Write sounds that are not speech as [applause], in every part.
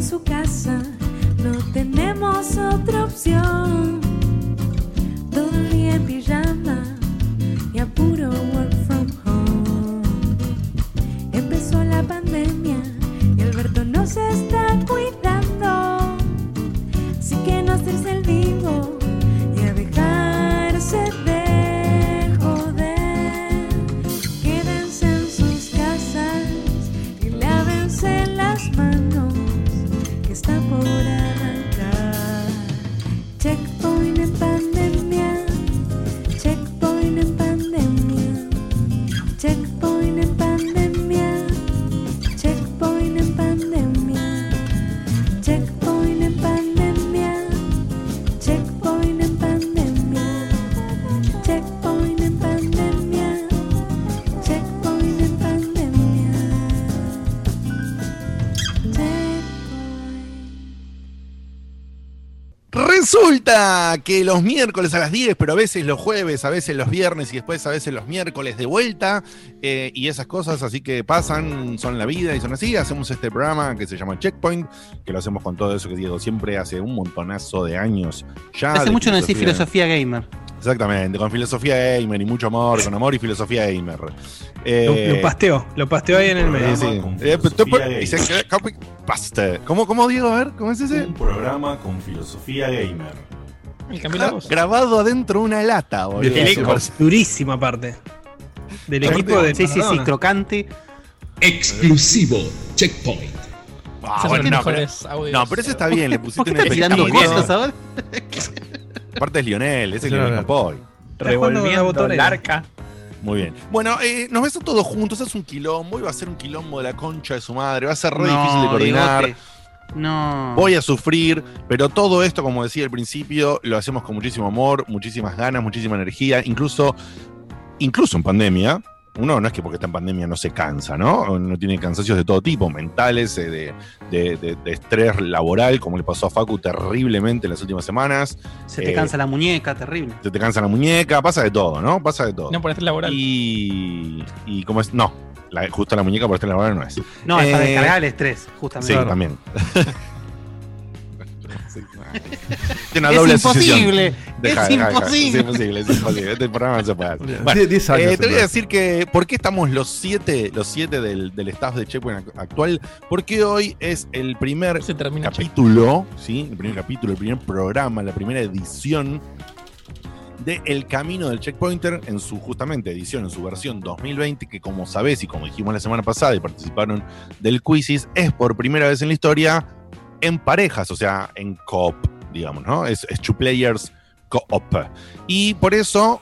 en su casa, no tenemos otra opción. Todo en pijama y a puro work from home. Empezó la pandemia y Alberto no se está Que los miércoles a las 10, pero a veces los jueves, a veces los viernes y después a veces los miércoles de vuelta, eh, y esas cosas así que pasan, son la vida y son así. Hacemos este programa que se llama Checkpoint, que lo hacemos con todo eso que Diego siempre hace un montonazo de años ya. Hace de mucho no decís filosofía gamer. Exactamente, con filosofía gamer y mucho amor, con amor y filosofía gamer. Eh, Lo, lo pasteó, lo pasteó ahí en el medio. Sí, sí. Eh. ¿Cómo, ¿Cómo, Diego? A ver, ¿cómo es ese? Un programa con filosofía gamer. Gra- Grabado adentro de una lata, boludo. Durísima parte. Del equipo de Sí, sí, sí, crocante. Exclusivo Checkpoint. Ah, Esos bueno, no, pero, audios. no, pero ese está bien, le pusiste un estás tirando cosas ahora? Aparte es Lionel, ese es. Lionel Campoy. Revolviendo el arca. Muy bien. Bueno, eh, nos ves a todos juntos, es un quilombo, y va a ser un quilombo de la concha de su madre, va a ser re No, difícil de coordinar. No. Voy a sufrir, pero todo esto, como decía al principio, lo hacemos con muchísimo amor, muchísimas ganas, muchísima energía, incluso, incluso en pandemia. Uno no es que porque está en pandemia no se cansa, ¿no? Uno tiene cansancios de todo tipo, mentales, eh, de, de- de- de estrés laboral, como le pasó a Facu terriblemente en las últimas semanas. Se te Eh, cansa la muñeca, terrible. Se te cansa la muñeca, pasa de todo, ¿no? Pasa de todo. No por este laboral. Y, y como es, no, la- justo la muñeca por estar laboral no es. No, es para Eh, descargar el estrés, Sí, justamente. también. [laughs] Tiene una Es doble imposible, es Deja, deja, deja. imposible. Es imposible, es imposible. Este programa no se puede hacer. Bueno, años eh, te voy a decir que ¿por qué estamos los siete, los siete del, del staff de Checkpoint ac- actual? Porque hoy es el primer Se capítulo, ¿sí? El primer capítulo, el primer programa, la primera edición de El Camino del Checkpointer en su justamente edición, en su versión 2020, que como sabés y como dijimos la semana pasada y participaron del Quizzes, es por primera vez en la historia en parejas, o sea, en co-op, digamos, ¿no? Es, two players co-op. Y por eso,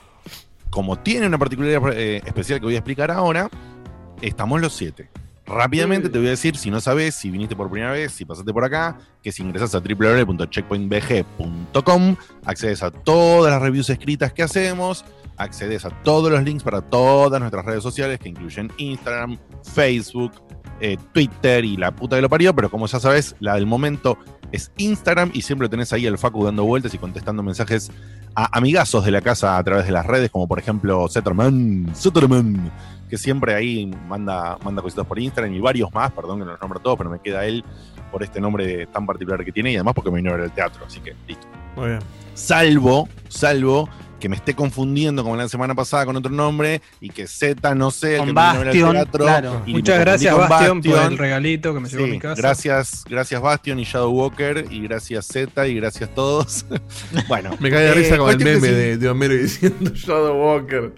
como tiene una particularidad eh, especial que voy a explicar ahora, estamos los siete. Rápidamente te voy a decir, si no sabes, si viniste por primera vez, si pasaste por acá, que si ingresas a www.checkpointbg.com, accedes a todas las reviews escritas que hacemos, accedes a todos los links para todas nuestras redes sociales, que incluyen Instagram, Facebook, eh, Twitter y la puta que lo parió, pero como ya sabes, la del momento es Instagram y siempre tenés ahí el Facu dando vueltas y contestando mensajes a amigazos de la casa a través de las redes, como por ejemplo Zetterman, Zetterman, que siempre ahí manda, manda cositas por Instagram y varios más, perdón que no los nombro todos, pero me queda él por este nombre tan particular que tiene y además porque me vino a ver el teatro, así que listo. Muy bien. Salvo, salvo que me esté confundiendo como la semana pasada con otro nombre y que Z no sea el Con que me vino a ver al Bastion, teatro. claro. y me Muchas gracias, con Bastión, por Bastion. el regalito que me llegó a Sí, mi casa. gracias, gracias Bastion y Shadow Walker y gracias Z y gracias todos. [laughs] bueno, Me cae de eh, risa con el meme sí. de, de Homero diciendo [laughs] Shadow Walker.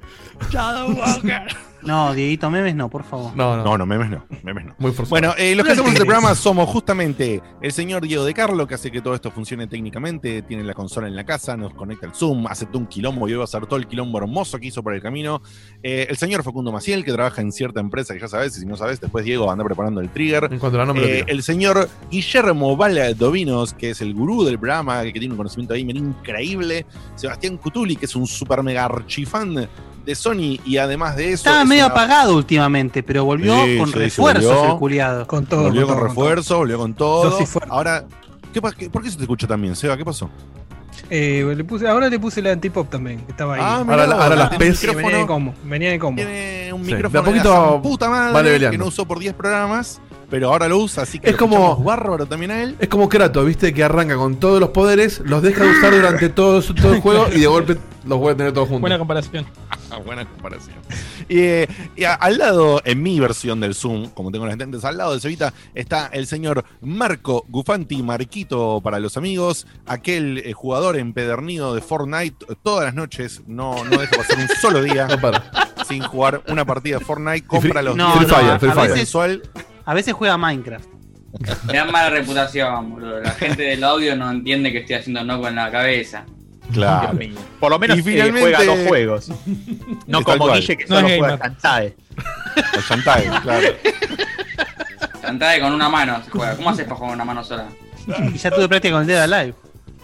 No, Dieguito, memes no, por favor. No, no. No, no, memes no, memes no. Muy forzado. Bueno, eh, los que hacemos este programa somos justamente el señor Diego de Carlo, que hace que todo esto funcione técnicamente, tiene la consola en la casa, nos conecta el Zoom, hace todo un quilombo y hoy va a hacer todo el quilombo hermoso que hizo por el camino. Eh, el señor Facundo Maciel, que trabaja en cierta empresa que ya sabes, y si no sabes, después Diego anda preparando el trigger. en cuanto a la Eh, el señor Guillermo Valdovinos, que es el gurú del programa, que tiene un conocimiento gamer increíble. Sebastián Cutuli, que es un super mega archifan de Sony, y además de eso. Estaba es medio una- apagado últimamente, pero volvió Sí, con refuerzos volvió. el culiado. Con todo. volvió con todo, refuerzo, volvió con todo. Ahora, ¿qué, pa- qué- ¿por qué se te escucha también, Seba? ¿Qué pasó? Eh, le puse, ahora le puse la antipop también, que estaba ahí. Ah, Ahora la- ahora las PES. Venía de combo. Venía de combo. tiene un Sí, micrófono de a poquito de la puta madre que no usó por 10 programas. Pero ahora lo usa, así que Es lo como- bárbaro también a él. Es como Kratos, viste, que arranca con todos los poderes, los deja de usar durante [laughs] todo, su- todo el juego y de golpe los vuelve a tener todos juntos. Buena comparación. Ah, buena comparación. Y, eh, y a- al lado, en mi versión del Zoom, como tengo las lentes, al lado de Cevita está el señor Marco Gufanti, Marquito para los amigos, aquel eh, jugador empedernido de Fortnite todas las noches, no, no deja pasar un solo día [laughs] No para. sin jugar una partida de Fortnite, compra los No, Free no, Fire, Free a Fire. veces- mensual. A veces juega Minecraft. Me dan mala reputación, boludo. La gente del audio no entiende que estoy haciendo no con la cabeza. Claro. Por lo menos Y eh, juega dos juegos. [laughs] No como cual. Guille que No solo es juega. [laughs] El Shantae, claro. Cantada con una mano se juega. ¿Cómo haces para jugar con una mano sola? Y ya tuve práctica con el Dead Alive.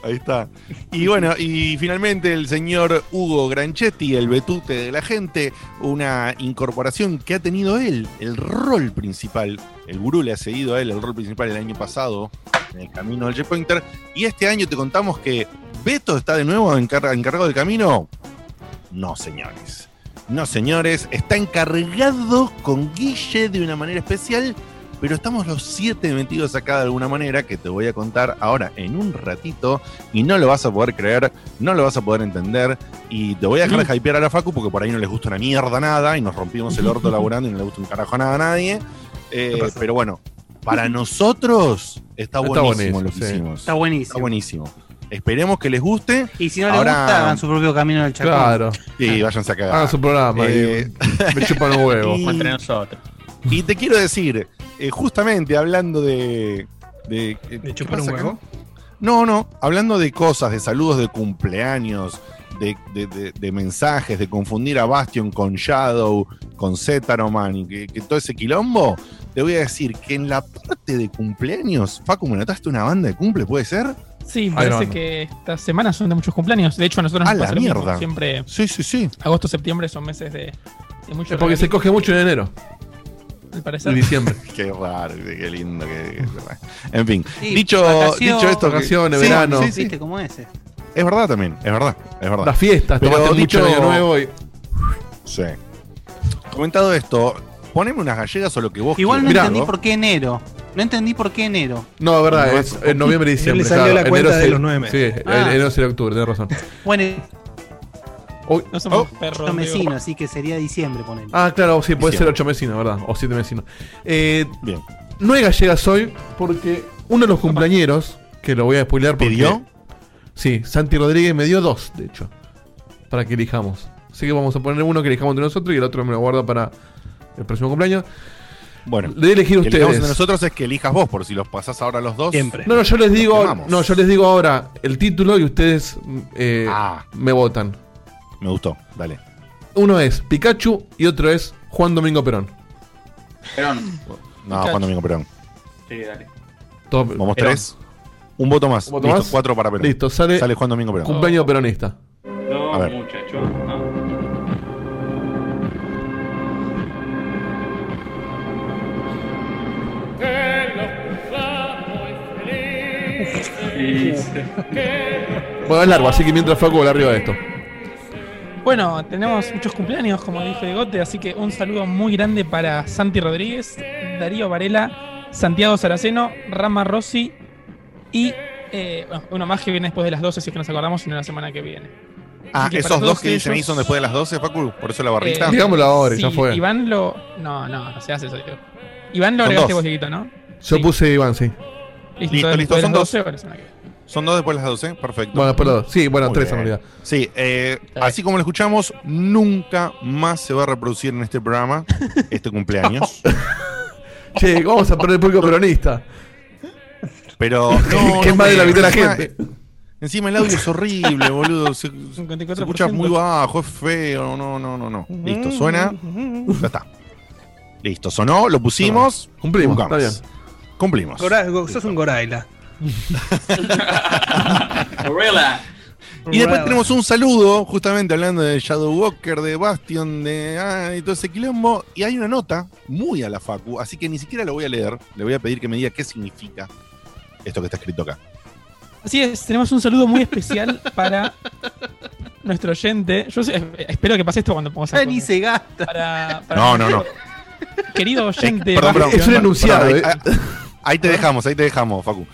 Ahí está. Y bueno, y finalmente el señor Hugo Granchetti, el betute de la gente, una incorporación que ha tenido él, el rol principal. El gurú le ha seguido a él el rol principal el año pasado en el camino del checkpointer. Y este año te contamos que Beto está de nuevo encar- encargado del camino. No, señores. No, señores. Está encargado con Guille de una manera especial. Pero estamos los siete metidos acá de alguna manera que te voy a contar ahora en un ratito y no lo vas a poder creer, no lo vas a poder entender y te voy a dejar de hypear a la Facu porque por ahí no les gusta una mierda nada y nos rompimos el orto [laughs] laburando y no le gusta un carajo nada a nadie. Eh, pero bueno, para [laughs] nosotros está Está buenísimo lo que sí. hicimos. Está buenísimo. Está buenísimo. Esperemos que les guste Y si no les Ahora- gusta, hagan su propio camino en el chacón. Claro. y váyanse a cagar. Hagan su programa Eh, y [laughs] me chupan los huevos. y- Entre nosotros. [laughs] Y te quiero decir, eh, justamente hablando de. ¿De, eh, ¿De ¿qué chupar un huevo? No, no, hablando de cosas, de saludos de cumpleaños, de, de- de- de mensajes, de confundir a Bastion con Shadow, con Zetaroman y que, que todo ese quilombo, te voy a decir que en la parte de cumpleaños, Facu, ¿me notaste una banda de cumple? ¿Puede ser? Sí, parece que estas semanas son de muchos cumpleaños. De hecho, a nosotros A nos la pasa lo mismo. mierda. Siempre Sí, sí, sí. agosto, septiembre son meses de, de mucho Es porque se coge mucho en enero, al parecer. en diciembre. [laughs] Qué raro, qué lindo. Qué, qué- en fin, Sí, dicho, dicho esto, vacaciones, Sí, verano. sí, sí. ¿Viste cómo es? eh? es verdad también, es verdad, es verdad. Las fiestas, Pero dicho- mucho año nuevo y. Sí. Comentado esto, poneme unas gallegas o lo que vos Igual no quieras. entendí ¿no? por qué enero. No entendí por qué enero. No, verdad, No, es en noviembre y diciembre. le salió la enero de los nueve meses. Sí, Ah. enero sería octubre, tenés razón. Bueno, Uy. No somos Oh, perros. mesino, así que sería diciembre, ponele. Ah, claro, sí, puede ser Diciembre. ocho mesinos, ¿verdad? O siete mesinos. Eh, Bien. no hay gallegas hoy porque uno de los cumpleañeros, que lo voy a spoilear porque... ¿Pidió? Sí, Santi Rodríguez me dio dos, de hecho, para que elijamos. Así que vamos a poner uno que elijamos entre nosotros y el otro me lo guardo para el próximo cumpleaños. Bueno, Le voy a elegir a que ustedes. entre nosotros es que elijas vos, por si los pasás ahora los dos. Siempre. No, no, yo les digo, no, yo les digo ahora el título y ustedes eh, Ah. me votan. Me gustó, dale. Uno es Pikachu y otro es Juan Domingo Perón. Perón. No, Pikachu. Juan Domingo Perón. Sí, dale. Todo- Vamos Perón. tres. Un voto más. ¿Un voto Listo, más? cuatro para Perón. Listo, sale, Sale Juan Domingo Perón. cumpleaños peronista. No, A ver. muchacho. No. Bueno, es largo, así que mientras Facu va arriba de esto. Bueno, tenemos muchos cumpleaños, como dijo Digote, así que un saludo muy grande para Santi Rodríguez, Darío Varela, Santiago Saraceno, Rama Rossi y eh, bueno, uno más que viene después de las 12, si es que nos acordamos, sino la semana que viene. Ah, que esos dos que dicen ahí ellos- son después de las 12, Facu. Por eso la barrita. Eh, Digámoslo ahora, sí, ya fue. Iván lo. No, no, no se hace eso, digo. Iván lo agregaste vos, Dieguito, ¿no? Yo Sí. puse Iván, sí. Listo, Listo, son las dos. 12. Son dos después de las 12, perfecto. Bueno, después los dos. Sí, bueno, Muy tres en bien. realidad. Sí, eh, bien. así como lo escuchamos, nunca más se va a reproducir en este programa [laughs] este cumpleaños. [laughs] Che, ¿cómo vamos a perder el público peronista? Pero. No, [laughs] que no, más de la mitad de la encima- gente. Encima el audio es horrible, boludo. Se, se 54%. escucha muy bajo, es feo. No, no, no, no. Listo, suena. Ya está. Listo, sonó, lo pusimos. Cumplimos, está Cumplimos. Gora- go- sos un Goraila. [laughs] Gorilla. Y después tenemos un saludo, justamente hablando de Shadow Walker, de Bastion, de ah, y todo ese quilombo. Y hay una nota muy a la Facu, así que ni siquiera lo voy a leer. Le voy a pedir que me diga qué significa esto que está escrito acá. Así es, tenemos un saludo muy especial [laughs] para nuestro oyente. Yo sé- espero que pase esto cuando pongas Ya ni se gasta. para, para No, no, no. querido oyente. Perdón, perdón, Es un enunciado, eh. ahí- ahí te dejamos, ahí te dejamos, Facu.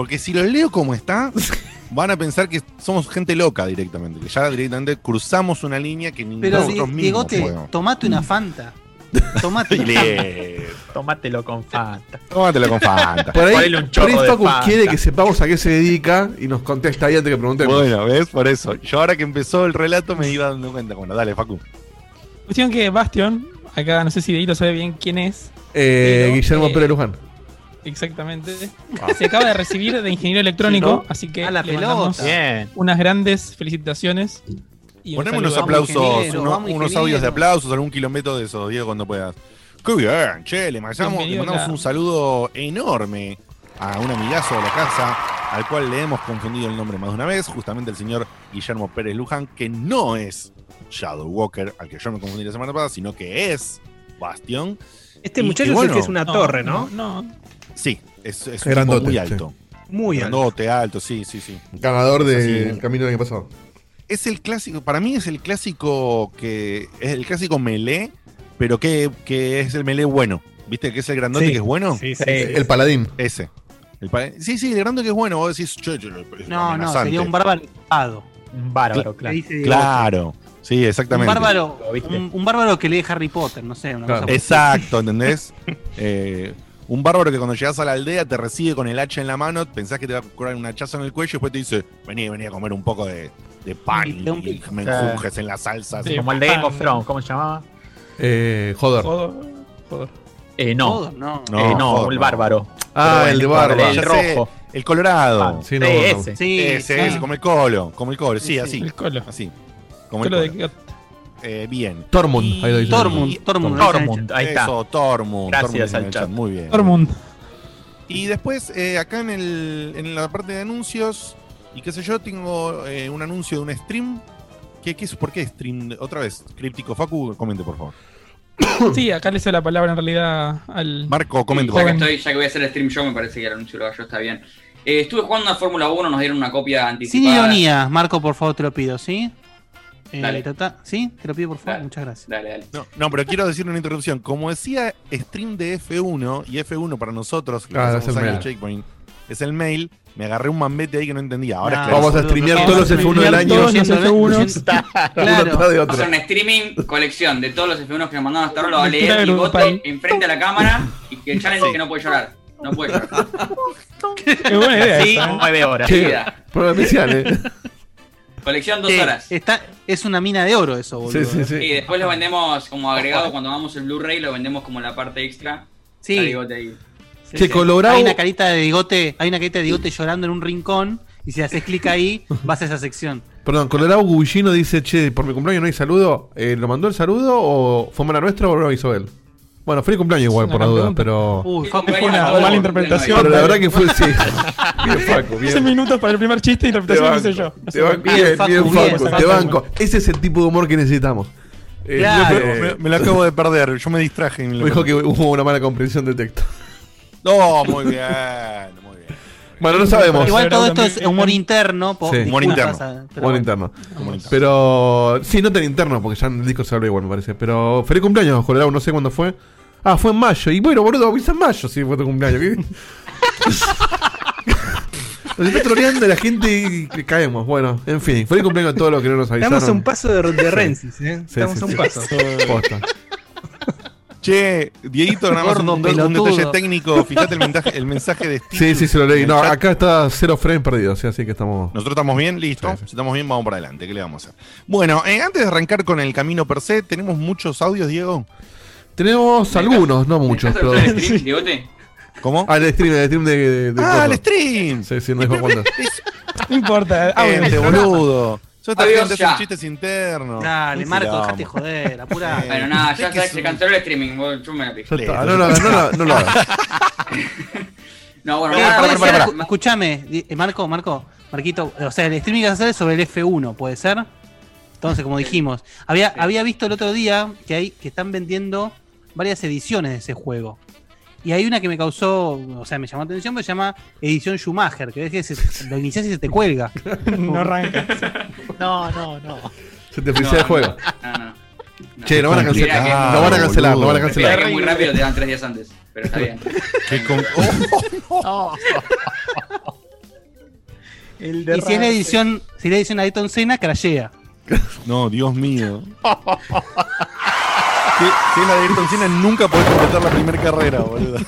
Porque si lo leo como está, [laughs] van a pensar que somos gente loca directamente. Que ya directamente cruzamos una línea que ni Pero nosotros mismos Diegote, podemos. tomate una Fanta. Tomate [laughs] Y una Fanta. le- Tómatelo con Fanta. Tómatelo con Fanta. [laughs] Por ahí, un por ahí chorro de Facu quiere que sepamos a qué se dedica y nos contesta ahí antes que preguntemos. Bueno, ¿ves? Por eso. Yo ahora que empezó el relato me iba dando cuenta. Bueno, dale, Facu. Cuestión que Bastion, acá no sé si Deito sabe bien quién es. Eh, Pero, Guillermo eh, Pérez Luján. Exactamente. Se acaba de recibir de ingeniero electrónico, Sí, así que A la le pelota. mandamos Bien. unas grandes felicitaciones. Y un unos aplausos, unos audios de aplausos, algún kilómetro de esos, Diego, cuando puedas. Qué bien, che, le mandamos, le mandamos un saludo enorme a un amigazo de la casa, al cual le hemos confundido el nombre más de una vez, justamente el señor Guillermo Pérez Luján, que no es Shadow Walker, al que yo me confundí la semana pasada, sino que es Bastion. Este Y- muchacho y es el que es una torre, ¿no? No, no. Sí, es, es un Grandote, tipo muy sí. alto. Muy alto. Grandote, alto, sí, sí, sí. Ganador del camino del año pasado. es el clásico, para mí es el clásico que es el clásico melee, pero que, que es el melee bueno. ¿Viste que es el grandote Sí. que es bueno? Sí, sí, Sí. sí. El paladín. Ese. El sí, sí, el grandote que es bueno. Vos decís, che, No, no, sería un bárbaro. Un bárbaro, claro. Claro. Sí, Un exactamente. bárbaro, Lo viste. un, un bárbaro que lee Harry Potter, no sé, una Claro. cosa por- Exacto, ¿entendés? [laughs] Eh, un bárbaro que cuando llegas a la aldea te recibe con el hacha en la mano, pensás que te va a curar un hachazo en el cuello y después te dice, vení, vení a comer un poco de, de pan y, me enjunjes en la salsa. Sí. Como el de Game of Thrones, ¿cómo se llamaba? Eh, joder. Joder, joder. Eh, no. Todo, no. No, eh, no, joder, el no. bárbaro. Ah, el de barba. El rojo. El colorado. Ah, Sí, no, sí, no. ese. Sí, ese, sí. ese, como el colo, como el colo, sí, Sí, sí. así, El colo. así. Como el Colo de. Eh, bien. Tormund, Y- ahí lo dice. Tormund, Tormund. ahí está. Eso, Tormund. Gracias Tormund al chat. Muy bien. Tormund. Y después, eh, acá en, el, en la parte de anuncios, y qué sé yo, tengo eh, un anuncio de un stream. ¿Qué, qué es, ¿Por qué stream? Otra vez, Críptico Facu, comente por favor. [coughs] Sí, acá le cedo la palabra en realidad al. Marco, comente ya por que estoy, ya que voy a hacer el stream yo, me parece que el anuncio lo hago yo, está bien. Eh, estuve jugando a Fórmula 1, nos dieron una copia Sin anticipada. ironía, Marco, por favor, te lo pido, ¿sí? Eh, Dale. tata- ¿Sí? Te lo pido, por favor, Dale. muchas gracias. Dale, dale. No, no, pero quiero decir una interrupción. Como decía stream de F1, y F1 para nosotros, que Ah, es el años mail. Checkpoint, es el mail, me agarré un mambete ahí que no entendía. Ahora No, es claro. Vamos a streamear no, todos los no, F1 del año. todos los Siendo- F1. siendo- Uno Claro. tras de Vamos a hacer un streaming, colección de todos los F1 que me mandaron hasta ahora, lo va a leer y voto enfrente a la cámara y que el challenge es que no puede llorar. No puede llorar. [laughs] Qué buena idea. Sí, ¿eh? nueve horas. Prueba especial, eh. Colección dos horas. está, es una mina de oro eso, boludo. Sí, sí, sí. Y después lo vendemos como agregado cuando hagamos el Blu-ray, lo vendemos como la parte extra. Sí. Diegote ahí. Sí, Che, sí. Colorado- Hay una carita de bigote, hay una carita de bigote llorando en un rincón y si haces clic ahí, [laughs] vas a esa sección. Perdón, Colorado Gubillino dice, che, por mi cumpleaños no hay saludo. Eh, ¿Lo mandó el saludo o fue mala nuestra o lo hizo él? Bueno, feliz cumpleaños igual, por la duda, pero... Uy, Facu, fue una mala interpretación. Pero la verdad que fue, sí. [laughs] Bien, Facu, 15 bien. minutos para el primer chiste interpretación hice banco, yo. te banco, Bien, bien, Facu, bien, bien, Facu, Facu. te banco. Ese es el tipo de humor que necesitamos. Eh, Claro. Me, me lo acabo de perder, yo me distraje. en el- me dijo que hubo una mala comprensión de texto. No, muy bien, muy bien. Bueno, no sabemos. Igual todo esto es humor interno. Sí. Humor disculpas interno. pero Humor interno. Pero sí, no tan interno, porque ya en el disco se habla igual, me parece. Pero feliz cumpleaños, Colorado, no sé cuándo fue. Ah, fue en mayo. Y bueno, boludo, avisa en mayo si fue tu cumpleaños. ¿qué? Nos está troleando la gente y que caemos. Bueno, en fin, feliz cumpleaños a todos los que no nos avisaron. Estamos a un paso de, de Rensis, ¿eh? Sí, Estamos sí, a un sí. paso. Posta. Che, Dieguito, nada más un, detalle técnico. Fíjate el mensaje, el mensaje de Steve. Sí, sí, se lo leí. No, el chat. acá está cero frames perdidos, sí, así que estamos. Nosotros estamos bien, listo. Sí, sí. Si estamos bien, vamos para adelante. ¿Qué le vamos a hacer? Bueno, eh, antes de arrancar con el camino per se, ¿tenemos muchos audios, Diego? Tenemos algunos, no muchos, ¿Estás pero. el stream, Diegote? ¿Cómo? Ah, el stream, el stream de. de, de ¡Ah, el coso. stream! Sí, sí, no dijo [laughs] cuándo. No importa. [laughs] audio. Gente, boludo. Yo gente hace ya. chistes internos. Dale, Marco, dejate joder, apura. [laughs] Bueno, nada, ya sabes, se canceló el streaming. vos- Yo me la pico. No lo hagas, no lo, no lo hagas. No, bueno, Eh, di- eh, Marco, Marco, Marquito, o sea, el streaming que vas a hacer es sobre el F1, ¿puede ser? Entonces, como dijimos, había, había visto el otro día que hay que están vendiendo varias ediciones de ese juego. Y hay una que me causó, o sea, me llamó la atención, que se llama Edición Schumacher, que ves que se- lo inicias y se te cuelga. [laughs] No arranca. No, no, no. Se te No, frisea el no, juego. No, no. Che, lo van a cancelar. Lo van a cancelar, lo van a cancelar. que muy rápido te dan tres días antes. Pero está bien. Qué com- [laughs] oh, [laughs] El Y si es la edición, si es la edición de Ayrton Senna, crashea. no, Dios mío. Si, si es la de Ayrton Senna, nunca podés completar la primera carrera, boludo.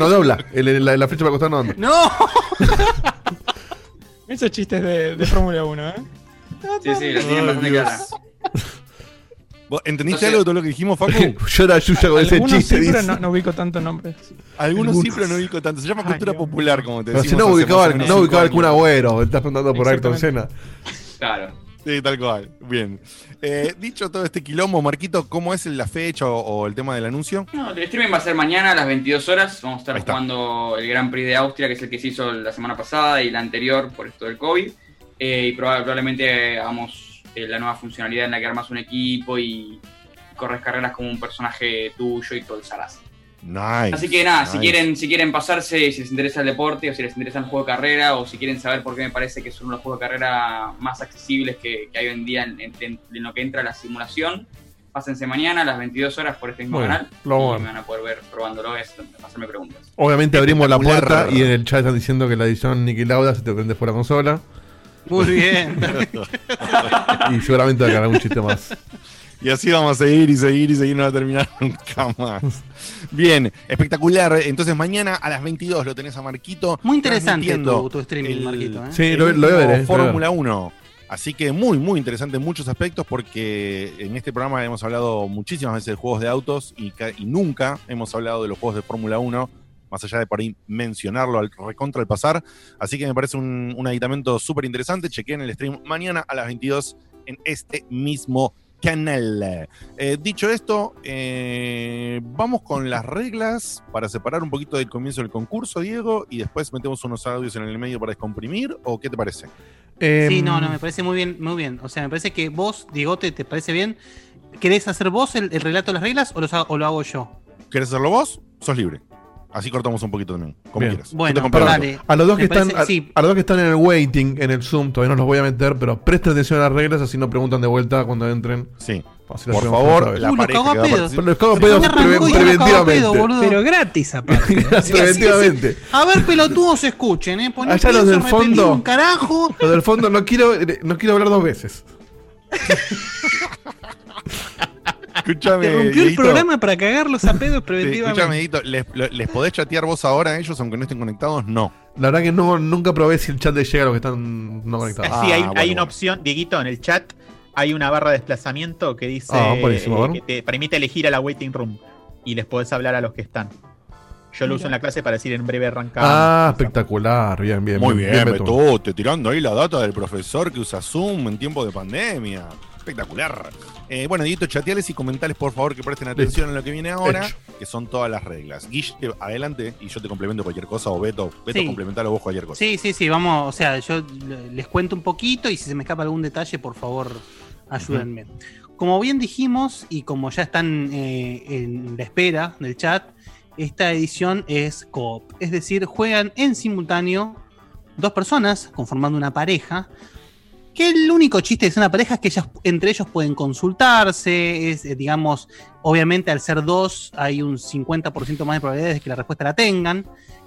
No dobla. El- el- la, la flecha para costar no anda. ¡No! [laughs] Esos chistes de, de Fórmula 1, ¿eh? Sí, sí, lo tienen bastante. [laughs] ¿Vos ¿Entendiste Entonces- algo de todo lo que dijimos, Facu? [laughs] Llora Yuya con ese Algunos chiste. sí, pero dice. no, no ubico tanto nombres. Algunos Algunos. sí, pero no ubico tanto. Se llama Ay, cultura Dios popular, como te Pero si decimos. no hace ubicaba, más o menos no cinco ubicaba años. Agüero. Estás preguntando por Ayrton Senna. Claro. Sí, tal cual. Bien. Eh, dicho todo este quilombo, Marquito, ¿cómo es la fecha o, o el tema del anuncio? No, el streaming va a ser mañana a las 22 horas. Vamos a estar jugando el Gran Prix de Austria, que es el que se hizo la semana pasada y la anterior por esto del COVID. Eh, y proba- probablemente hagamos eh, la nueva funcionalidad en la que armas un equipo y corres carreras como un personaje tuyo y todo el zarazo. Nice. Así que nada, si quieren, si quieren pasarse, si les interesa el deporte o si les interesa el juego de carrera o si quieren saber por qué me parece que son los juegos de carrera más accesibles que, que hay hoy en día en, en- en lo que entra la simulación, pásense mañana a las 22 horas por este mismo Bueno, canal lo y ver. me van a poder ver probándolo, es, hacerme preguntas. Obviamente abrimos la puerta y en el chat están diciendo que la edición Nicky Lauda se te prende por la consola. Muy bien. [laughs] Y seguramente va a ganar un chiste más. [laughs] Y así vamos a seguir y seguir y seguir, no va a terminar [laughs] nunca más. Bien, espectacular. Entonces mañana a las 22 lo tenés a Marquito. Muy interesante tu, tu streaming, el- Marquito. ¿eh? Sí, lo, lo voy a ver, eh. Fórmula 1. Así que muy, muy interesante en muchos aspectos porque en este programa hemos hablado muchísimas veces de juegos de autos y, ca- y nunca hemos hablado de los juegos de Fórmula 1, más allá de por ahí mencionarlo al recontra al pasar. Así que me parece un, un aditamento súper interesante. Chequen el stream mañana a las 22 en este mismo canal. Eh, dicho esto, eh, vamos con las reglas para separar un poquito del comienzo del concurso, Diego, y después metemos unos audios en el medio para descomprimir, ¿o qué te parece? Em, Sí, no, no, me parece muy bien, muy bien. O sea, me parece que vos, Diegote, ¿te parece bien? ¿Querés hacer vos el, el relato de las reglas o, los o lo hago yo? ¿Querés hacerlo vos? Sos libre. Así cortamos un poquito también, como Bien. quieras. Bueno, dale. A los dos que están, parece- a, sí. a los dos que están en el waiting, en el Zoom, todavía no los voy a meter, pero presten atención a las reglas, así no preguntan de vuelta cuando entren. Sí. Así Por hacemos favor, otra vez. la Uy, lo pareja cago a que va a pedos. participar- Pero les cago pedos cago pedo, preventivamente. boludo. [laughs] Pero gratis, aparte. preventivamente. A ver, pelotudos, escuchen, ¿eh? Poné Allá los pienso del repetir fondo. un carajo. Lo del fondo no quiero, no quiero hablar dos veces. [laughs] Escúchame, Te rompió el programa para cagarlos a pedos Sí, preventivamente. escúchame, Dieguito, ¿les, lo- ¿les podés chatear vos ahora a ellos aunque no estén conectados? No. La verdad que no, nunca probé si el chat le llega a los que están no conectados. Ah, sí, hay, bueno, hay una opción, Dieguito, en el chat hay una barra de desplazamiento que dice Ah, buenísimo, a eh, ver. que te permite elegir a la waiting room y les podés hablar a los que están. Yo lo uso en la clase para decir en breve arrancamos. Ah, espectacular. Bien, bien. Muy bien, Beto. Betote, tirando ahí la data del profesor que usa Zoom en tiempo de pandemia. Espectacular. Eh, bueno, Dieguito, chateales y comentales, por favor, que presten atención en lo que viene ahora, Hecho. que son todas las reglas. Guille, adelante y yo te complemento cualquier cosa, o Beto, Beto, Sí. complementalo vos cualquier cosa. Sí, sí, sí, vamos, o sea, yo le- les cuento un poquito y si se me escapa algún detalle, por favor, ayúdenme. Como bien dijimos y como ya están eh, en la espera del chat, esta edición es coop, es decir, juegan en simultáneo dos personas conformando una pareja. Que el único chiste de ser una pareja es que ellas, entre ellos pueden consultarse, es, eh, digamos, obviamente al ser dos hay un 50% más de probabilidades de que la respuesta la tengan.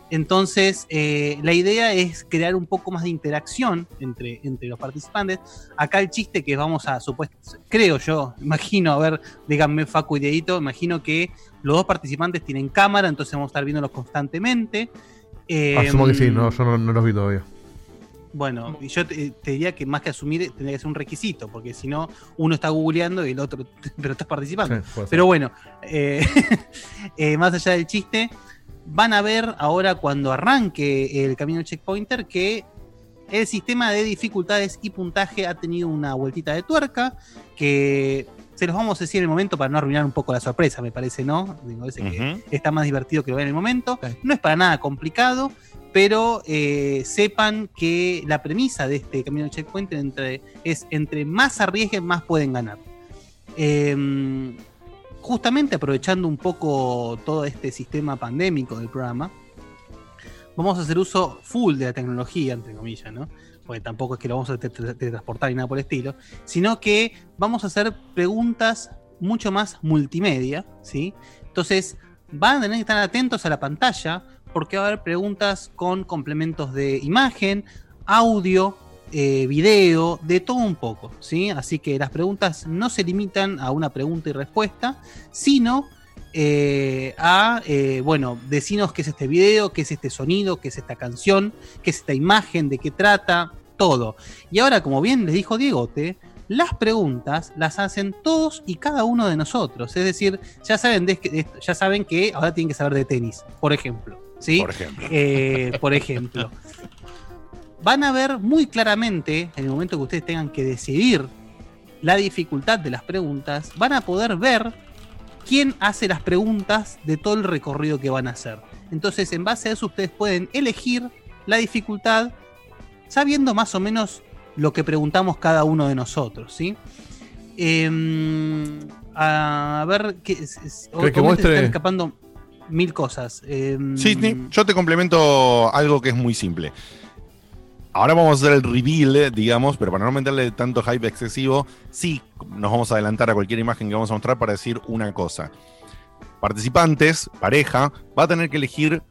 Entonces, eh, la idea es crear un poco más de interacción entre, entre los participantes. Acá el chiste que vamos a, supuesto, creo yo, imagino, a ver, díganme Facu y Dieguito, imagino que los dos participantes tienen cámara, entonces vamos a estar viéndolos constantemente. Eh, Asumo que sí, no, yo no, no los vi todavía. Bueno, yo te, te diría que más que asumir tendría que ser un requisito, porque si no, uno está googleando y el otro, [laughs] pero estás participando. Sí. Pero bueno, eh, [laughs] eh, más allá del chiste, van a ver ahora cuando arranque el camino checkpointer que el sistema de dificultades y puntaje ha tenido una vueltita de tuerca que se los vamos a decir en el momento para no arruinar un poco la sorpresa, me parece, ¿no? Me parece que está más divertido que lo vean en el momento. No es para nada complicado, pero eh, sepan que la premisa de este camino de checkpoint entre, es entre más arriesguen, más pueden ganar. Eh, justamente aprovechando un poco todo este sistema pandémico del programa, vamos a hacer uso full de la tecnología, entre comillas, ¿no? Porque tampoco es que lo vamos a te- te- transportar ni nada por el estilo, sino que vamos a hacer preguntas mucho más multimedia, ¿sí? Entonces, van a tener que estar atentos a la pantalla porque va a haber preguntas con complementos de imagen, audio, eh, video, de todo un poco, ¿sí? Así que las preguntas no se limitan a una pregunta y respuesta, sino eh, a, eh, bueno, decinos qué es este video, qué es este sonido, qué es esta canción, qué es esta imagen, de qué trata, todo. Y ahora, como bien les dijo Diegote, las preguntas las hacen todos y cada uno de nosotros. Es decir, ya saben, de- ya saben que ahora tienen que saber de tenis, por ejemplo. ¿Sí? Por ejemplo. Eh, por ejemplo. Van a ver muy claramente, en el momento que ustedes tengan que decidir la dificultad de las preguntas, van a poder ver quién hace las preguntas de todo el recorrido que van a hacer. Entonces, en base a eso, ustedes pueden elegir la dificultad sabiendo más o menos lo que preguntamos cada uno de nosotros, ¿sí? Em, a ver, que, es- es- ¿Crees que muestre? escapando mil cosas. Em, Sí, sí, yo te complemento algo que es muy simple. Ahora vamos a hacer el reveal, eh, digamos, pero para no meterle tanto hype excesivo, sí nos vamos a adelantar a cualquier imagen que vamos a mostrar para decir una cosa. Participantes, pareja, va a tener que elegir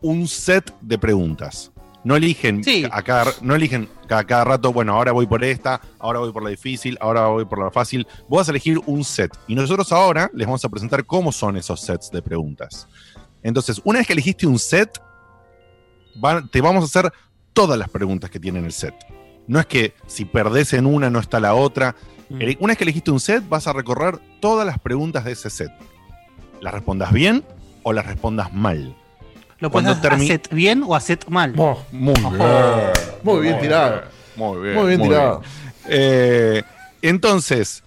un set de preguntas. No eligen, a cada, no eligen cada, cada rato, bueno, ahora voy por esta, ahora voy por la difícil, ahora voy por la fácil. Vos vas a elegir un set. Y nosotros ahora les vamos a presentar cómo son esos sets de preguntas. Entonces, una vez que elegiste un set, van- te vamos a hacer todas las preguntas que tiene el set. No es que si perdés en una no está la otra. Ele- Una vez que elegiste un set, vas a recorrer todas las preguntas de ese set. Las respondas bien o las respondas mal. ¿Lo puedes Cuando hacer bien o hacer mal? Muy bien. Muy bien tirado. Muy bien. Muy bien tirado. Eh, entonces,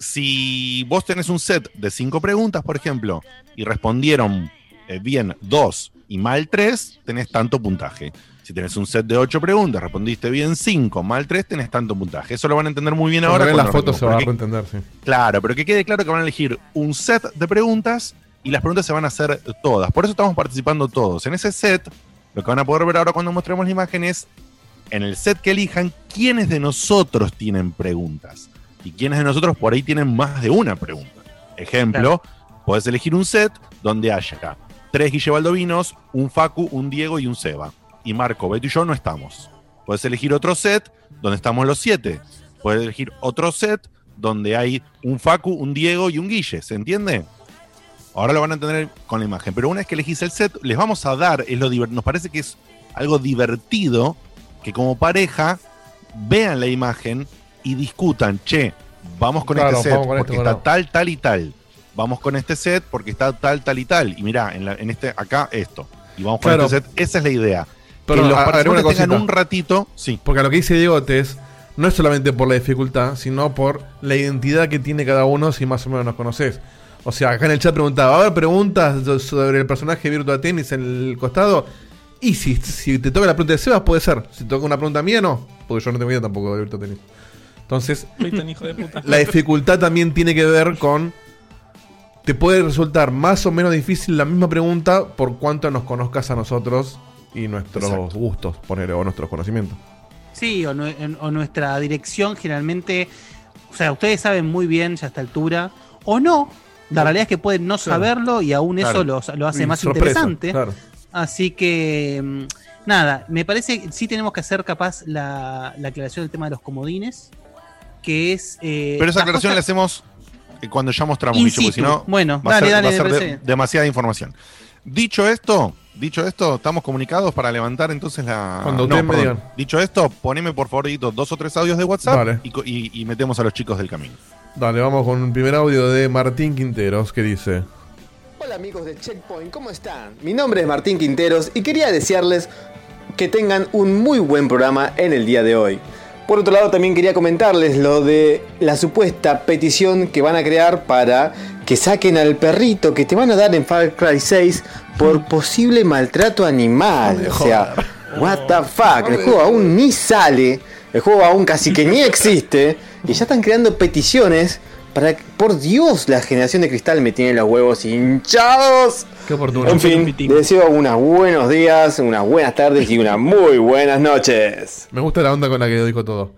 si vos tenés un set de cinco preguntas, por ejemplo, y respondieron eh, bien dos y mal tres, tenés tanto puntaje. Si tenés un set de ocho preguntas, respondiste bien cinco, mal tres, tenés tanto puntaje. Eso lo van a entender muy bien ahora. vean las fotos se va a entender, sí. Claro, pero que quede claro que van a elegir un set de preguntas y las preguntas se van a hacer todas. Por eso estamos participando todos. En ese set, lo que van a poder ver ahora cuando mostremos la imagen es, en el set que elijan, quiénes de nosotros tienen preguntas. Y quiénes de nosotros por ahí tienen más de una pregunta. Ejemplo, podés elegir un set donde haya tres Guille Baldovinos, un Facu, un Diego y un Seba. Y Marco, Beto y yo no estamos. Puedes elegir otro set donde estamos los siete. Puedes elegir otro set donde hay un Facu, un Diego y un Guille. ¿Se entiende? Ahora lo van a entender con la imagen. Pero una vez que elegís el set, les vamos a dar, es lo nos parece que es algo divertido que como pareja vean la imagen y discutan, che, vamos con Claro, este set con porque este, está claro. tal, tal y tal. Vamos con este set porque está tal, tal y tal. Y mirá, en, la- en este, acá esto. Y vamos con Claro. este set. Esa es la idea. Pero que los a- una tengan un ratito. Sí. Porque a lo que dice Diego es no es solamente por la dificultad, sino por la identidad que tiene cada uno si más o menos nos conoces. O sea, acá en el chat preguntaba, ¿va a haber preguntas sobre el personaje Virtua Tennis en el costado? Y si, si te toca la pregunta de Sebas, puede ser. Si te toca una pregunta mía, no. Porque yo no tengo idea tampoco de Virtua Tennis. Entonces, hijo de puta. la dificultad también tiene que ver con. Te puede resultar más o menos difícil la misma pregunta por cuánto nos conozcas a nosotros y nuestros Exacto. gustos, poner, o nuestros conocimientos. Sí, o, o nuestra dirección generalmente, o sea, ustedes saben muy bien ya a esta altura, o no, la realidad es que pueden no saberlo y aún eso Claro. lo, lo hace Y más sorpresa, interesante. claro. Así que, mm, nada, me parece que sí tenemos que hacer capaz la, la aclaración del tema de los comodines, que es... eh, Pero esa aclaración la hacemos eh, cuando ya mostramos, Guille, porque si no Bueno, va a dale, ser, dale, va a me ser de- parece. demasiada información. Dicho esto, dicho esto, estamos comunicados para levantar entonces la. Cuando ustedes me digan. Dicho esto, poneme por favor dos o tres audios de WhatsApp Vale. y, co- y- y metemos a los chicos del camino. Dale, vamos con un primer audio de Martín Quinteros que dice: Hola amigos de Checkpoint, ¿cómo están? Mi nombre es Martín Quinteros y quería desearles que tengan un muy buen programa en el día de hoy. Por otro lado, también quería comentarles lo de la supuesta petición que van a crear para que saquen al perrito que te van a dar en Far Cry 6 por [laughs] posible maltrato animal. O sea, what the fuck, el juego aún ni sale, el juego aún casi que ni existe y ya están creando peticiones para que, por Dios, la generación de cristal me tiene los huevos hinchados. Qué oportuno. En fin, les deseo unos buenos días, unas buenas tardes y unas muy buenas noches. Me gusta la onda con la que dijo todo.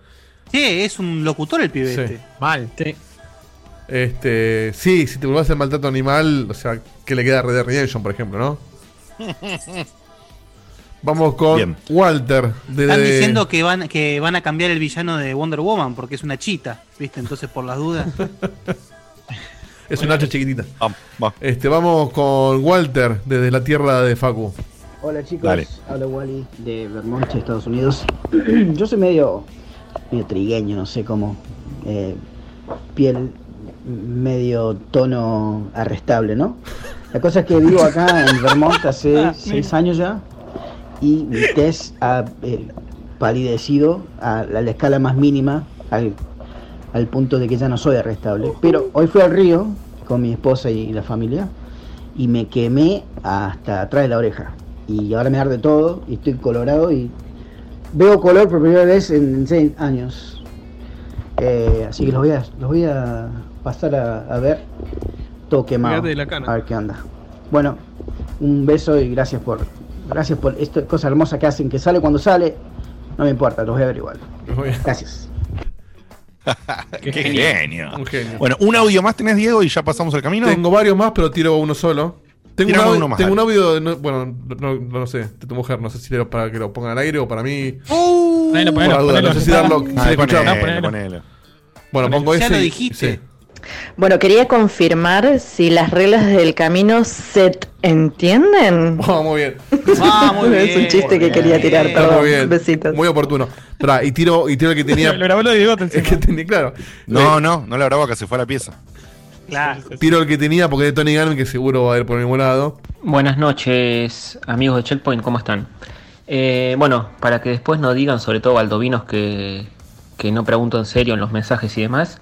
Sí, es un locutor el pibe Sí. este. Mal. Este, sí, si te vuelvas a hacer maltrato animal, o sea, que le queda a Red Dead Redemption, por ejemplo, ¿no? [laughs] Vamos con Bien. Walter. De, Están diciendo que van, que van a cambiar el villano de Wonder Woman porque es una chita, ¿viste? Entonces, por las dudas. [laughs] Es un hacha chiquitita. Vamos. Este, vamos con Walter, desde la tierra de Facu. Hola chicos, Dale. habla Wally de Vermont, Estados Unidos. [clears throat] Yo soy medio, medio trigueño, no sé cómo. eh, piel medio tono arrestable, ¿no? La cosa es que vivo acá en Vermont hace Ah, seis años ya y mi test ha eh, palidecido a la, la escala más mínima al, al punto de que ya no soy arrestable. Pero hoy fui al río con mi esposa y la familia y me quemé hasta atrás de la oreja. Y ahora me arde todo y estoy colorado y veo color por primera vez en seis años. Eh, así que los voy a, los voy a pasar a, a ver todo quemado. A ver qué onda. Bueno, un beso y gracias por gracias por esta cosa hermosa que hacen, que sale cuando sale. No me importa, los voy a ver igual. Gracias. [laughs] Qué genio. Un genio. Bueno, un audio más tenés, Diego, y ya pasamos el camino. Tengo varios más, pero tiro uno solo. Tengo, un audio, uno más, tengo un audio de- no- bueno, no, no, no sé, de tu mujer, no sé si era para que lo pongan al aire o para mí. Ponelo, Por ponelo, duda, ponelo. no sé si darlo, Ah, si ponelo, ponelo. ponelo. Bueno, Ponelo. pongo Ya ese. lo y- dijiste. sí. Bueno, quería confirmar si las reglas del camino se entienden. Oh, muy bien. Ah, muy bien. [laughs] es un chiste que quería tirar, perdón. muy bien. Besitos. Muy oportuno. Esperá, y tiro, y tiro el que tenía. Lo grabó lo de Diego es que tenía, claro. No, no, no la grabó acá, se fue a la pieza. Claro. Tiro el que tenía porque es de Tony Gunn, que seguro va a ir por ningún lado. Buenas noches, amigos de Checkpoint, ¿cómo están? Eh, bueno, para que después no digan, sobre todo baldovinos, que, que no pregunto en serio en los mensajes y demás,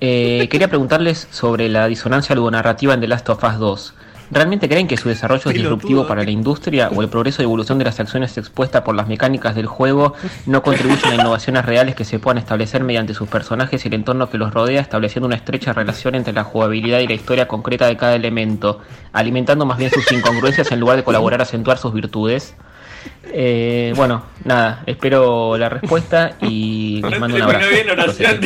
eh, quería preguntarles sobre la disonancia narrativa en The Last of Us 2. ¿Realmente creen que su desarrollo es disruptivo para la industria o el progreso y evolución de las acciones expuestas por las mecánicas del juego no contribuyen a innovaciones reales que se puedan establecer mediante sus personajes y el entorno que los rodea, estableciendo una estrecha relación entre la jugabilidad y la historia concreta de cada elemento, alimentando más bien sus incongruencias en lugar de colaborar a acentuar sus virtudes? Eh, bueno, nada, espero la respuesta y [laughs] les mando un terminó abrazo. bien la oración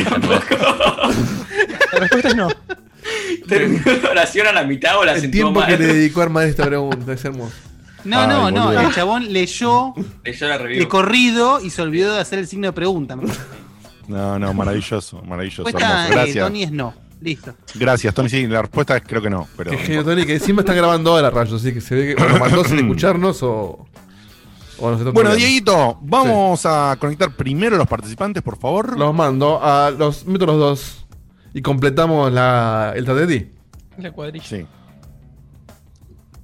La respuesta es no. [laughs] Terminó la oración a la mitad o la El tiempo mal. que le dedicó a armar esta pregunta es hermoso. No, Ay, no, no. El chabón leyó Leyó la de corrido y se olvidó de hacer el signo de pregunta. No, no, maravilloso, maravilloso. Respuesta eh, Gracias. Tony es no. Listo. Gracias, Tony. Sí, la respuesta es creo que no. Pero Qué genio, Tony, que encima está grabando ahora, Rayo, así que se ve que o lo mandó sin escucharnos o. Bueno. Dieguito, vamos a conectar primero a los participantes, por favor. Los mando a los. Meto los dos. Y completamos la, el Tateti. La cuadrilla. Sí.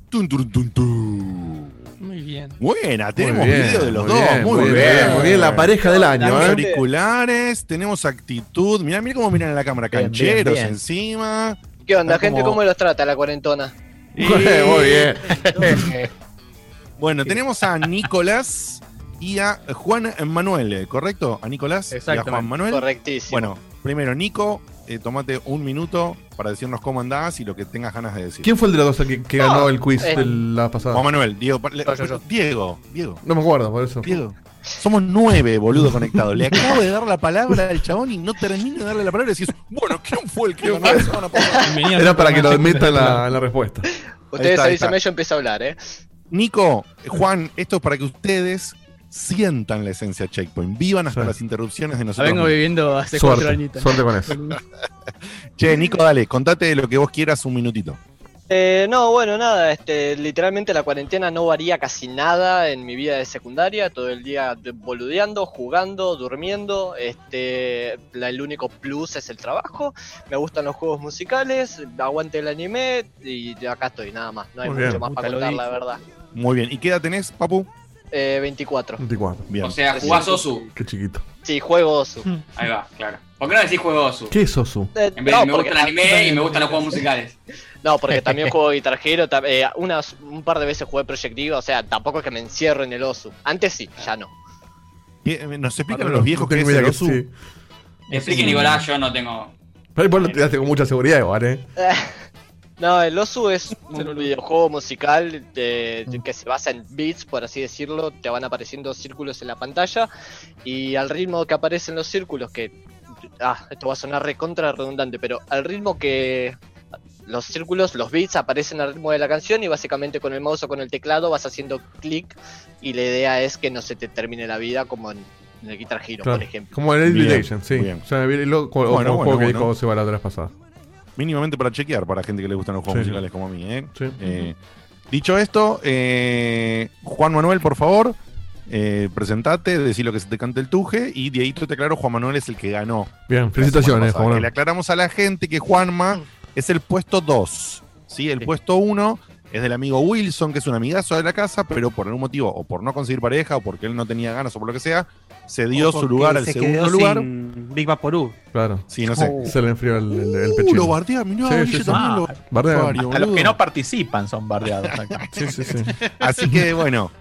Tun, tun, tun, tun. Muy bien. Buena, tenemos bien, video de los muy dos. bien, muy, muy bien. bien, muy bien, la pareja del año, Tenemos ¿eh? auriculares, tenemos actitud. Mirá, mirá cómo miran en la cámara. Cancheros bien, bien. encima. ¿Qué onda, gente? como- ¿Cómo los trata la cuarentona? [laughs] [laughs] Muy bien. [laughs] Bueno, tenemos a Nicolás y a Juan Manuel, ¿correcto? A Nicolás y a. Juan Manuel. Correctísimo. Bueno, primero, Nico, eh, tomate un minuto para decirnos cómo andás y lo que tengas ganas de decir. ¿Quién fue el de los dos que, que ganó el quiz eh, de la pasada? Juan Manuel, Diego, pa- le- Yo, yo, yo. Diego, Diego, No me acuerdo, por eso. Diego. Somos nueve, boludo, conectados. Le acabo de dar la palabra al chabón y no termino de darle la palabra y decís, bueno, ¿quién fue el que ganó la semana pasada? Bienvenido a Era para que lo meta en la, en la respuesta. Ustedes avísenme, yo empiezo a hablar, ¿eh? Nico, Juan, esto es para que ustedes sientan la esencia Checkpoint. Vivan hasta Sí. las interrupciones de La nosotros. vengo viviendo hace cuatro Suerte, añitos. suerte con eso. [laughs] Che, Nico, dale, contate lo que vos quieras un minutito. Eh, no, bueno, nada, este, literalmente la cuarentena no varía casi nada en mi vida de secundaria, todo el día de- boludeando, jugando, durmiendo, este, la- el único plus es el trabajo, me gustan los juegos musicales, aguante el anime y acá estoy, nada más, no hay Muy mucho bien. más para contar, la verdad. Muy bien. ¿Y qué edad tenés, Papu? Eh, 24. 24. Bien. O sea, jugás Osu. Qué chiquito. Sí, juego Osu. Ahí va, claro. ¿Por qué no decís juego Osu? ¿Qué es Osu? Eh, En vez de no, me porque gusta el anime también- y me gustan los [laughs] juegos musicales. No, porque también [laughs] juego Guitar Hero, eh, unas, un par de veces jugué Project Diva, o sea, tampoco es que me encierro en el Osu. Antes sí, ya no. ¿Qué- ¿Nos explican Ah, a los viejos que es el que- Osu? sí. Explique, Nicolás, yo no tengo. Pero vos lo tiraste con mucha seguridad igual, ¿eh? [laughs] No, el Osu es [laughs] un videojuego musical de- de- que se basa en beats, por así decirlo. Te van apareciendo círculos en la pantalla y al ritmo que aparecen los círculos, que ah, esto va a sonar recontra redundante, pero al ritmo que los círculos, los beats aparecen al ritmo de la canción y básicamente con el mouse o con el teclado vas haciendo clic y la idea es que no se te termine la vida como en, en el Guitar Hero, Claro, por ejemplo. Como el Elite Bien, Legend, sí. bien. O sea, lo- Bueno, bueno, el juego que bueno. dijo se va la otra vez pasada. Mínimamente para chequear para gente que le gustan los juegos Sí. musicales como a mí. ¿eh? Sí. Eh, dicho esto, eh, Juan Manuel, por favor, eh, presentate, decí lo que se te cante el tuje. Y Dieguito, te aclaro, Juan Manuel es el que ganó. Bien, felicitaciones. Juan Manuel. Le aclaramos a la gente que Juanma es el puesto 2. ¿sí? El puesto 1 es del amigo Wilson, que es un amigazo de la casa, pero por algún motivo, o por no conseguir pareja, o porque él no tenía ganas, o por lo que sea, se dio su lugar al se segundo quedó lugar. sin Big Vaporú. Claro. Sí, no sé. Se le enfrió el, el, el Uh, pechito. lo bardea, mirá, Sí, Guille sí, sí. también lo- Bardea. Usuario, Hasta los que no participan son bardeados acá. [laughs] Sí, sí, sí. Así que bueno.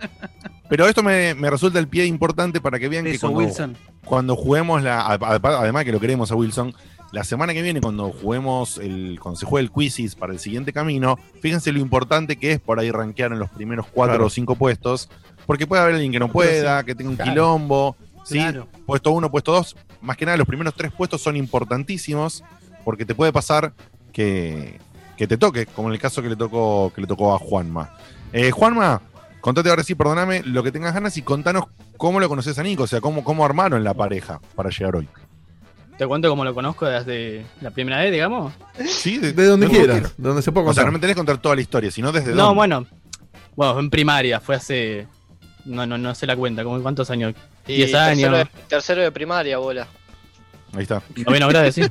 Pero esto me, me resulta el pie importante para que vean que cuando, Wilson. cuando juguemos la. a- a- Además que lo queremos a Wilson. La semana que viene, cuando juguemos el. Cuando se juegue el Quizzes para el siguiente camino, fíjense lo importante que es por ahí rankear en los primeros cuatro Claro. o cinco puestos. Porque puede haber alguien que no pueda, que tenga un Claro. quilombo. ¿sí? Claro. Puesto uno, puesto dos. Más que nada, los primeros tres puestos son importantísimos. Porque te puede pasar que, que te toque, como en el caso que le tocó, que le tocó a Juanma. Eh, Juanma, contate ahora sí, perdóname, lo que tengas ganas y contanos cómo lo conoces a Nico, o sea, cómo, cómo armaron la pareja para llegar hoy. Te cuento cómo lo conozco desde la primera vez, digamos. Sí, De donde quieras, de donde se pueda O sea, contar. no me tenés que contar toda la historia, sino desde No, dónde. bueno. Bueno, en primaria, fue hace. No, no, no sé la cuenta, como cuántos años. Y 10 años. Tercero de, tercero de primaria, bola. Ahí está. Noveno grado, sí.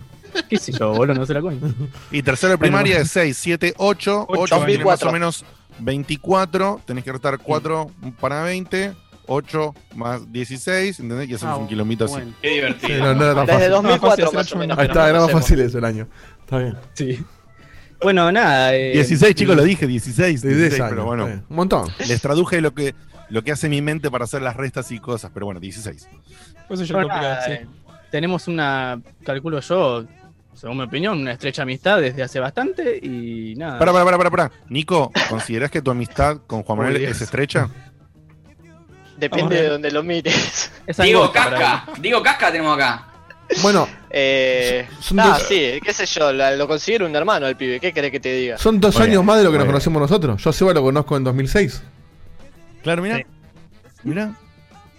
¿Qué sé yo, boludo? No sé la cuenta. Y tercero de primaria es 6, 7, 8. 8 tiene más 2004. o menos 24. Tenés que restar 4 para 20. 8 más 16, ¿entendés? Y hacemos Ah, un kilómetro así. Qué Sí, divertido. no, no era tan Desde fácil. 2004 fácil más o menos. Ahí está, era más fácil ese el año. Está bien. Sí. Bueno, nada. eh, 16, chicos, lo dije, 16. De 10 16 años. pero bueno. Un montón. Les traduje lo que, lo que hace mi mente para hacer las restas y cosas, pero bueno, 16. Por eso yo bueno, nada, sí. eh, Tenemos una, calculo yo, según mi opinión, una estrecha amistad desde hace bastante y nada. Para, para, para, para, para. Nico, ¿considerás que tu amistad con Juan Manuel es estrecha? [laughs] Depende de donde lo mires. [laughs] Es Digo Casca. Digo Casca tenemos acá. Bueno, Eh, ah, dos- sí, qué sé yo, la- lo considero un hermano el pibe, ¿qué querés que te diga? son dos Muy años bien, más de lo que nos bien. conocemos nosotros. Yo a Seba lo conozco en 2006. Claro, mira. Sí. Mira.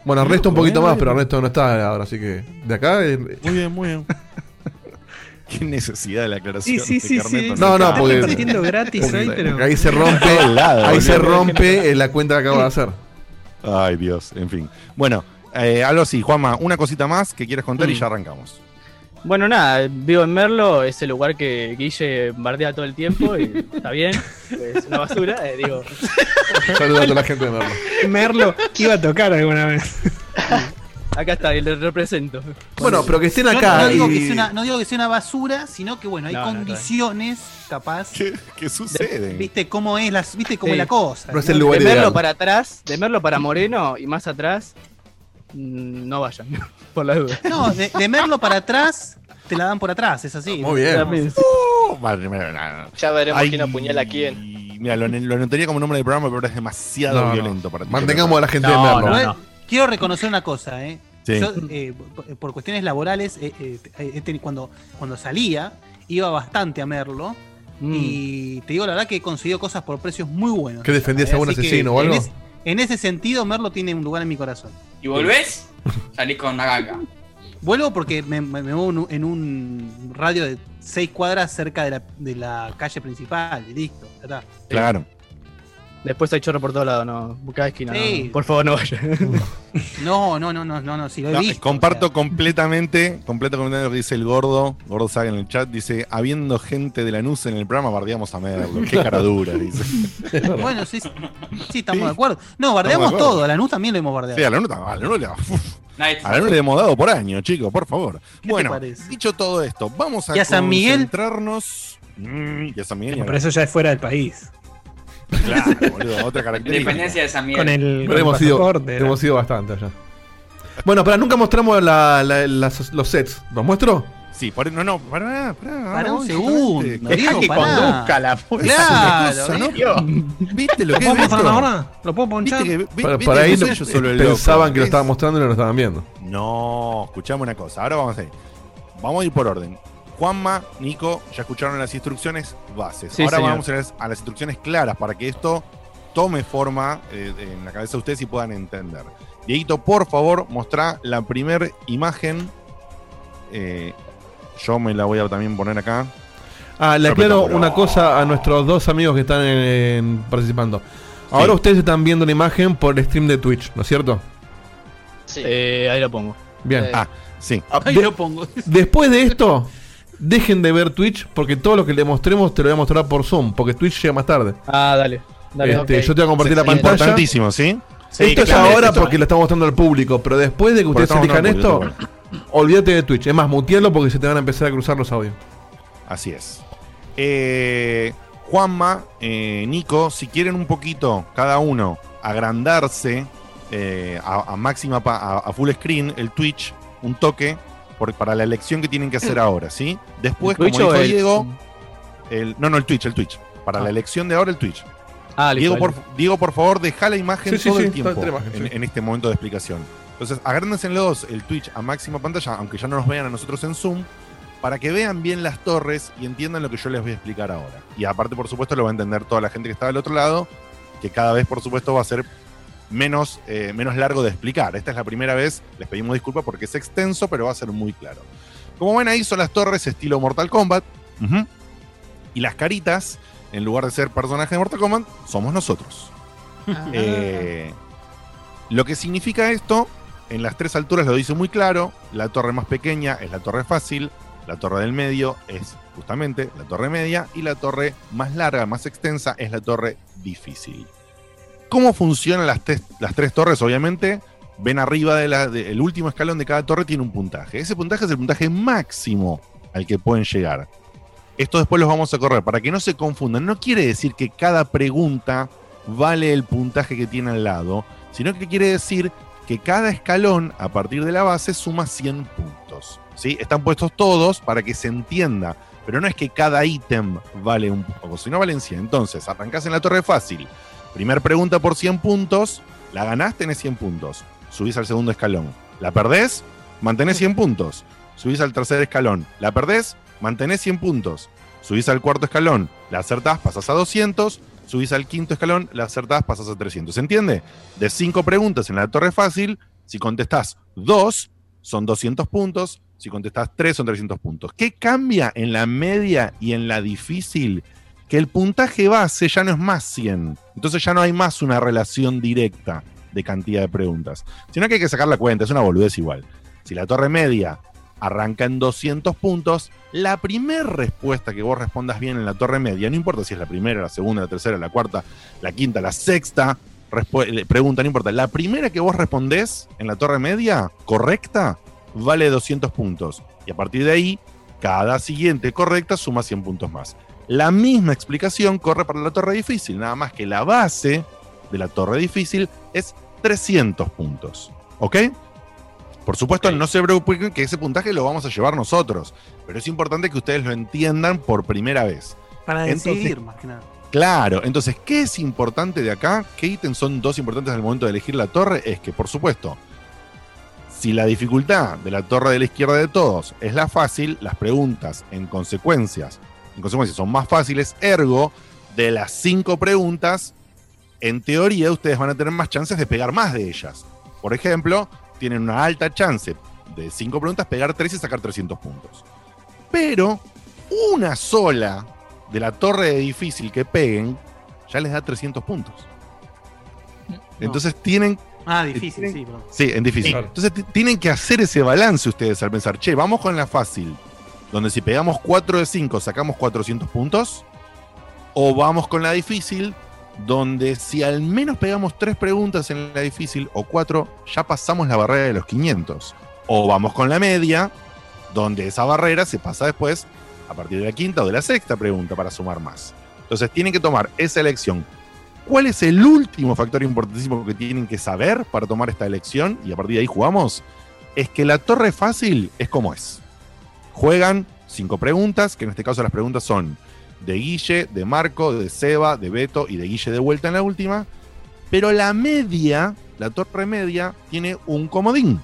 Bueno, Ernesto un poquito más, pero. Ernesto no está ahora, así que de acá. eh, Muy bien, muy bien. [laughs] Qué necesidad de la aclaración. Sí, sí, de sí. No, no, porque- gratis porque- ahí, pero. porque ahí se rompe. ahí se rompe eh, la cuenta que acabo de hacer. Ay, Dios, en fin. Bueno, eh, algo así, Juanma, una cosita más que quieres contar y Mm. ya arrancamos. Bueno, nada, vivo en Merlo, es el lugar que Guille bardea todo el tiempo y está bien, es una basura, eh, digo. Saludos a toda la gente de Merlo. Merlo iba a tocar alguna vez. Acá está, y le represento. Bueno, pero que estén acá. no, digo y- que sea una, no digo que sea una basura, sino que bueno, hay No, no, condiciones capaz. ¿Qué, qué sucede? ¿Viste cómo es la, viste cómo Sí. es la cosa? No es el lugar de Merlo para atrás, de Merlo para Moreno y más atrás, mm, no vayan, [laughs] por la duda. No, de, de Merlo para atrás, te la dan por atrás, es así. Muy bien. Oh, madre no. Ya veremos Ay, quién apuñala a quién. Mira, lo, lo anotaría como nombre del programa, pero es demasiado No, no. violento para ti. Mantengamos a la gente No, de Merlo. no, Quiero reconocer una cosa, ¿eh? Sí. Yo, eh, por, cuestiones laborales, eh, eh, eh, cuando, cuando salía, iba bastante a Merlo. Mm. Y te digo la verdad que he conseguido cosas por precios muy buenos. ¿Qué defendías a que asesino o algo? En, es- en ese sentido, Merlo tiene un lugar en mi corazón. ¿Y volvés? Salís con una ganga. Vuelvo porque me, me- me muevo en un- un radio de 6 cuadras cerca de la, de la calle principal. Y listo, ya está. Claro. Después hay chorro por todos lados, no, cada esquina, no, Sí. por favor no vayan. [laughs] No, no, no, no, no, no, si lo he No, visto. comparto o sea. completamente, completamente lo que dice el gordo, gordo Saga en el chat, dice, habiendo gente de la NUS en el programa, bardeamos a Merlo. Qué cara dura, dice. [laughs] Bueno, sí, sí, sí, estamos Sí. de acuerdo. No, bardeamos acuerdo. todo, a la NUS también lo hemos bardeado. Sí, a la NUS, a la NUS le- uf, Nadie a la NUS le hemos dado por año, chicos, por favor. Bueno, dicho todo esto, vamos a ¿Y a San Miguel? concentrarnos... Mm, y a San Miguel. Pero eso ya es fuera del país. Claro, [laughs] boludo, otra característica. Independencia de San Miguel. Con el, Pero con el hemos ido, pasaporte, era. hemos ido bastante allá. Bueno, pero nunca mostramos la- la- las- los sets. ¿Los muestro? Sí, por, no, no, pará, pará. Pará un segundo, [laughs] justamente. Diego, que pará. conduzca la Claro, cosa, ¿no? ¿Viste lo ¿Lo que puedo es esto? ahora? ¿Lo puedo ponchar? ¿Viste que, vi- Para, viste para que ahí no el pensaban loco? que lo Es- estaban mostrando y no lo estaban viendo. No, escuchame una cosa. Ahora vamos a ir. vamos a ir por orden. Juanma, Nico, ya escucharon las instrucciones bases. Sí, Ahora señor. vamos a las, a las instrucciones claras para que esto tome forma eh, en la cabeza de ustedes y puedan entender. Dieguito, por favor, mostrá la primera imagen. Eh, yo me la voy a también poner acá. Ah, le aclaro una cosa a nuestros dos amigos que están en- en- participando. Ahora Sí. ustedes están viendo la imagen por el stream de Twitch, ¿no es cierto? Sí. Eh, ahí lo pongo. Bien. Ah, sí. Ahí de- lo pongo. [laughs] Después de esto, dejen de ver Twitch porque todo lo que le mostremos te lo voy a mostrar por Zoom, porque Twitch llega más tarde. Ah, dale. Dale. Este. Yo te voy a compartir Sí, la pantalla. Importantísimo, ¿sí? esto es ahora esto- porque lo estamos mostrando al público, pero después de que ustedes estamos elijan esto, olvídate de Twitch. Es más, mutearlo porque se te van a empezar a cruzar los audios. Así es. Eh, Juanma, eh, Nico, si quieren un poquito cada uno agrandarse eh, a, a máxima, pa- a, a full screen el Twitch, un toque por- para la elección que tienen que hacer [clears throat] ahora, ¿sí? Después, ¿El como dijo el- Diego, el, no, no, el Twitch, el Twitch. Para Ah. la elección de ahora, el Twitch. Ah, listo, Diego, por. Diego, por favor, deja la imagen Sí, todo sí, el tiempo imagen, en, sí. en este momento de explicación. Entonces, agrándense los dos el Twitch a máxima pantalla, aunque ya no nos vean a nosotros en Zoom, para que vean bien las torres y entiendan lo que yo les voy a explicar ahora. Y aparte, por supuesto, lo va a entender toda la gente que está del otro lado, que cada vez, por supuesto, va a ser menos, eh, menos largo de explicar. Esta es la primera vez, les pedimos disculpas porque es extenso, pero va a ser muy claro. Como ven ahí, son las torres estilo Mortal Kombat. Y las caritas, en lugar de ser personajes de Mortal Kombat, somos nosotros. Eh, lo que significa esto, en las tres alturas lo dice muy claro, la torre más pequeña es la torre fácil, la torre del medio es justamente la torre media y la torre más larga, más extensa es la torre difícil. ¿Cómo funcionan las, tres- torres? Obviamente, ven arriba del último escalón de cada torre tiene un puntaje. Ese puntaje es el puntaje máximo al que pueden llegar. Esto después los vamos a correr para que no se confundan. No quiere decir que cada pregunta vale el puntaje que tiene al lado, sino que quiere decir que cada escalón a partir de la base suma 100 puntos. ¿sí? Están puestos todos para que se entienda, pero no es que cada ítem vale un poco, sino valen 100. Entonces, arrancás en la torre fácil. Primer pregunta por 100 puntos, la ganás, tenés 100 puntos. Subís al segundo escalón. ¿La perdés? Mantenés 100 puntos. Subís al tercer escalón. ¿La perdés? Mantenés 100 puntos. Subís al cuarto escalón. La acertás, pasás a 200. Subís al quinto escalón, la acertás, pasás a 300. ¿Se entiende? De 5 preguntas en la torre fácil, si contestás 2, son 200 puntos. Si contestás 3, son 300 puntos. ¿Qué cambia en la media y en la difícil? Que el puntaje base ya no es más 100. Entonces ya no hay más una relación directa de cantidad de preguntas. Sino que hay que sacar la cuenta, es una boludez igual. Si la torre media arranca en 200 puntos, la primera respuesta que vos respondas bien en la torre media, no importa si es la primera, la segunda, la tercera, la cuarta, la quinta, la sexta eh, pregunta, no importa. La primera que vos respondés en la torre media, correcta, vale 200 puntos. Y a partir de ahí, cada siguiente correcta suma 100 puntos más. La misma explicación corre para la torre difícil, nada más que la base de la torre difícil es 300 puntos. ¿Ok? Por supuesto, no se preocupen que ese puntaje lo vamos a llevar nosotros, pero es importante que ustedes lo entiendan por primera vez. Para Entonces, decidir, más que nada. Claro, entonces, ¿qué es importante de acá? ¿Qué ítems son dos importantes al momento de elegir la torre? Es que, por supuesto, si la dificultad de la torre de la izquierda de todos es la fácil, las preguntas en consecuencias, en consecuencia son más fáciles, ergo, de las cinco preguntas, en teoría ustedes van a tener más chances de pegar más de ellas. Por ejemplo, tienen una alta chance de cinco preguntas pegar tres y sacar 300 puntos. Pero una sola de la torre de difícil que peguen ya les da 300 puntos. Entonces tienen Ah, difícil, sí, perdón. Sí, en difícil. Entonces tienen que hacer ese balance ustedes al pensar, che, vamos con la fácil, donde si pegamos 4 de 5 sacamos 400 puntos, o vamos con la difícil, donde si al menos pegamos 3 preguntas en la difícil o 4, ya pasamos la barrera de los 500. O vamos con la media, donde esa barrera se pasa después a partir de la quinta o de la sexta pregunta para sumar más. Entonces tienen que tomar esa elección ¿Cuál es el último factor importantísimo que tienen que saber para tomar esta elección? Y a partir de ahí jugamos. Es que la torre fácil es como es. Juegan cinco preguntas, que en este caso las preguntas son de Guille, de Marco, de Seba, de Beto y de Guille de vuelta en la última. Pero la media, la torre media, tiene un comodín.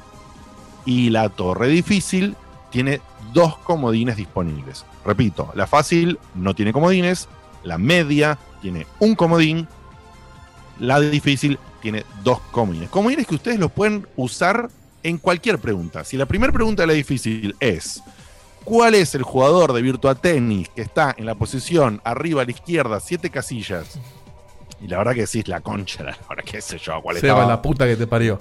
Y la torre difícil tiene dos comodines disponibles. Repito, la fácil no tiene comodines, la media tiene un comodín, la difícil tiene dos comodines. Comodines que ustedes los pueden usar en cualquier pregunta. Si la primera pregunta de la difícil es ¿cuál es el jugador de Virtua Tennis que está en la posición arriba a la izquierda, siete casillas? Y la verdad que decís la concha, la verdad qué sé yo, cuál Se estaba- va la puta que te parió.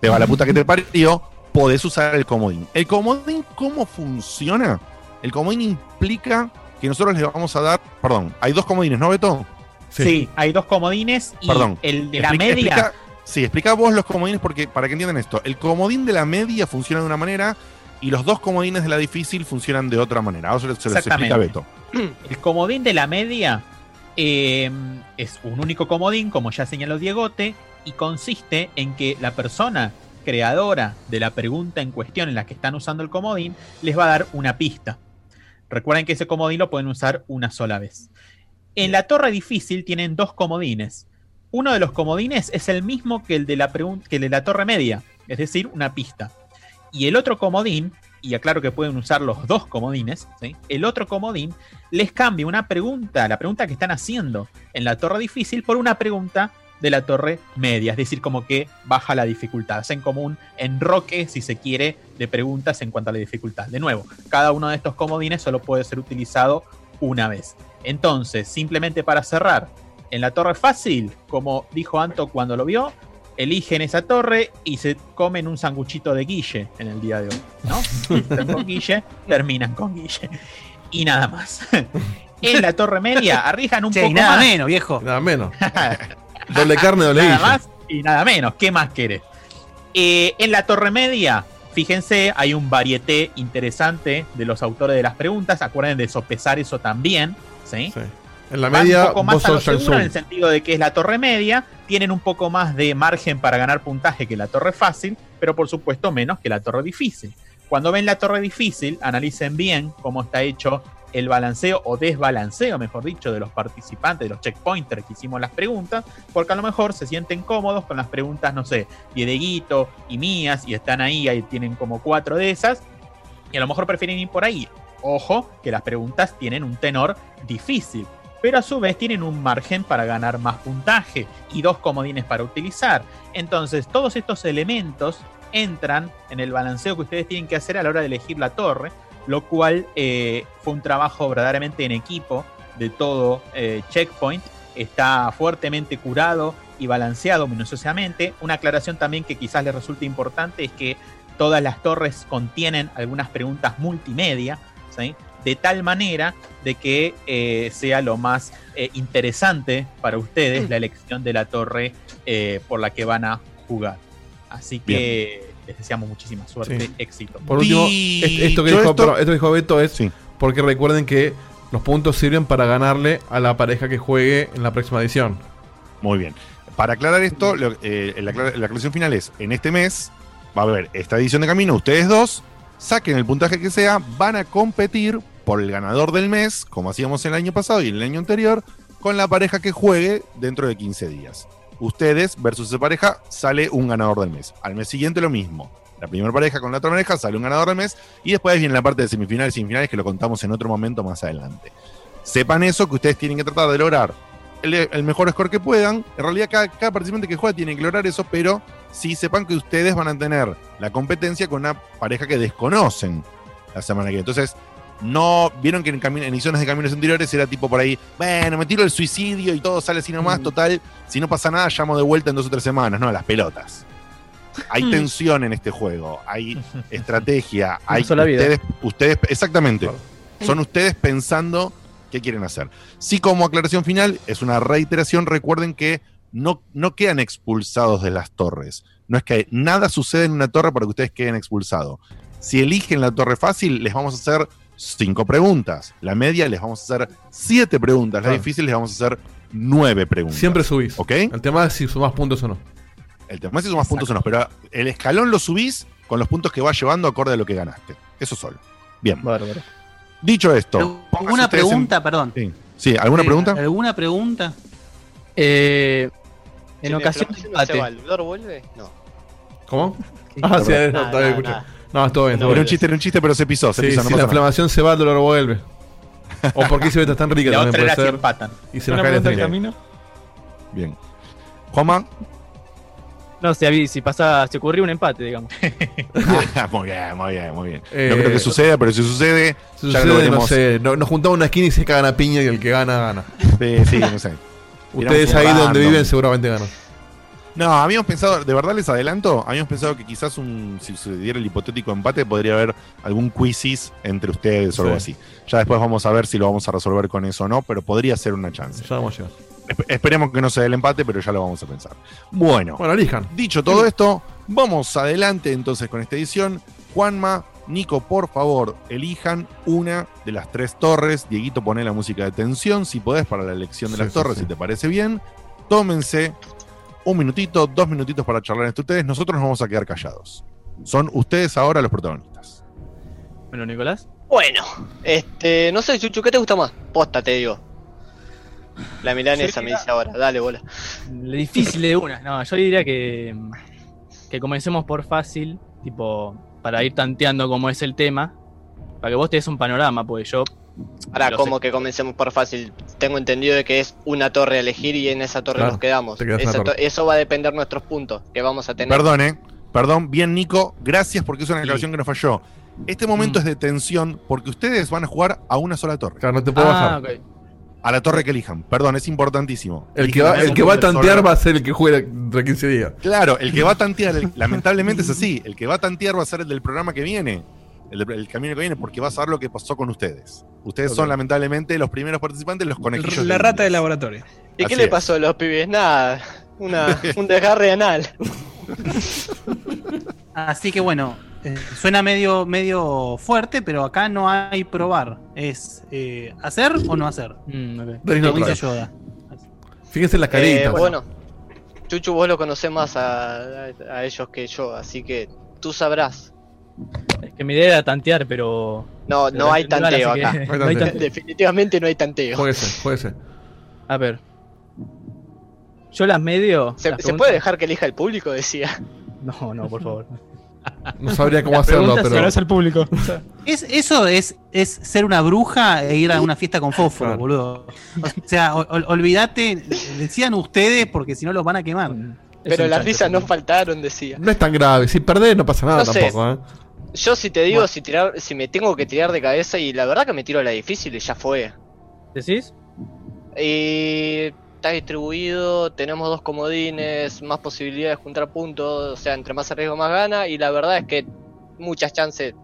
te va la puta que te parió, podés usar el comodín. ¿El comodín cómo funciona? El comodín implica que nosotros le vamos a dar. Perdón, hay dos comodines, ¿no, Beto? Sí, hay dos comodines y Perdón. el de la Explica- media. explica- sí, explica vos los comodines porque para que entiendan esto. El comodín de la media funciona de una manera y los dos comodines de la difícil funcionan de otra manera. Ahora se, se los explica Beto. El comodín de la media eh, es un único comodín, como ya señaló Diegote, y consiste en que la persona creadora de la pregunta en cuestión en la que están usando el comodín les va a dar una pista. Recuerden que ese comodín lo pueden usar una sola vez. En la torre difícil tienen dos comodines. Uno de los comodines es el mismo que el de la, que el de la torre media, es decir, una pista. Y el otro comodín, y aclaro que pueden usar los dos comodines, el otro comodín les cambia una pregunta, la pregunta que están haciendo en la torre difícil, por una pregunta de la torre media, es decir, como que baja la dificultad, hacen como un enroque, si se quiere, de preguntas en cuanto a la dificultad. De nuevo, cada uno de estos comodines solo puede ser utilizado una vez. Entonces, simplemente para cerrar, en la torre fácil, como dijo Anto cuando lo vio, eligen esa torre y se comen un sanguchito de Guille en el día de hoy, ¿no? [laughs] Con Guille, terminan con Guille. Y nada más. [laughs] En la torre media arriesgan un Sí, poco nada más. menos, viejo. Nada menos. [laughs] Doble carne, doble nada guille. más y nada menos. ¿Qué más querés? Eh, en la torre media, fíjense, hay un varieté interesante de los autores de las preguntas. Acuerden de sopesar eso también. ¿sí? En la media, un poco más a lo seguro en el sentido de que es la torre media, tienen un poco más de margen para ganar puntaje que la torre fácil, pero por supuesto menos que la torre difícil. Cuando ven la torre difícil, analicen bien cómo está hecho el balanceo o desbalanceo, mejor dicho, de los participantes, de los checkpointers que hicimos las preguntas, porque a lo mejor se sienten cómodos con las preguntas, no sé, y de Guito y mías, y están ahí, ahí tienen como cuatro de esas, y a lo mejor prefieren ir por ahí. Ojo, que las preguntas tienen un tenor difícil, pero a su vez tienen un margen para ganar más puntaje y dos comodines para utilizar. Entonces, todos estos elementos entran en el balanceo que ustedes tienen que hacer a la hora de elegir la torre, lo cual eh, fue un trabajo verdaderamente en equipo de todo eh, Checkpoint. Está fuertemente curado y balanceado minuciosamente. Una aclaración también que quizás les resulte importante es que todas las torres contienen algunas preguntas multimedia, ¿sí? De tal manera de que eh, sea lo más eh, interesante para ustedes la elección de la torre eh, por la que van a jugar. Así que les deseamos muchísima suerte, Sí. éxito. Por último, est- esto que, dijo, perdón, esto que dijo Beto es porque recuerden que los puntos sirven para ganarle a la pareja que juegue en la próxima edición. Muy bien. Para aclarar esto, lo- eh, la, la aclaración final es, en este mes va a haber esta edición de camino, ustedes dos, saquen el puntaje que sea, van a competir por el ganador del mes, como hacíamos el año pasado y el año anterior, con la pareja que juegue dentro de 15 días. Ustedes versus esa pareja sale un ganador del mes. Al mes siguiente lo mismo. La primera pareja con la otra pareja sale un ganador del mes y después viene la parte de semifinales y semifinales que lo contamos en otro momento más adelante. Sepan eso, que ustedes tienen que tratar de lograr el, el mejor score que puedan. En realidad, cada, cada participante que juega tiene que lograr eso, pero sí sepan que ustedes van a tener la competencia con una pareja que desconocen la semana que viene. Entonces, no vieron que en, en ediciones de caminos anteriores era tipo por ahí, bueno, me tiro el suicidio y todo sale así nomás, total, si no pasa nada, llamo de vuelta en dos o tres semanas, no, las pelotas. Hay Mm. tensión en este juego, hay [laughs] estrategia, hay sola vida. ustedes, ustedes, exactamente, son ustedes pensando qué quieren hacer. Sí, como aclaración final, es una reiteración, recuerden que no, no quedan expulsados de las torres. No es que nada sucede en una torre para que ustedes queden expulsados. Si eligen la torre fácil, les vamos a hacer cinco preguntas. La media les vamos a hacer siete preguntas. La Claro. difícil les vamos a hacer nueve preguntas. Siempre subís. ¿Ok? El tema es si sumás puntos o no. El tema es si sumas puntos o no, pero el escalón lo subís con los puntos que vas llevando acorde a lo que ganaste. Eso solo. Bien. Dicho esto, ¿Alguna en- pregunta, perdón? Sí. Sí, ¿alguna pregunta? ¿Alguna pregunta? Eh, en Si ocasión de vecino empate. Seba, ¿El Ludor vuelve? No. ¿Cómo? Ah, sí, no, todavía nada, escucho. nada. No, es todo bien. Era un chiste, era un chiste, pero se pisó. Se Sí, pisó, si no la inflamación se va, el dolor vuelve. [laughs] O porque Isabel está tan rica La también otra puede ser. empatan. Y se nos cae el camino. Bien. Juanma. No, si, si pasa, se ocurrió un empate, digamos. [laughs] Ah, muy bien, muy bien, muy bien. Eh, no creo que suceda, pero si sucede, Si ya sucede, lo no sé, no- nos juntamos una esquina y se cagan a piña y el que gana, gana. Sí, sí, no sé. [laughs] Ustedes ahí donde viven seguramente ganan. No, habíamos pensado, de verdad les adelanto, habíamos pensado que quizás un, si se diera el hipotético empate, podría haber algún quizis entre ustedes o algo Sí. así. Ya después vamos a ver si lo vamos a resolver con eso o no, pero podría ser una chance. Ya vamos a llegar. Esperemos que no se dé el empate, pero ya lo vamos a pensar. Bueno, Bueno, elijan. dicho todo esto, vamos adelante entonces con esta edición. Juanma, Nico, por favor, elijan una de las tres torres. Dieguito, pone la música de tensión, si podés, para la elección de Sí, las sí, torres, sí. si te parece bien. Tómense un minutito, dos minutitos para charlar entre ustedes. Nosotros nos vamos a quedar callados. Son ustedes ahora los protagonistas. Bueno, Nicolás. Bueno, este, no sé, Chuchu, ¿qué te gusta más? Posta, te digo. La milanesa me dice ahora, dale, bola. Lo difícil de una. No, yo diría que, que comencemos por fácil, tipo, para ir tanteando cómo es el tema. Para que vos te des un panorama, porque yo. Ahora, como que comencemos por fácil. Tengo entendido de que es una torre a elegir y en esa torre Claro, nos quedamos. Esa to- eso va a depender nuestros puntos que vamos a tener. Perdón, eh. Perdón, bien, Nico. Gracias porque es una aclaración que nos falló. Este momento Mm. es de tensión porque ustedes van a jugar a una sola torre. Claro, no te puedo Ah, bajar. A la torre que elijan. Perdón, es importantísimo. El que va, el que va a tantear va a ser el que juegue entre 15 días. Claro, el que va a tantear, el- lamentablemente es así. El que va a tantear va a ser el del programa que viene. El, del- el camino que viene, porque va a saber lo que pasó con ustedes. Ustedes son lamentablemente los primeros participantes, los conejillos. La del rata de Indes. laboratorio. ¿Y qué le pasó a los pibes? Nada. Una, [laughs] un desgarre anal. Así que bueno, eh, suena medio, medio fuerte, pero acá no hay probar. Es eh, hacer o no hacer. Mm, ok. Dale, no. Yoda. Fíjense en las Eh, caritas. bueno, Chuchu, vos lo conocés más a, a- a ellos que yo, así que tú sabrás. Es que mi idea era tantear, pero. No, pero no hay tanteo que- acá. [laughs] no hay tanteo. Definitivamente no hay tanteo. Jueguese, jueguese. A ver. Yo las medio. ¿Se, las se preguntas- puede dejar que elija el público? Decía. No, no, por favor. No sabría cómo hacerlo, pero. es al público. Es, eso es, es ser una bruja e ir a una fiesta con fósforo, Claro. boludo. O sea, ol- ol- olvídate, decían ustedes porque si no los van a quemar. Pero las risas no faltaron, decía. No es tan grave. Si perdés, no pasa nada No sé. tampoco, ¿eh? Yo si te digo, si tirar, si me tengo que tirar de cabeza y la verdad que me tiro a la difícil y ya fue. ¿Decís? Y está distribuido, tenemos dos comodines, más posibilidades de juntar puntos, o sea, entre más arriesgo más gana, y la verdad es que muchas chances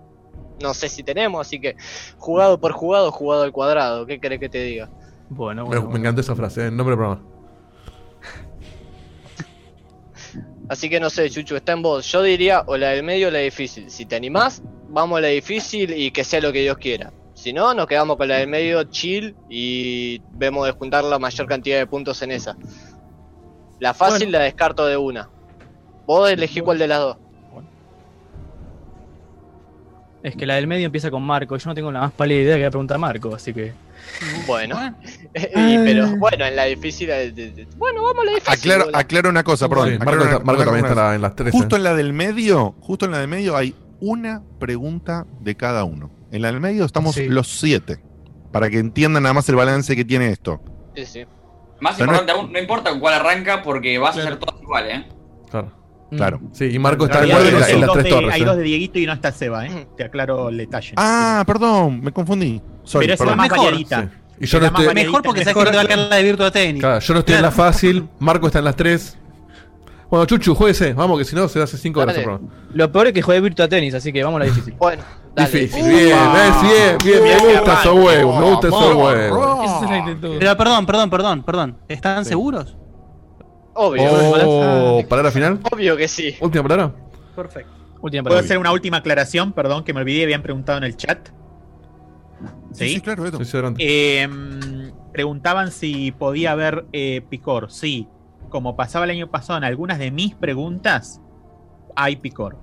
no sé si tenemos, así que jugado por jugado, jugado al cuadrado, ¿qué querés que te diga? Bueno, Me, bueno. me bueno. encantó esa frase, ¿eh? nombre del programa. Así que no sé, Chuchu, está en vos. Yo diría o la del medio o la difícil. Si te animás, vamos a la difícil y que sea lo que Dios quiera. Si no, nos quedamos con la del medio chill y vemos de juntar la mayor cantidad de puntos en esa. La fácil la descarto de una. Vos elegí cuál de las dos. Es que la del medio empieza con Marco. Yo no tengo la más pálida idea que voy a preguntar a Marco, así que. Bueno. [laughs] Y- pero bueno, en la difícil. eh, de- de- bueno, vamos a la difícil. Aclaro, bola. aclaro una cosa, perdón. Sí, Marco, una- está- Marco también una- estará en las tres. ¿eh? Justo en la del medio, justo en la del medio hay una pregunta de cada uno. En la del medio estamos Sí. los siete. Para que entiendan nada más el balance que tiene esto. Sí, sí. Más Pero no- importante aún, no importa con cuál arranca porque vas a hacer todas iguales, ¿eh? Claro. Claro. Sí, y Marco está igual en, la- las dos tres de- torres. Hay ¿eh? dos de Dieguito y no está Seba, ¿eh? Te aclaro el detalle. Ah, perdón, me confundí. Sorry, Pero esa es la más Mejor. variadita. Sí. Y yo no estoy. Mejor porque sabes que te va a caer la de Virtua Tennis. claro, yo no estoy en la fácil, Marco está en las tres. Bueno, Chuchu, jueguese, vamos, que si no se hace cinco horas el Dale. programa. Lo peor es que juegue Virtua Tennis, así que vamos a la difícil. [laughs] Bueno, dale. Difícil. Uh, bien, bien, bien, me gusta esos huevos, me gusta esos huevos. Pero perdón, perdón, perdón, perdón. ¿Están Sí. seguros? Obvio, Oh, palabra final. obvio que sí. Última palabra. Perfecto. Última ¿Puedo hacer una última aclaración? Perdón, que me olvidé, habían preguntado en el chat. Sí, sí, claro, Beto. Sí, sí, adelante. Eh, preguntaban si podía haber eh, picor. Sí, como pasaba el año pasado en algunas de mis preguntas, hay picor.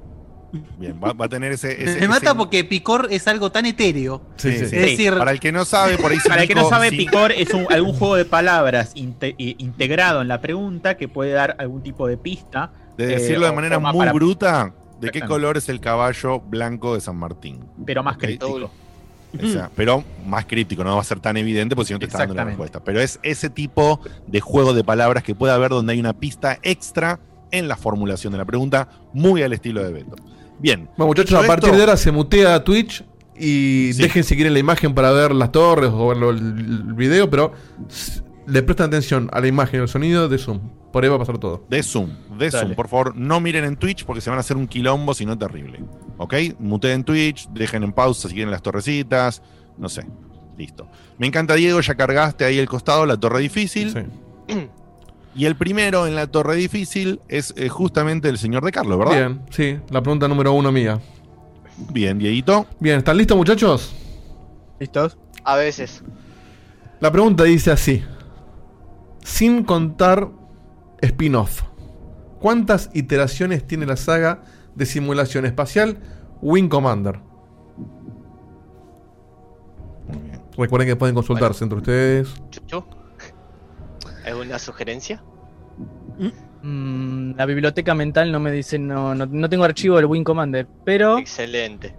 Bien, va, va a tener ese. ese- Me mata ese- porque picor es algo tan etéreo. Sí, sí, sí, Es sí. decir, Para el que no sabe, por ahí Para el que no sabe, picor es un- algún juego de palabras inte- i- integrado en la pregunta que puede dar algún tipo de pista. De eh, decirlo de manera muy para- bruta, ¿De qué color es el caballo blanco de San Martín? Pero más crítico. O sea, pero más crítico, no va a ser tan evidente porque si no te está dando la respuesta. Pero es ese tipo de juego de palabras que puede haber donde hay una pista extra en la formulación de la pregunta, muy al estilo de Beto. Bien. Bueno, muchachos, a partir esto- de ahora se mutea Twitch y dejen si quieren la imagen para ver las torres o ver el, el video, pero le prestan atención a la imagen y al sonido de Zoom. Por ahí va a pasar todo. De Zoom, de Dale. Zoom. Por favor, no miren en Twitch porque se van a hacer un quilombo, si no terrible. ¿Ok? Muteen Twitch, dejen en pausa si quieren las torrecitas. No sé. Listo. Me encanta, Diego, ya cargaste ahí el costado, la torre difícil. [clears throat] Y el primero en la torre difícil es eh, justamente el señor de Carlos, ¿verdad? Bien, sí, la pregunta número uno mía. Bien, Dieguito. Bien, ¿están listos, muchachos? ¿Listos? A veces. La pregunta dice así: Sin contar spin-off, ¿cuántas iteraciones tiene la saga de simulación espacial Wing Commander? Recuerden que pueden consultarse entre ustedes. ¿Alguna sugerencia? Mm, la biblioteca mental no me dice, no, no, no tengo archivo del Wing Commander, pero. Excelente.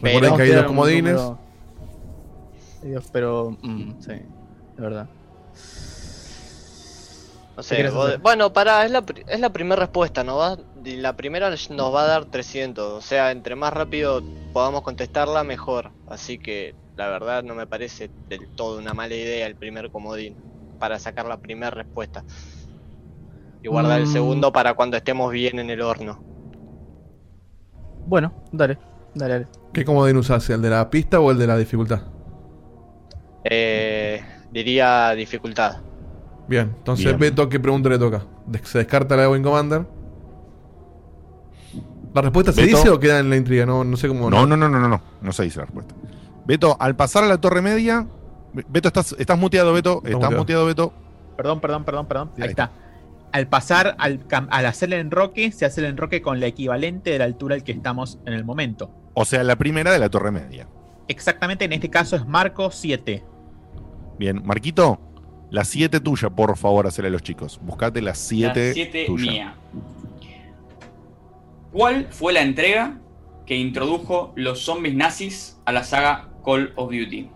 Recuerden que hay dos comodines. Número- Dios, pero. mm, sí, de verdad. No ¿Qué sé, vos- bueno, pará, es la, es la primera respuesta, ¿no? Va, y la primera nos va a dar 300, o sea, entre más rápido podamos contestarla, mejor. Así que la verdad no me parece del todo una mala idea el primer comodín para sacar la primera respuesta. Y guardar el Mm. segundo para cuando estemos bien en el horno. Bueno, dale, dale, dale. ¿Qué comodín usás? ¿El de la pista o el de la dificultad? Eh, diría dificultad. Bien, entonces Bien. Beto, ¿qué pregunta le toca? ¿De- ¿Se descarta la de Wing Commander? ¿La respuesta se Beto. dice o queda en la intriga? No, no sé cómo. No, no, no, no, no, no. No se dice la respuesta. Beto, al pasar a la torre media. Beto, estás, estás muteado, Beto. Estás muteado. muteado, Beto. Perdón, perdón, perdón, perdón. Ahí Ahí está. Al pasar, al, cam- al hacer el enroque, se hace el enroque con la equivalente de la altura al que estamos en el momento. O sea, la primera de la torre media. Exactamente, en este caso es Marco 7. Bien, Marquito, la 7 tuya, por favor, hacerle a los chicos. Buscate la 7 La 7 tuya. mía. ¿Cuál fue la entrega que introdujo los zombies nazis a la saga Call of Duty?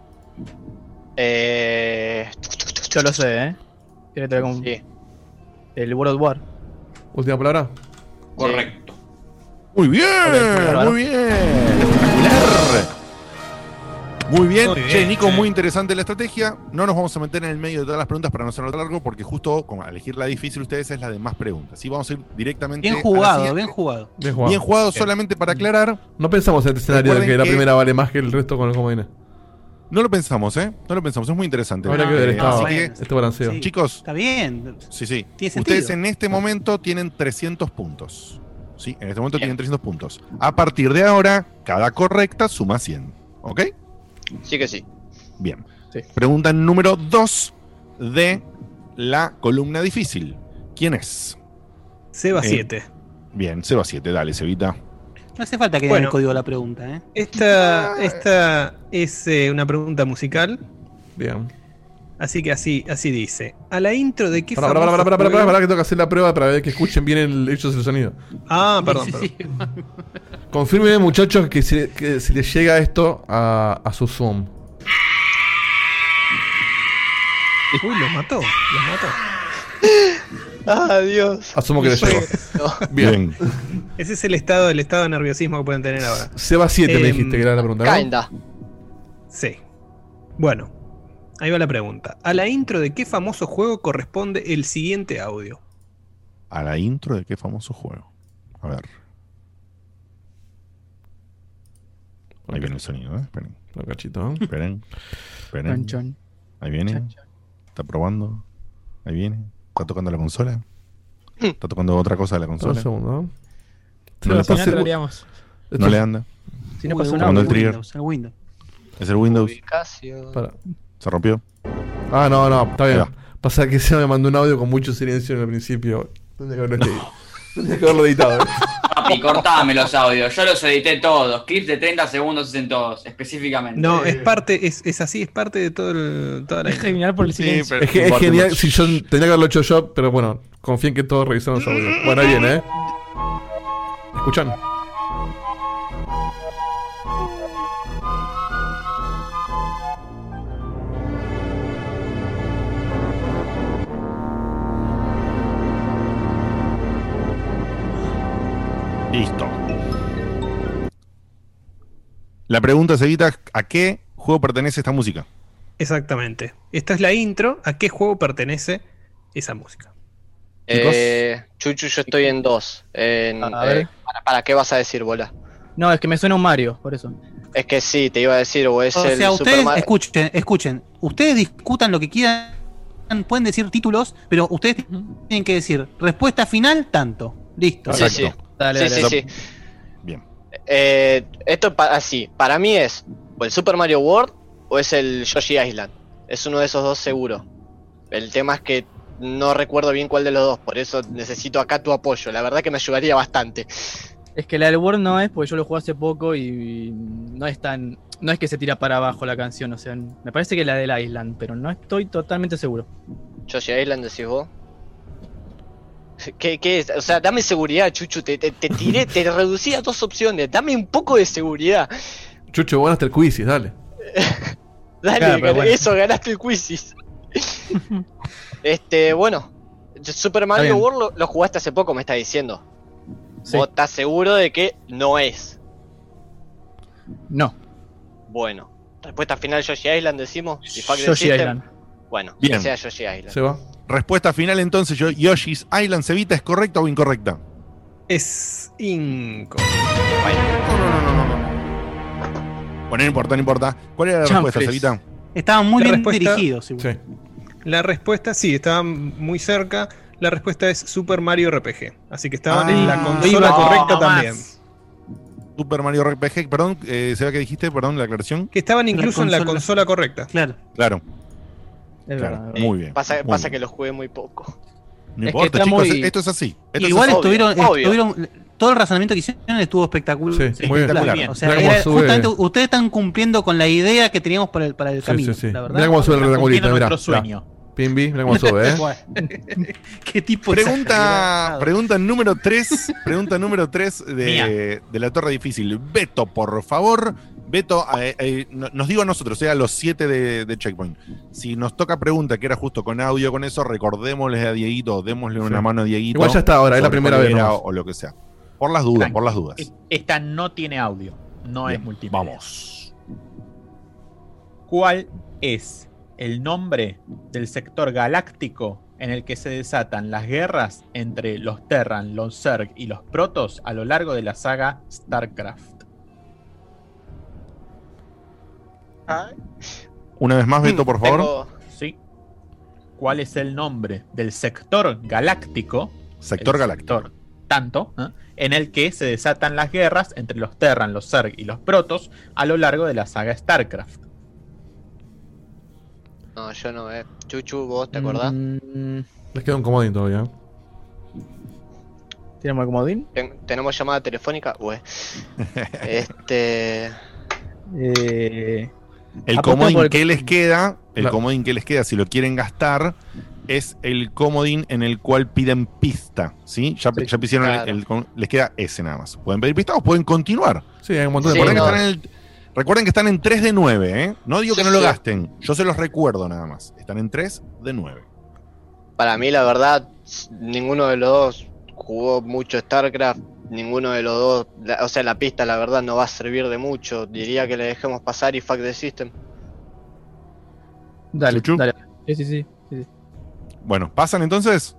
Eh, Yo lo sé, ¿eh? Tiene que ver con el World War. Última palabra. Correcto. Muy bien, muy bien. Espectacular. Muy bien. Muy bien, che, Nico, che. muy interesante la estrategia. No nos vamos a meter en el medio de todas las preguntas para no hacerlo largo, porque justo como elegir la difícil ustedes es la de más preguntas. Sí, vamos a ir directamente. Bien a la jugado, bien jugado. Bien jugado. Bien jugado, solamente para aclarar. No pensamos en este escenario de que la primera vale más que el resto con los comodines. No lo pensamos, ¿eh? No lo pensamos, es muy interesante. Habrá que ver Eh, así que, este balanceo. Sí. chicos, Está bien. sí, sí. Tiene Ustedes sentido. en este momento tienen 300 puntos. Sí, en este momento Bien. tienen 300 puntos. A partir de ahora, cada correcta suma 100. ¿Ok? Sí que sí. Bien. Sí. Pregunta número 2 de la columna difícil. ¿Quién es? Seba Eh, 7. Bien, Seba 7, dale, Sebita. No hace falta que Bueno. el código de la pregunta, ¿eh? Esta, esta es eh, una pregunta musical, Bien. así que así, así dice. A la intro de qué Para, para, para, para, para, para, para, que tengo que hacer la prueba para ver que escuchen bien el, ellos el sonido. Ah, perdón, Sí, perdón. sí. [laughs] Confirmen, muchachos, que si, que si les llega esto a, a su Zoom. Uy, lo mató, lo mató. Ah, Dios. Asumo que les Fue- llegó. no. Bien. Ese es el estado, el estado de nerviosismo que pueden tener ahora. Seba 7 me Em, dijiste que era la pregunta, ¿no? Kinda. Sí. Bueno, ahí va la pregunta. A la intro de qué famoso juego corresponde el siguiente audio. A la intro de qué famoso juego. A ver. Ahí viene el sonido, ¿eh? Esperen. Un cachito, ¿eh? Esperen. Esperen. Chon, chon. Ahí viene. Chon, chon. Está probando. Ahí viene. Está tocando la consola. Está tocando otra cosa de la Un consola. segundo, ¿no? No le no, pasa-. No le anda. Si no uy, nada. El trigger. Windows, el Windows. Es el Windows. Ubicación. Para. Se rompió. Ah, no, no, está bien. Pasa que se me mandó un audio con mucho silencio en el principio. Tendría que haberlo, editado. Tendría que haberlo editado. [laughs] Papi, cortame los audios. Yo los edité todos. Clips de 30 segundos en todos, específicamente. No, es parte, es, es así, es parte de todo el, toda la Es genial por el Sí, silencio. pero- Es, que, es genial. Si yo tendría que haberlo hecho yo, pero bueno, confíen que todos revisaron los audios. Bueno, ahí viene, ¿eh? Escuchan. Listo. La pregunta seguida, ¿a qué juego pertenece esta música? Exactamente. Esta es la intro. ¿A qué juego pertenece esa música? Eh, Chuchu, yo estoy en dos. En, A ver. eh, para, para, ¿qué vas a decir, bola? No, es que me suena un Mario, por eso. Es que sí, te iba a decir, o es O el sea, Super ustedes Mario- escuchen, escuchen. Ustedes discutan lo que quieran, pueden decir títulos, pero ustedes tienen que decir respuesta final tanto. Listo. Sí, sí. Dale, sí, dale. sí, sí. Bien. Eh, esto pa- así, para mí es o el Super Mario World o es el Yoshi Island. Es uno de esos dos seguro. El tema es que no recuerdo bien cuál de los dos, por eso necesito acá tu apoyo. La verdad que me ayudaría bastante. Es que la del World no es, porque yo lo jugué hace poco y no es tan. No es que se tira para abajo la canción, o sea, me parece que la del Island, pero no estoy totalmente seguro. Yoshi Island decís vos. ¿Qué, qué es? O sea, dame seguridad, Chuchu. Te, te, te tiré, te reducí a dos opciones. Dame un poco de seguridad. Chucho, hasta el quiz, dale. [laughs] Dale, Claro, pero gan- bueno. eso, ganaste el quizis. [laughs] este, bueno. Super Mario. World lo, lo jugaste hace poco, me estás diciendo. ¿Vos estás seguro de que no es? No. Bueno. Respuesta final Yoshi Island decimos. Yoshi System. Island. Bueno, Bien. que sea Yoshi Island. Se va. Respuesta final entonces, yo, Yoshi's Island Cevita, ¿es correcta o incorrecta? Es inco. Bueno, no importa, no importa. ¿Cuál era la respuesta. Cevita? Estaban muy La bien dirigidos. igual. La respuesta, sí, estaban muy cerca. La respuesta es Super Mario RPG. Así que estaban en la Ah, consola no, correcta no también. Super Mario RPG, perdón, eh, ¿se ve que dijiste? Perdón, la aclaración. Que estaban incluso en la consola correcta. Claro. Claro. Es Claro, verdad. muy bien. Pasa, muy pasa bien. que lo jugué muy poco. No Es que chicos, muy- esto es así. Esto es Igual así. estuvieron, obvio. estuvieron- todo el razonamiento que hicieron estuvo espectacular. Sí, muy bien. espectacular. O sea, era- justamente ustedes están cumpliendo con la idea que teníamos para el, para el Sí, camino. sí, sí. La verdad. Mirá cómo sube cumpliendo mirá. nuestro mirá. sueño. Pimbi, mirá cómo sube, ¿eh? [laughs] Bueno. ¿Qué tipo Pregunta, pregunta número 3. pregunta número 3 Mía. de, de la torre difícil. Beto, por favor. Beto, eh, eh, no- nos digo a nosotros, sea a los 7 de, de Checkpoint. Si nos toca pregunta que era justo con audio con eso, recordémosle a Dieguito, démosle una Sí. mano a Dieguito. Igual ya está ahora, es la primera vez nomás. O lo que sea. Por las dudas, por las dudas. Esta no tiene audio, no Bien, es multimedia. Vamos. ¿Cuál es el nombre del sector galáctico en el que se desatan las guerras entre los Terran, los Zerg y los Protoss a lo largo de la saga StarCraft? Una vez más, Beto, por favor. Tengo- Sí. ¿Cuál es el nombre del sector galáctico? Sector galáctico. sector tanto, ¿eh? en el que se desatan las guerras entre los Terran, los Zerg y los Protoss a lo largo de la saga StarCraft. No, yo no, eh. Chuchu, vos te acordás. Mm, Les queda un comodín todavía. ¿Tenemos el comodín? Ten- ¿Tenemos llamada telefónica? Ué. [laughs] este. Eh, El comodín el- que les queda, el La- comodín que les queda, si lo quieren gastar, es el comodín en el cual piden pista. ¿Sí? Ya, ya claro. el com- les queda ese nada más. Pueden pedir pista o pueden continuar. Sí, hay un montón de Sí, no. que están en el- recuerden que están en 3 de 9, ¿eh? No digo que no lo sí. gasten, yo se los recuerdo nada más. Están en 3 de 9. Para mí, la verdad, ninguno de los dos jugó mucho StarCraft. Ninguno de los dos, la- o sea, la pista, la verdad, no va a servir de mucho. Diría que le dejemos pasar y fuck the system. dale, Chuchu. dale. Sí, sí, sí. Bueno, ¿pasan entonces?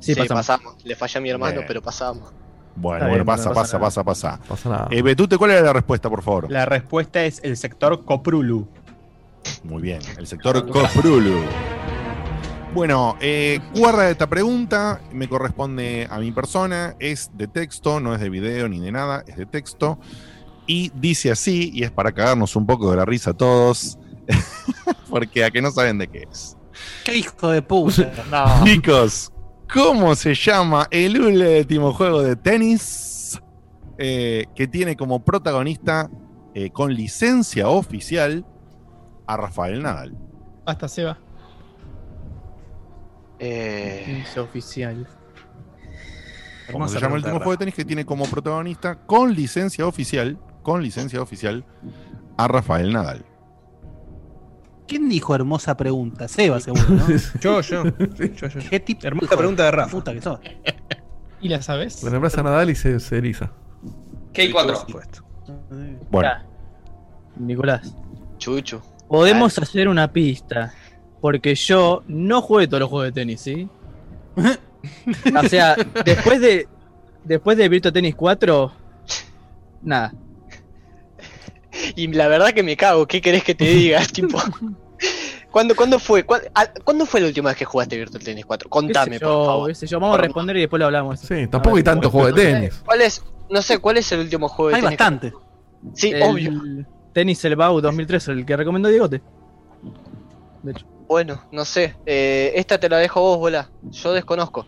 Sí, Sí, pasamos. pasamos. Le fallé a mi hermano, Bien. pero pasamos. Bueno, pasa, no pasa, pasa pasa, pasa, Pasa nada. Eh, Betute, ¿cuál era la respuesta, por favor? La respuesta es el sector Coprulu. Muy bien, el sector Coprulu. Bueno, eh, guarda esta pregunta, me corresponde a mi persona, es de texto, no es de video ni de nada, es de texto. Y dice así, y es para cagarnos un poco de la risa a todos, [laughs] porque a que no saben de qué es. Qué hijo de puta. [laughs] No. Chicos, ¿cómo se llama el último juego de tenis eh, que tiene como protagonista eh, con licencia oficial a Rafael Nadal? Hasta Seba. Eh, Es oficial. Hermosa se llama el último juego de tenis que tiene como protagonista, con licencia oficial, con licencia oficial, a Rafael Nadal. ¿Quién dijo hermosa pregunta? Seba, seguro, ¿no? [laughs] Yo, yo. yo, yo. ¿Qué tipo Hermosa hijo pregunta de Rafa. Puta que sos. ¿Y la sabes? Le nombras a Nadal y se, se eriza. K4. Bueno. Nicolás. Chuchu. Podemos hacer una pista. Porque yo no jugué todos los juegos de tenis, ¿sí? [laughs] o sea, después de. Después de Virtua Tennis 4. Nada. [laughs] Y la verdad que me cago, ¿qué querés que te diga? [laughs] tipo, ¿cuándo, ¿cuándo fue? ¿Cuándo, ah, ¿Cuándo fue la última vez que jugaste Virtual Tennis 4? Contame, por favor. yo, vamos a responder y después lo hablamos. Sí, tampoco hay tanto juego de tenis. ¿Cuál es? No sé, ¿cuál es el último juego de Hay tenis? bastante. Sí, El obvio. Tenis El Bau 2003, el que recomendó Diegote. De hecho. Bueno, no sé. Eh, esta te la dejo vos, bola. Yo desconozco.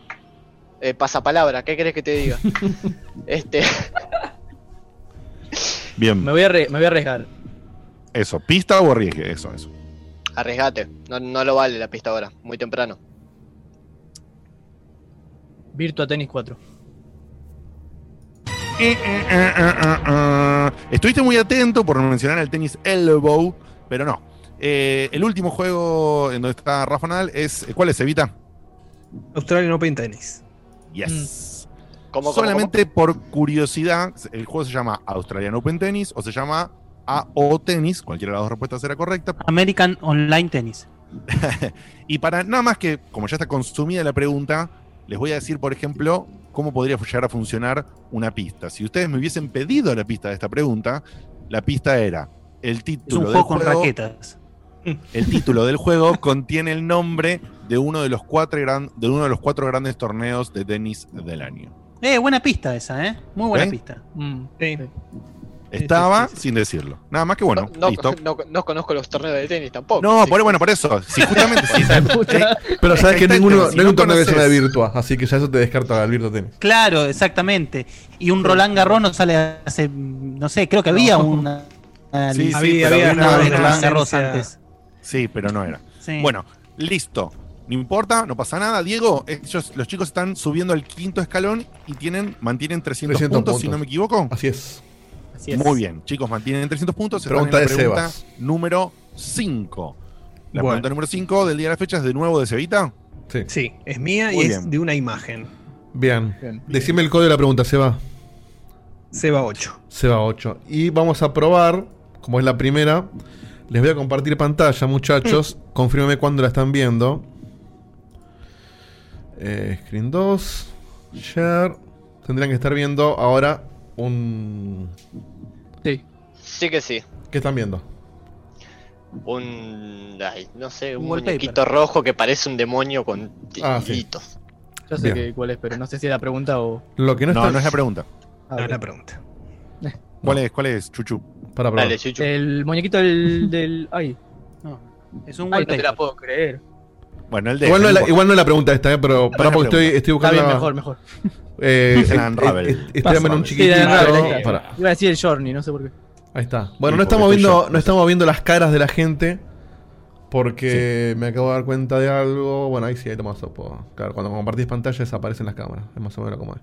Eh, pasapalabra, ¿qué querés que te diga? [laughs] este. Bien. Me voy a, me voy a arriesgar. Eso, pista o arriesgue, eso, eso. Arriesgate. No, no lo vale la pista ahora. Muy temprano. Virtua Tennis 4. Eh, eh, eh, eh, eh, eh. Estuviste muy atento por mencionar el tenis Elbow, pero no. Eh, el último juego en donde está Rafa Nadal es. ¿Cuál es, Evita? Australian Open Tennis. Yes. ¿Cómo, cómo, Solamente por curiosidad, el juego se llama Australian Open Tennis o se llama AO Tennis, cualquiera de las dos respuestas será correcta. American Online Tennis. [laughs] Y para nada más que, como ya está consumida la pregunta, les voy a decir, por ejemplo, cómo podría llegar a funcionar una pista. Si ustedes me hubiesen pedido la pista de esta pregunta, la pista era el Es título un del juego con juego- raquetas. El título del juego contiene el nombre de uno de los cuatro, gran- de uno de los cuatro grandes torneos de tenis del año. Eh, buena pista esa, ¿eh? Muy buena ¿Eh? pista. Mm, Sí. Estaba sin decirlo. Nada más que bueno, No, listo. no, no conozco los torneos de tenis tampoco. No, Sí. por, bueno, por eso. Si justamente [laughs] si- Pero sabes que ninguno, tema, si no hay no un torneo que sea de Virtua, así que ya eso te descarta el Virtua Tennis. Claro, exactamente. Y un Roland Garros no sale hace. No sé, creo que había una. una Sí, sí, había, había una- una Roland Garros antes. Sí, pero no era. Sí. Bueno, listo. No importa, no pasa nada. Diego, ellos, los chicos están subiendo al quinto escalón y tienen, mantienen 300, 300 puntos, si no me equivoco. Así es. Así es. Muy bien, chicos, mantienen 300 puntos. Están Pregunta en la de pregunta Sebas. número 5. La Bueno. pregunta número 5 del día de la fecha es de nuevo de Cevita. Sí. Sí, es mía Muy y es de una imagen. Bien. Bien. Decime el código de la pregunta, Seba. Seba 8. Seba 8. Y vamos a probar, como es la primera, les voy a compartir pantalla, muchachos. Confírmeme cuándo la están viendo. Eh, screen 2. Share. Tendrían que estar viendo ahora un... Sí. Sí que sí. ¿Qué están viendo? Un. Ay, no sé, un, muñequito rojo que parece un demonio con Ah, sí. Yo sé que, cuál es, pero no sé si es la pregunta o. Lo que no, No, está... no es la pregunta. Ah, No es la pregunta. [laughs] ¿Cuál es? ¿Cuál es, Chuchu? Para probar. Dale, Chuchu. El muñequito del. del ay. No, es un Ay, no te la puedo creer. Bueno, el de. Igual no, es la, igual no es la pregunta esta, eh, pero pará la porque estoy, estoy Está buscando... bien, mejor, mejor. Eh, [laughs] Es Estoy en un Sí, chiquitito. Unravel. Pará. Iba a decir el Journey, no sé por qué. Ahí está. Bueno, Sí, no estamos viendo, yo. no estamos viendo las caras de la gente porque me acabo de dar cuenta de algo. Bueno, ahí sí, ahí tomas puedo- Claro, cuando compartís pantalla desaparecen las cámaras. Es más o menos como es.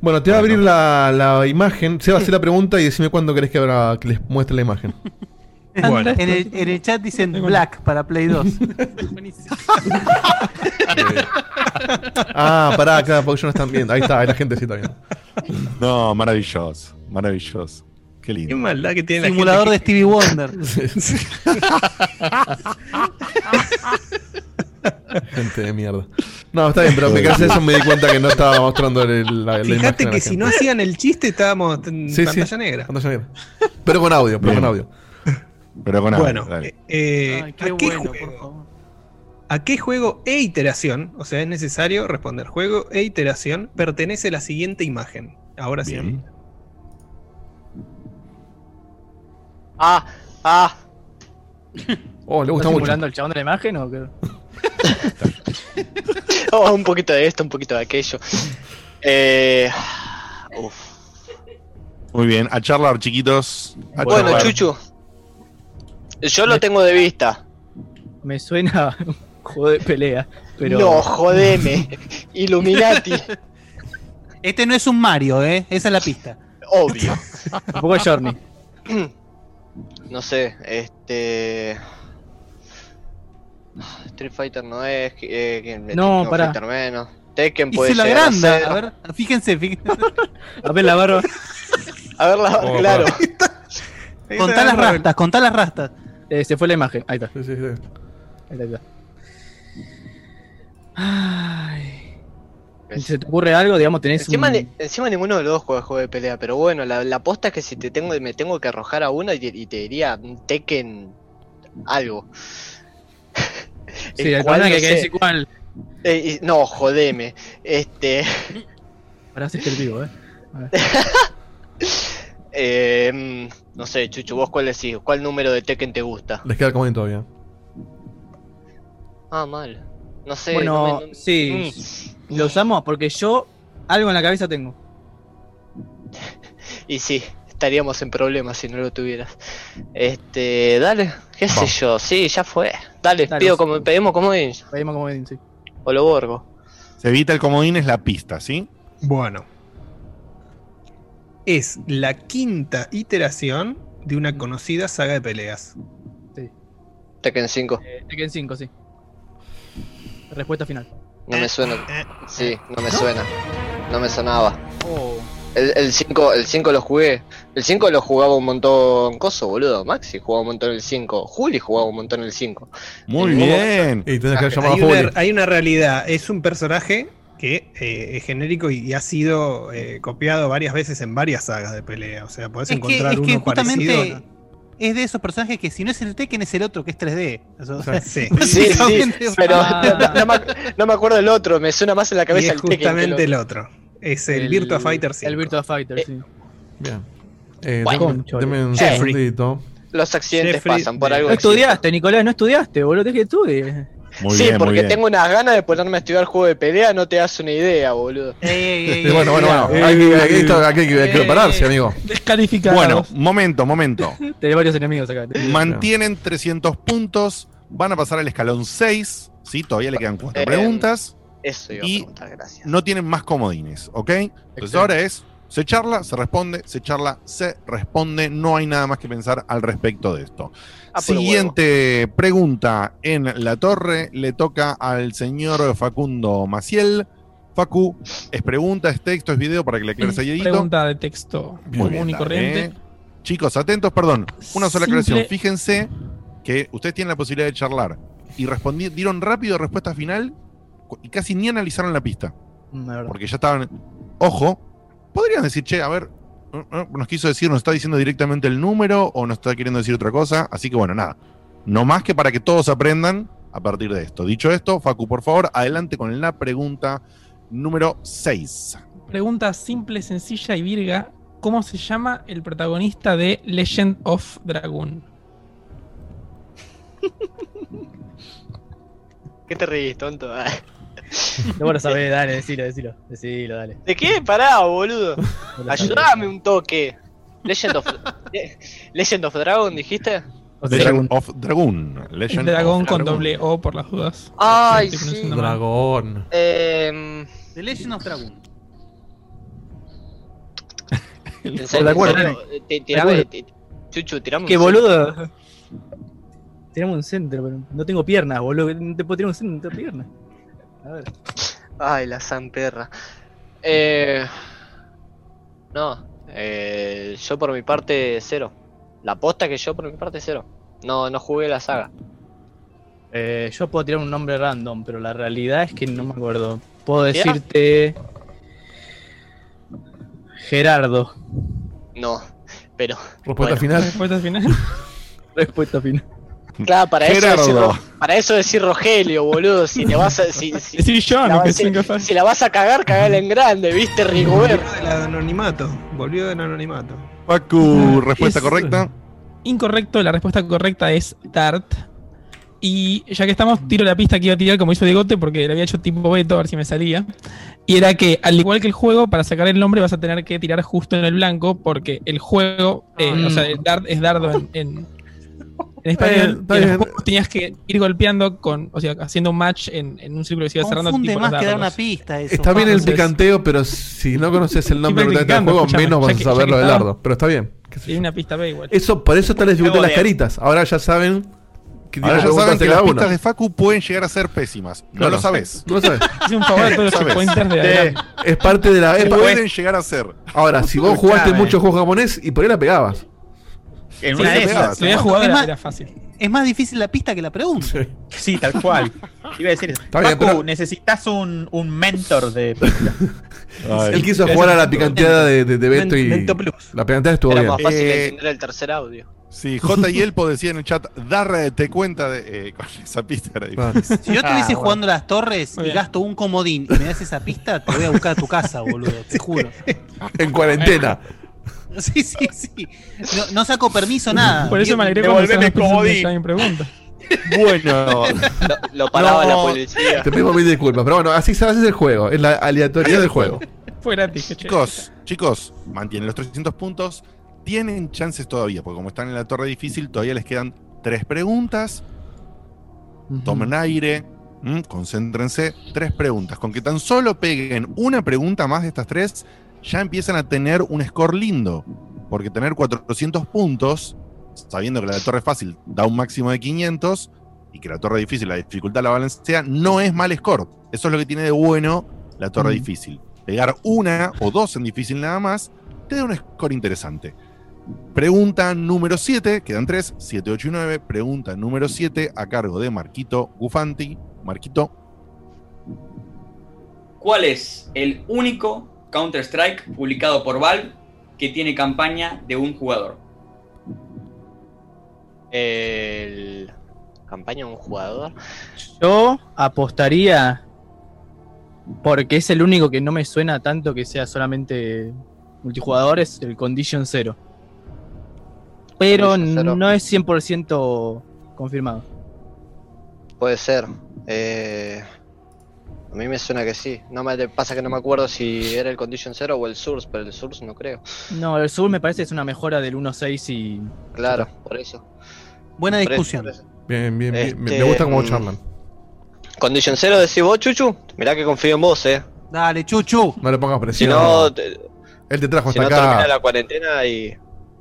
Bueno, te voy a abrir la, la imagen. Se va a hacer la pregunta y decime cuándo querés que, abra- que les muestre la imagen. [laughs] Bueno. En el, en el chat dicen Black para Play 2. [laughs] [laughs] Ah, pará, claro, porque ellos no están viendo. Ahí está, ahí la gente sí está viendo. No, maravilloso. Maravilloso. Qué Qué lindo. maldad que tiene Simulador la de. Stevie Wonder. [laughs] Gente de mierda. No, está bien, pero me de eso me di cuenta que no estaba mostrando el- la, la imagen. Fíjate la que si gente. no hacían el chiste estábamos en Sí, sí. pantalla negra. Pantalla negra. Pero con audio, pero Bien. con audio. Pero con algo, Bueno, dale. eh, Ay, ¿a, qué bueno, por juego, favor. ¿a qué juego e iteración, o sea, es necesario responder, juego e iteración pertenece la siguiente imagen? Ahora sí. Bien. Ah, ah. Oh, le gusta ¿Estás mucho. simulando el chabón de la imagen o qué? [laughs] Oh, un poquito de esto, un poquito de aquello. Eh, uf. Muy bien. A charlar, chiquitos. A Bueno, charlar. Chuchu. Yo lo tengo de vista. Me suena un [laughs] juego de pelea, pero. No, jodeme. [laughs] Illuminati. Este no es un Mario, ¿eh? Esa es la pista. Obvio. [laughs] Tampoco es Journey. No sé, este. Street Fighter no es. Eh. No, King of pará. Fighter menos. Tekken puede Hice la granda. ser. A ver, fíjense, fíjense. A ver la barba. A ver, la, Oh, claro. Contá las rastas, contá las rastas. Eh, se fue la imagen. Ahí está. Sí, sí, sí. Ahí está, ahí está. Ay. ¿Se te ocurre algo? Digamos, tenés Encima, un... ni- encima ninguno de los dos juega juego de pelea, pero bueno, la, la posta es que si te tengo, me tengo que arrojar a una y, y te diría un Tekken algo. Sí, [laughs] el problema es que querés igual. Eh, y- no, jodeme. Este. Para hacer el vivo, eh. [laughs] eh, mm, no sé, Chuchu, vos cuál decís, cuál número de Tekken te gusta. Les queda el comodín todavía. Ah, mal. No sé. bueno, no me- sí. Mm. Lo usamos porque yo algo en la cabeza tengo. [laughs] Y sí, estaríamos en problemas si no lo tuvieras. Este, dale, qué sé yo, sí, ya fue. Dale, Dale, pido sí. como, pedimos como Pedimos como sí. O lo borgo. Se evita el comodín, es la pista, ¿sí? Bueno. Es la quinta iteración de una conocida saga de peleas. Tekken 5. Eh, Tekken 5, sí. Respuesta final. No Eh, me suena. Sí, no me suena. No me sonaba. Oh. El el 5 el 5 lo jugué. El 5 lo jugaba un montón Coso, boludo. Maxi jugaba un montón el 5. Juli jugaba un montón el 5. Muy En bien. Y tenés que Hay llamar a una, Juli. hay una realidad, es un personaje que eh, es genérico y, y ha sido eh, copiado varias veces en varias sagas de pelea. O sea, podés Es que, encontrar es que uno parecido. justamente es de esos personajes que si no es el Tekken es el otro que es 3D. Eso, o sea, [laughs] Sí. Sí, sí, pero ah, no, no me, no me acuerdo del otro. Me suena más en la Y cabeza es el Tekken. que justamente el el otro. Es el, Virtua Fighter 5. El Virtua Fighter, sí. Bien. Eh, Bueno. deme- Concho, deme un Jeffrey. segundito. Los accidentes Jeffrey pasan por algo. No estudiaste, Nicolás, no estudiaste, boludo. Es que estudies. Muy sí, bien, muy porque bien. tengo unas ganas de ponerme a estudiar juego de pelea, no te das una idea, boludo. [laughs] [laughs] bueno, bueno, bueno. Eh, Hay que, hay que- esto- hay que- hay que eh, prepararse, amigo. Descalificados. Bueno, momento, momento. [laughs] Tenés varios enemigos acá. Mantienen 300 puntos. Van a pasar al escalón 6. ¿sí? Todavía le quedan cuatro Eh, preguntas. Eso iba Y- a preguntar, gracias. No tienen más comodines, ¿ok? Entonces Excelente. ahora es, se charla, se responde, se charla, se responde. No hay nada más que pensar al respecto de esto. Ah, Siguiente pregunta en la torre le toca al señor Facundo Maciel. Facu, es pregunta, es texto, es video para que le aclares a Dieguito. Pregunta de texto Muy común bien, y corriente. Chicos, atentos, perdón. Una sola Simple- aclaración. Fíjense que ustedes tienen la posibilidad de charlar y dieron rápido respuesta final y casi ni analizaron la pista. Mm, la. Porque ya estaban. Ojo, podrían decir, che, a ver, nos quiso decir, nos está diciendo directamente el número o nos está queriendo decir otra cosa. Así que bueno, nada. No más que para que todos aprendan a partir de esto. Dicho esto, Facu, por favor, adelante con la pregunta número 6. Pregunta simple, sencilla y virga. ¿Cómo se llama el protagonista de Legend of Dragon? [laughs] ¿Qué te reís, tonto? [laughs] No vos lo sabés, dale, decilo, decilo. Decilo, dale. ¿De qué? Pará, boludo. [laughs] No. Ayúdame un toque. Legend of, Le- Legend of Dragon, dijiste? Legend of Dragon. Legend Dragón of con Dragon. doble O por las dudas. Ay, sí. Dragón. Eh, The Legend of Dragon. Chuchu, un boludo. Tenemos un centro, pero no tengo piernas, boludo. No te puedo tirar un centro, no tengo piernas. A ver. Ay, la san perra. Eh, no, eh, yo por mi parte cero. La posta que yo por mi parte cero. No, no jugué la saga. Eh, yo puedo tirar un nombre random, pero la realidad es que no me acuerdo. Puedo decirte. Gerardo. No, pero Respuesta Bueno. final. Respuesta final. [laughs] Respuesta final. Claro, para eso, decir, para eso decir Rogelio, boludo. Si te vas a, si, [laughs] si- Decir yo, la, no que si- la vas a cagar, cagala en grande, ¿viste, Rigobert? Volvió del anonimato. Volvió del anonimato. Facu, respuesta Es- correcta. Incorrecto, la respuesta correcta es Dart. Y ya que estamos, tiro la pista que iba a tirar como hizo Digote porque le había hecho tipo Beto a ver si me salía. Y era que, al igual que el juego, para sacar el nombre vas a tener que tirar justo en el blanco porque el juego, eh, Mm. o sea, el Dart es dardo en, en- En español, en los juegos tenías que ir golpeando con, o sea, haciendo un match en, en un círculo que se iba cerrando. Confunde tipo más que dar una pista eso. Está bien el picanteo, pero si no conoces el nombre del juego, menos vas a saber ya que lo del estaba- dardo. Pero está bien. hay una pista B igual. Eso, por eso está la dificultad de las de- caritas. Ahora ya saben que Ahora ya saben que las uno. pistas de Facu pueden llegar a ser pésimas. No lo sabes. No lo sabes. [laughs] Hice un favor todos los [laughs] checkpointers de Eh, es parte de la. es Pueden llegar a ser. Ahora, si vos jugaste Escuchame. mucho juego japonés y por ahí la pegabas. En una de esas. Si lo había jugado Es era, más- era fácil. Es más difícil la pista que la pregunta. Sí, tal cual. [laughs] Iba a decir eso. Pero- necesitas un, un mentor de [laughs] Él quiso jugar a la picanteada de, de, de Beto y. Mento Plus. La picanteada estuvo Era bien. más fácil Eh, entender el tercer audio. Sí, J y Elpo decía en el chat, te cuenta de. eh, [laughs] con esa pista era difícil. Si yo estuviese Ah, jugando las torres y gasto un comodín y me das esa pista, te voy a buscar a tu casa, boludo, te juro. En cuarentena. [laughs] Sí, sí, sí. No, no saco permiso, nada. Por eso me alegré cuando me pregunta. [laughs] Bueno, Lo, lo paraba No. la policía. Te pedimos mil disculpas. Pero bueno, así se hace el juego. Es la aleatoriedad del juego. Fue gratis, chicos, chicos, mantienen los 300 puntos. Tienen chances todavía, porque como están en la torre difícil, todavía les quedan tres preguntas. Tomen aire, concéntrense. Tres preguntas. Con que tan solo peguen una pregunta más de estas tres, ya empiezan a tener un score lindo. Porque tener 400 puntos, sabiendo que la de torre fácil da un máximo de 500 y que la torre difícil, la dificultad la balancea, no es mal score. Eso es lo que tiene de bueno la torre Mm. difícil. Pegar una o dos en difícil nada más te da un score interesante. Pregunta número 7, quedan 3, 7, 8 y 9. Pregunta número 7 a cargo de Marquito Gufanti. Marquito, ¿Cuál es el único Counter-Strike publicado por Valve que tiene campaña de un jugador? El... Campaña de un jugador. Yo apostaría porque es el único que no me suena tanto que sea solamente multijugador, es el Condition Zero. Pero Condition Zero. no es 100% confirmado. Puede ser. Eh, a mí me suena que sí. No me pasa que no me acuerdo si era el Condition Zero o el Source, pero el Source no creo. No, el Sur me parece que es una mejora del 1.6 y... Claro, por eso. Buena Por discusión. eso. Bien, bien, bien. Me- Me Este, gusta cómo mm, charlan. Condition Zero decís vos, Chuchu. Mirá que confío en vos, eh. Dale, chuchu. No le pongas Si presión. no, te- Él te trajo si hasta no termina acá. la cuarentena y.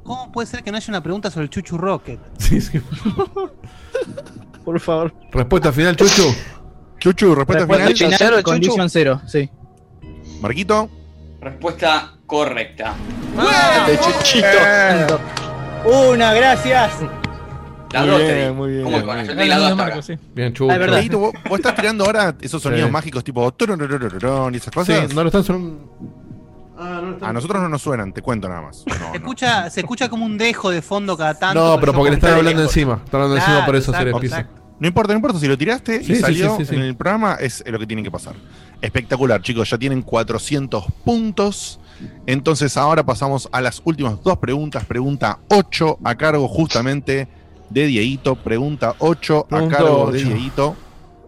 ¿Cómo puede ser que no haya una pregunta sobre el Chuchu Rocket? [laughs] Sí, sí. [laughs] Por favor. Respuesta final, Chuchu. Chuchu, respuesta Respuesta final. Chuchu. Condition Zero, sí. Marquito, Respuesta correcta. De Chuchito. Una, gracias. Las Muy dos bien, te di. muy bien, ¿Cómo? Yo bien. te di las dos ahora. sí. Bien, Chuchu. Ah, ¿vos, vos estás tirando ahora esos sonidos Sí. mágicos tipo y esas Sí, cosas. no lo están sonando. Ah, no lo A nosotros no nos suenan, te cuento nada más. No, Se no. escucha, se escucha como un dejo de fondo cada tanto. No, pero yo porque le están hablando encima. Están hablando encima, por eso se exacto, pisa. No importa, no importa. Si lo tiraste Sí, y sí, salió sí, sí, sí. en el programa, es lo que tiene que pasar. Espectacular, chicos. Ya tienen 400 puntos. Entonces, ahora pasamos a las últimas dos preguntas. Pregunta 8 a cargo justamente de Dieguito. Pregunta 8 a cargo de. Dieguito.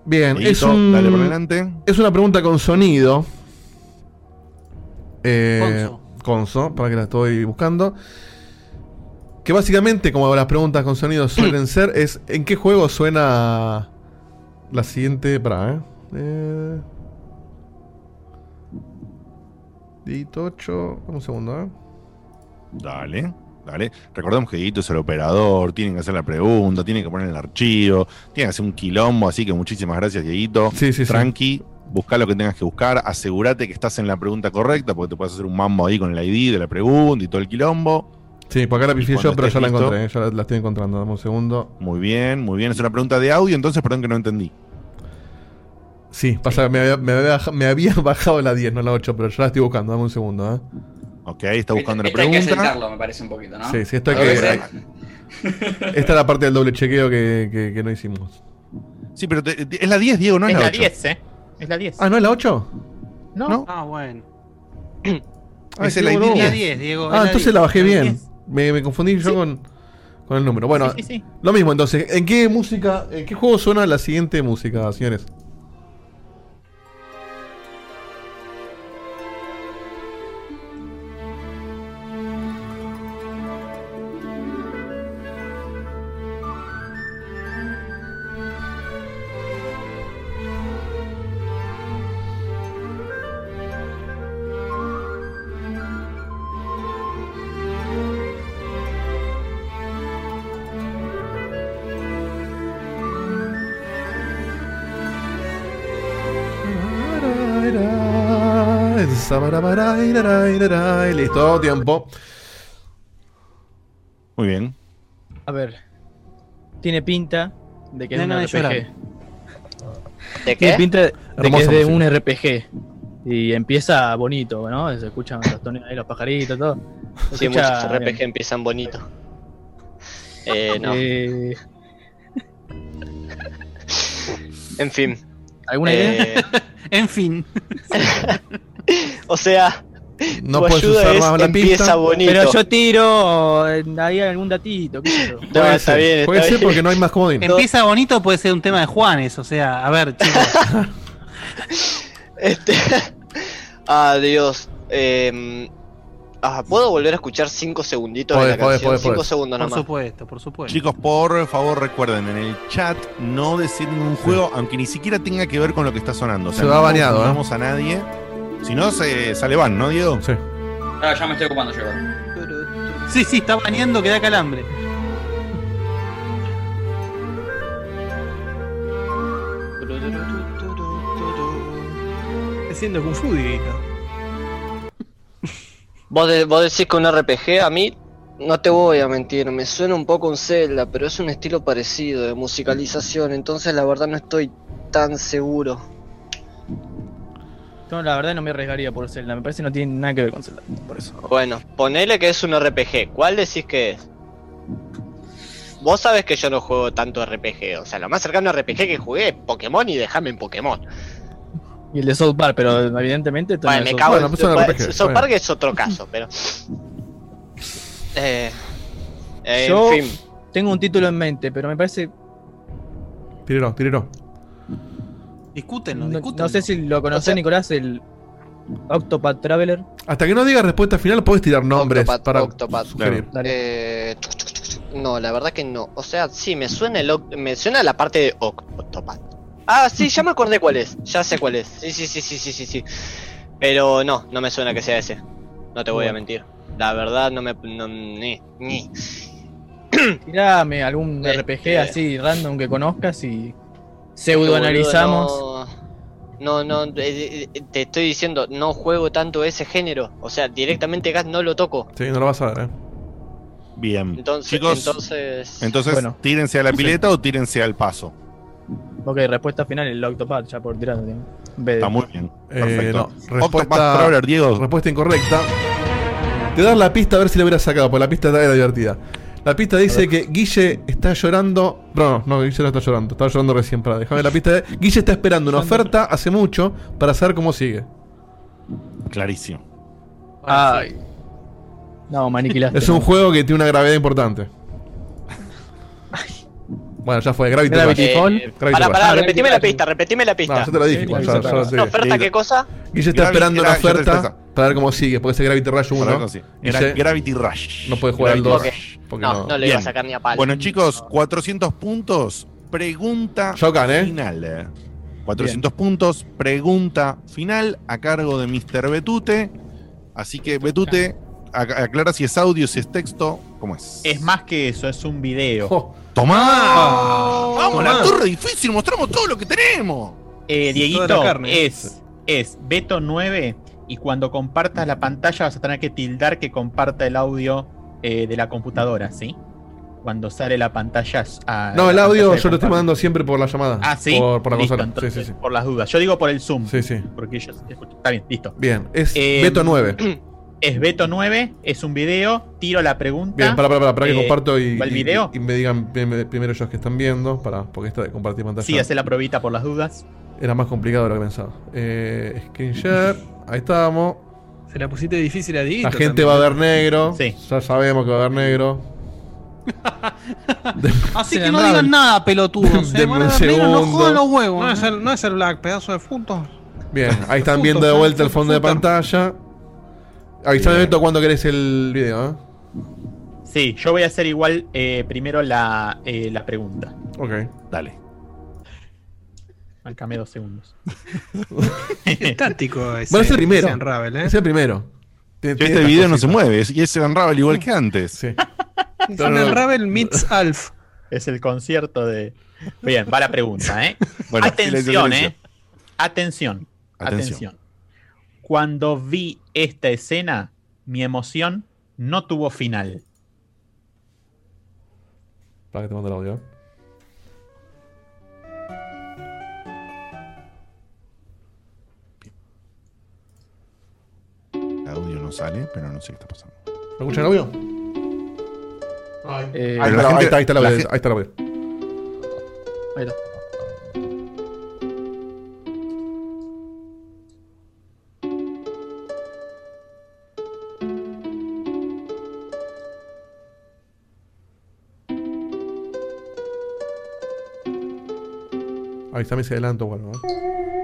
Bien, Dieguito, es un. Dale por delante. Es una pregunta con sonido. Eh, Conso. Conso, para que la estoy buscando. Que básicamente, como las preguntas con sonido [clears throat] suelen ser, es ¿en qué juego suena la siguiente? Para, ¿eh? eh Dito 8. Un segundo, ¿eh? Dale, dale. Recordemos que Dieguito es el operador. Tienen que hacer la pregunta, tienen que poner el archivo, tienen que hacer un quilombo. Así que muchísimas gracias, Dieguito. Sí, sí, sí. Tranqui. Busca lo que tengas que buscar, asegúrate que estás en la pregunta correcta, porque te puedes hacer un mambo ahí con el ID de la pregunta y todo el quilombo. Sí, por acá la pifié yo, pero ya la listo- encontré, ya la, la estoy encontrando. Dame un segundo. Muy bien, muy bien. Es una pregunta de audio, entonces perdón que no entendí. Sí, pasa que me había, me había me había [laughs] bajado la 10, no la 8, pero ya la estoy buscando. Dame un segundo, ¿eh? Ok, está buscando la Esta hay que pregunta. aceptarlo, me parece un poquito, ¿no? Sí, sí, esto hay que- veces- [laughs] Esta es la parte del doble chequeo que, que- que no hicimos. Sí, pero te- te- es la 10, Diego, no es, es la la 8. 10, ¿eh? Es la 10. Ah, ¿no es la 8? No. ¿No? Ah, bueno. Ah, es. Es la 10. 10, Diego. es Ah, la entonces 10. la bajé Es bien. 10. Me, me confundí yo con, con el número. Bueno, Sí, sí, sí. lo mismo entonces. ¿En qué música, en qué juego suena la siguiente música, señores? Listo, tiempo. Muy bien. A ver. Tiene pinta de que No, es un RPG. ¿De Tiene pinta de que es de un RPG. Y empieza bonito, ¿no? Se escuchan los tonos ahí, los pajaritos, todo. Se Sí, escucha muchos RPG bien. empiezan bonito. [laughs] Eh, no. Eh, En fin. ¿Alguna Eh, idea? [laughs] En fin. [laughs] O sea, No tu puedes ayuda usar es más la empieza pista. bonito. Pero yo tiro eh, ahí algún datito. No, Puede está ser, bien, está puede ser porque no hay más comodín. Empieza bonito, puede ser un tema de Juanes. O sea, a ver, chicos. [laughs] Este. [laughs] ah, Dios. Eh, ah, ¿Puedo volver a escuchar 5 segunditos Podés, de la podés, canción? podés, 5 podés. segundos por nomás. supuesto, por supuesto. Chicos, por favor recuerden en el chat no decir ningún juego, aunque ni siquiera tenga que ver con lo que está sonando. O sea, Se va no ¿eh? confundamos a nadie. Si no, se sale van, ¿no, Diego? Sí. Ah, ya me estoy ocupando yo. Sí, sí, está baneando que da calambre. Haciendo Kung Fu, Dieguito. ¿Vos, de- vos decís que un RPG a mí, no te voy a mentir, me suena un poco un Zelda, pero es un estilo parecido de musicalización, entonces la verdad no estoy tan seguro. Yo la verdad no me arriesgaría por Zelda. Me parece que no tiene nada que ver con Zelda. Por eso. Bueno, ponele que es un RPG, ¿cuál decís que es? Vos sabés que yo no juego tanto RPG, o sea, lo más cercano a RPG que jugué es Pokémon y déjame en Pokémon. Y el de South Park, pero evidentemente. Bueno, es me South cago en pues bueno, RPG, está South. Park es otro caso, pero. Eh, eh, Yo en fin. tengo un título en mente, pero me parece. Tírelo, tírelo. Discútenlo, No, discútenlo. no sé si lo conocés, O sea- Nicolás, el Octopath Traveler. Hasta que no digas respuesta final, podés tirar nombres Octopath, para Octopath. sugerir. Eh, no, la verdad que no. O sea, sí, me suena el me suena la parte de Octopath. Ah, sí, ya me acordé cuál es. Ya sé cuál es. Sí, sí, sí, sí, sí, sí, sí. Pero no, no me suena que sea ese. No te voy a mentir. La verdad no me no, ni, ni. Tirame algún Este- RPG así random que conozcas y pseudo analizamos. Boludo, No, no, no, eh, eh, te estoy diciendo, no juego tanto ese género. O sea, directamente Gas no lo toco. Sí, no lo vas a ver, eh. Bien. Entonces, Chicos, entonces, entonces Bueno. tírense a la pileta o tírense al paso. Ok, respuesta final el Octopath, ya por de- Está muy bien. Eh, Perfecto. no, respuesta, Traveler, Diego. respuesta incorrecta. Te das la pista a ver si la hubiera sacado, porque la pista era divertida. La pista dice que Guille está llorando. No, no, Guille no está llorando. Estaba llorando recién. Para déjame la pista. De... Guille está esperando una oferta hace mucho para saber cómo sigue. Clarísimo. Ay. No, me aniquilaste. Es un juego que tiene una gravedad importante. Bueno, ya fue. Gravity, Gravity Rush. Fall. Gravity Pará, Rush. pará, repetime la pista, repetime la pista. No, yo te lo dije. igual, ya- ya lo sé. ¿Una oferta qué cosa? Guille está Gravity- esperando una oferta para ver cómo sigue. Puede ser Gravity Rush 1. Para ver cómo sigue. Era Guille Gravity Rush. no puede jugar al Gravity 2. Rush. porque No, no le iba a sacar ni a palo. Bueno, chicos, 400 puntos. Pregunta Shokan, ¿eh? final. eh. 400 puntos. Pregunta final a cargo de Mr. Betute. Así que, Betute, ac- aclara si es audio, si es texto. ¿Cómo es? Es más que eso, es un video. Oh, ¡Tomá! Ah, ¡Vamos a la tomá. torre difícil! ¡Mostramos todo lo que tenemos! Eh, Dieguito, carne. es, es Beto 9 y cuando compartas la pantalla vas a tener que tildar que comparta el audio eh, de la computadora, ¿sí? Cuando sale la pantalla. a- No, el audio yo lo estoy mandando siempre por la llamada. Ah, sí. Por, por la Listo, consola. entonces, Sí, sí, sí. Por las dudas. Yo digo por el Zoom. Sí, sí. Porque yo escucho. Está bien, listo. Bien, es Eh, Beto 9. [clears throat] Es Beto 9, es un video, tiro la pregunta. Bien, para, para, para, para que Eh, comparto y, ¿va el video? y me digan prim- primero ellos que están viendo, para, porque esta de compartir pantalla Sí, hace la probita por las dudas. era más complicado de lo que pensaba. Eh, screen share, ahí estamos. Se la pusiste difícil a Dieguito La gente también. va a ver negro. Sí. Ya sabemos que va a ver negro. [laughs] Así que no digan el- nada, pelotudos. [laughs] eh. Negro, no segundo. jodan los huevos. No es, el, no es el Black, pedazo de puto. Bien, ahí están viendo de vuelta el fondo de pantalla. Avisame Beto cuando querés el video, ¿eh? Sí, yo voy a hacer igual eh, primero la, eh, la pregunta. Ok. Dale. Marcame dos segundos. [laughs] Estático [laughs] ese. Bueno, es el primero. ese Unravel, ¿eh? Es el primero. Este video no se mueve y es Unravel igual que antes. Sí. [laughs] Es un Unravel meets Alf. Es el concierto de. Bien, va la pregunta, ¿eh? Bueno, Atención, ¿eh? Atención. Atención. Atención. Cuando vi esta escena, mi emoción no tuvo final. Para que te mando el audio. El audio no sale, pero no sé qué está pasando. ¿Me escuchan el audio? Eh, ahí, la ahí gente- está, ahí está el la audio. Ahí está el audio. Ahí está. Ahí está, dice adelanto, bueno. ¿eh?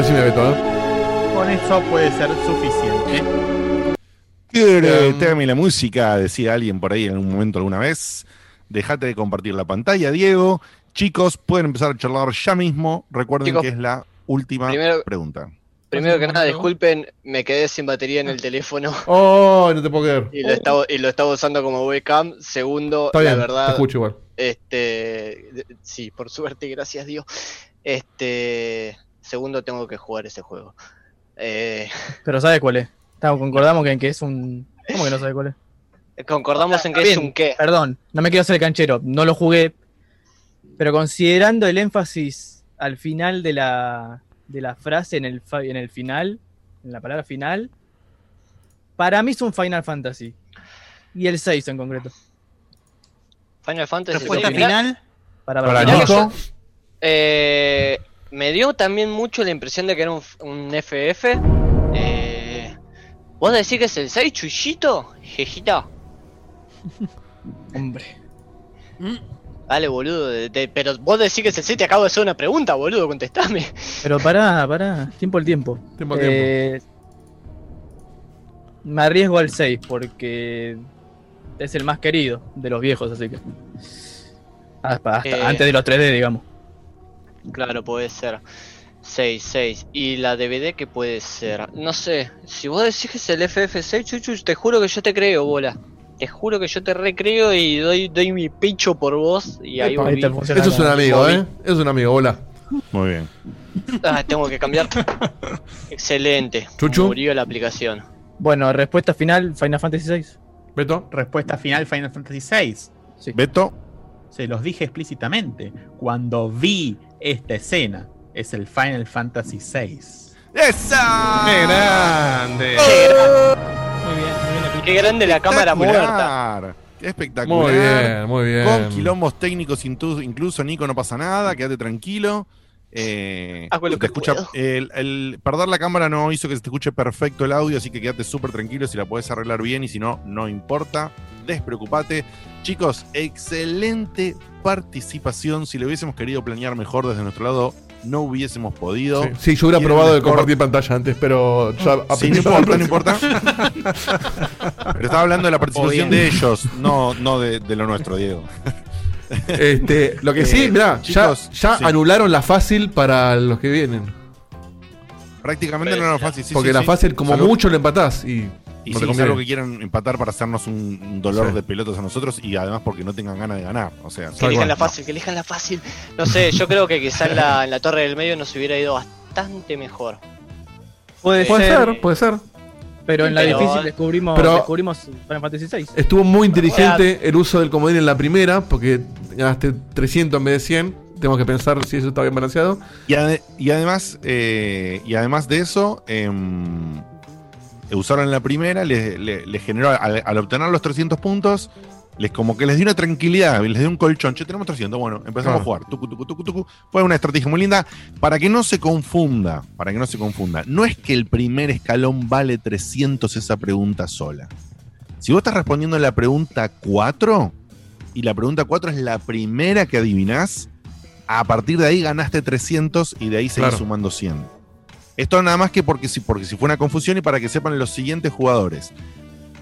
Decime, Beto, ¿eh? Con eso puede ser suficiente. Quiere, Tráeme la música, decía alguien por ahí en algún momento alguna vez. Dejate de compartir la pantalla, Diego. Chicos, pueden empezar a charlar ya mismo. Recuerden Chicos, que es la última primero- pregunta. Primero que nada, disculpen, me quedé sin batería en el teléfono Oh, no te puedo creer. y lo estaba, y lo estaba usando como webcam. Segundo, Está bien, la verdad. te escucho igual. Este, de- sí, por suerte, gracias Dios. Este, segundo, tengo que jugar ese juego. Eh, [laughs] Pero ¿sabes cuál es? Estamos, concordamos que, que es un. ¿Cómo que no sabe cuál es? concordamos en que es un qué. Perdón, no me quiero hacer el canchero, no lo jugué. Pero considerando el énfasis al final de la, de la frase, en el, en el final, en la palabra final, para mí es un Final Fantasy. Y el 6 en concreto. Final Fantasy. Respuesta final. Para, Para para- Nico. Eh, me dio también mucho la impresión de que era un, un FF. Eh, ¿Vos decís que es el 6, Chuyito? Jejita. [laughs] Hombre. Dale, boludo. de- de- pero vos decís que es el 6, te acabo de hacer una pregunta, boludo, contestame. Pero pará, pará. Tiempo al tiempo. Tiempo al Eh, Me arriesgo al 6 porque es el más querido de los viejos, así que. Hasta, hasta Eh. antes de los 3D, digamos. Claro, puede ser. 6, 6. ¿Y la DVD qué puede ser? No sé. Si vos decís que es el FF6, Chuchu, te juro que yo te creo, bola. Te juro que yo te recreo y doy, doy mi pecho por vos. Y ahí ahí Eso es un amigo. ¿eh? Es un amigo, hola. Muy bien. Ah, tengo que cambiar. [laughs] Excelente. Chuchu. Murió la aplicación. Bueno, respuesta final: Final Fantasy 6. Beto. Respuesta final Final Fantasy VI. Beto. Se los dije explícitamente. Cuando vi esta escena, es el Final Fantasy VI. ¡Esa! ¡Qué grande! Muy bien, muy bien. Qué grande la cámara muerta. Espectacular. Qué espectacular. Muy bien, muy bien. Con quilombos técnicos incluso, Nico, no pasa nada, quédate tranquilo. Eh, Hago lo te que escucha, el, el perder la cámara no hizo que se te escuche perfecto el audio, así que quédate súper tranquilo si la puedes arreglar bien y si no, no importa. Despreocupate. Chicos, excelente participación. Si lo hubiésemos querido planear mejor desde nuestro lado, no hubiésemos podido. Sí, sí, yo hubiera probado de compartir pantalla antes, pero ya Sí, no importa, no [laughs] importa. Pero estaba hablando de la participación de ellos, no, no de, de lo nuestro, Diego. Este, lo que sí, Eh, mirá, chicos, ya, ya sí. anularon la fácil para los que vienen. Prácticamente no era fácil. sí, Porque sí, la sí. fácil, como mucho, lo empatás y, Y no sí, conviene. que quieran empatar para hacernos un, dolor Sí. de pelotas a nosotros y además porque no tengan ganas de ganar. O sea, Que elijan la fácil, que elijan la fácil. No sé, yo creo que quizá en la, en la torre del medio nos hubiera ido bastante mejor. Puede, Puede ser, ser, puede ser. Pero en la Pero- difícil descubrimos, Pero- descubrimos Final Fantasy 6. Estuvo muy inteligente el uso del comodín en la primera, porque ganaste 300 en vez de 100. Tenemos que pensar si eso está bien balanceado. Y, ade- y además, eh, y además de eso, em, usaron la primera, le, le- le generó, al, al obtener los 300 puntos, les como que les dio una tranquilidad, les dio un colchón. Che, tenemos 300. Bueno, empezamos a jugar. Tucu, tucu, tucu, tucu. Fue una estrategia muy linda. Para que no se confunda, para que no se confunda, no es que el primer escalón vale 300 esa pregunta sola. Si vos estás respondiendo la pregunta 4 y la pregunta 4 es la primera que adivinás, a partir de ahí ganaste 300 y de ahí seguís Claro. sumando 100. Esto nada más que porque si, porque si fue una confusión y para que sepan los siguientes jugadores.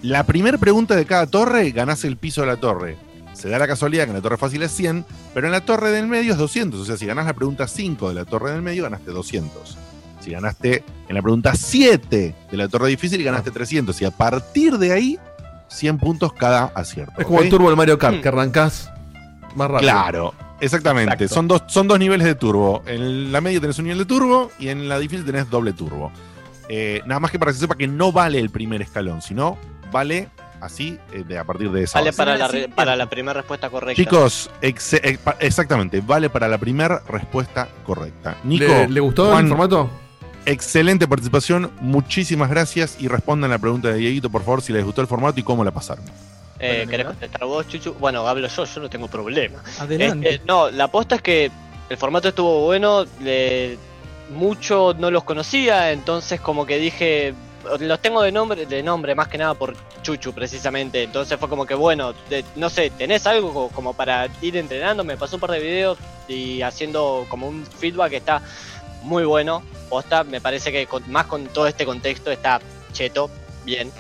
La primera pregunta de cada torre ganás el piso de la torre. Se da la casualidad que en la torre fácil es 100, pero en la torre del medio es 200. O sea, si ganás la pregunta 5 de la torre del medio, ganaste 200. Si ganaste en la pregunta 7 de la torre difícil, ganaste 300. Y a partir de ahí, 100 puntos cada acierto. Es como el turbo del Mario Kart, que arrancás más rápido. Claro, exactamente. Exacto. Son, dos, son dos niveles de turbo. En la media tenés un nivel de turbo y en la difícil tenés doble turbo. Eh, nada más que para que se sepa que no vale el primer escalón, sino vale así eh, de, a partir de esa. Vale base. para la, re- para la primera respuesta correcta. Chicos, ex- eh, exactamente, vale para la primera respuesta correcta. Nico, ¿Le, le gustó Juan, el formato? Excelente participación, muchísimas gracias y respondan la pregunta de Dieguito, por favor, si les gustó el formato y cómo la pasaron. Eh, ¿Querés contestar vos, Chuchu? Bueno, hablo yo, yo no tengo problema. Adelante. Este, no, la aposta es que el formato estuvo bueno, mucho no los conocía, entonces como que dije, los tengo de nombre, de nombre más que nada por Chuchu precisamente, entonces fue como que bueno, no sé, ¿tenés algo co- como para ir entrenando? Me pasó un par de videos y haciendo como un feedback que está muy bueno, posta, me parece que más con todo este contexto está cheto, bien.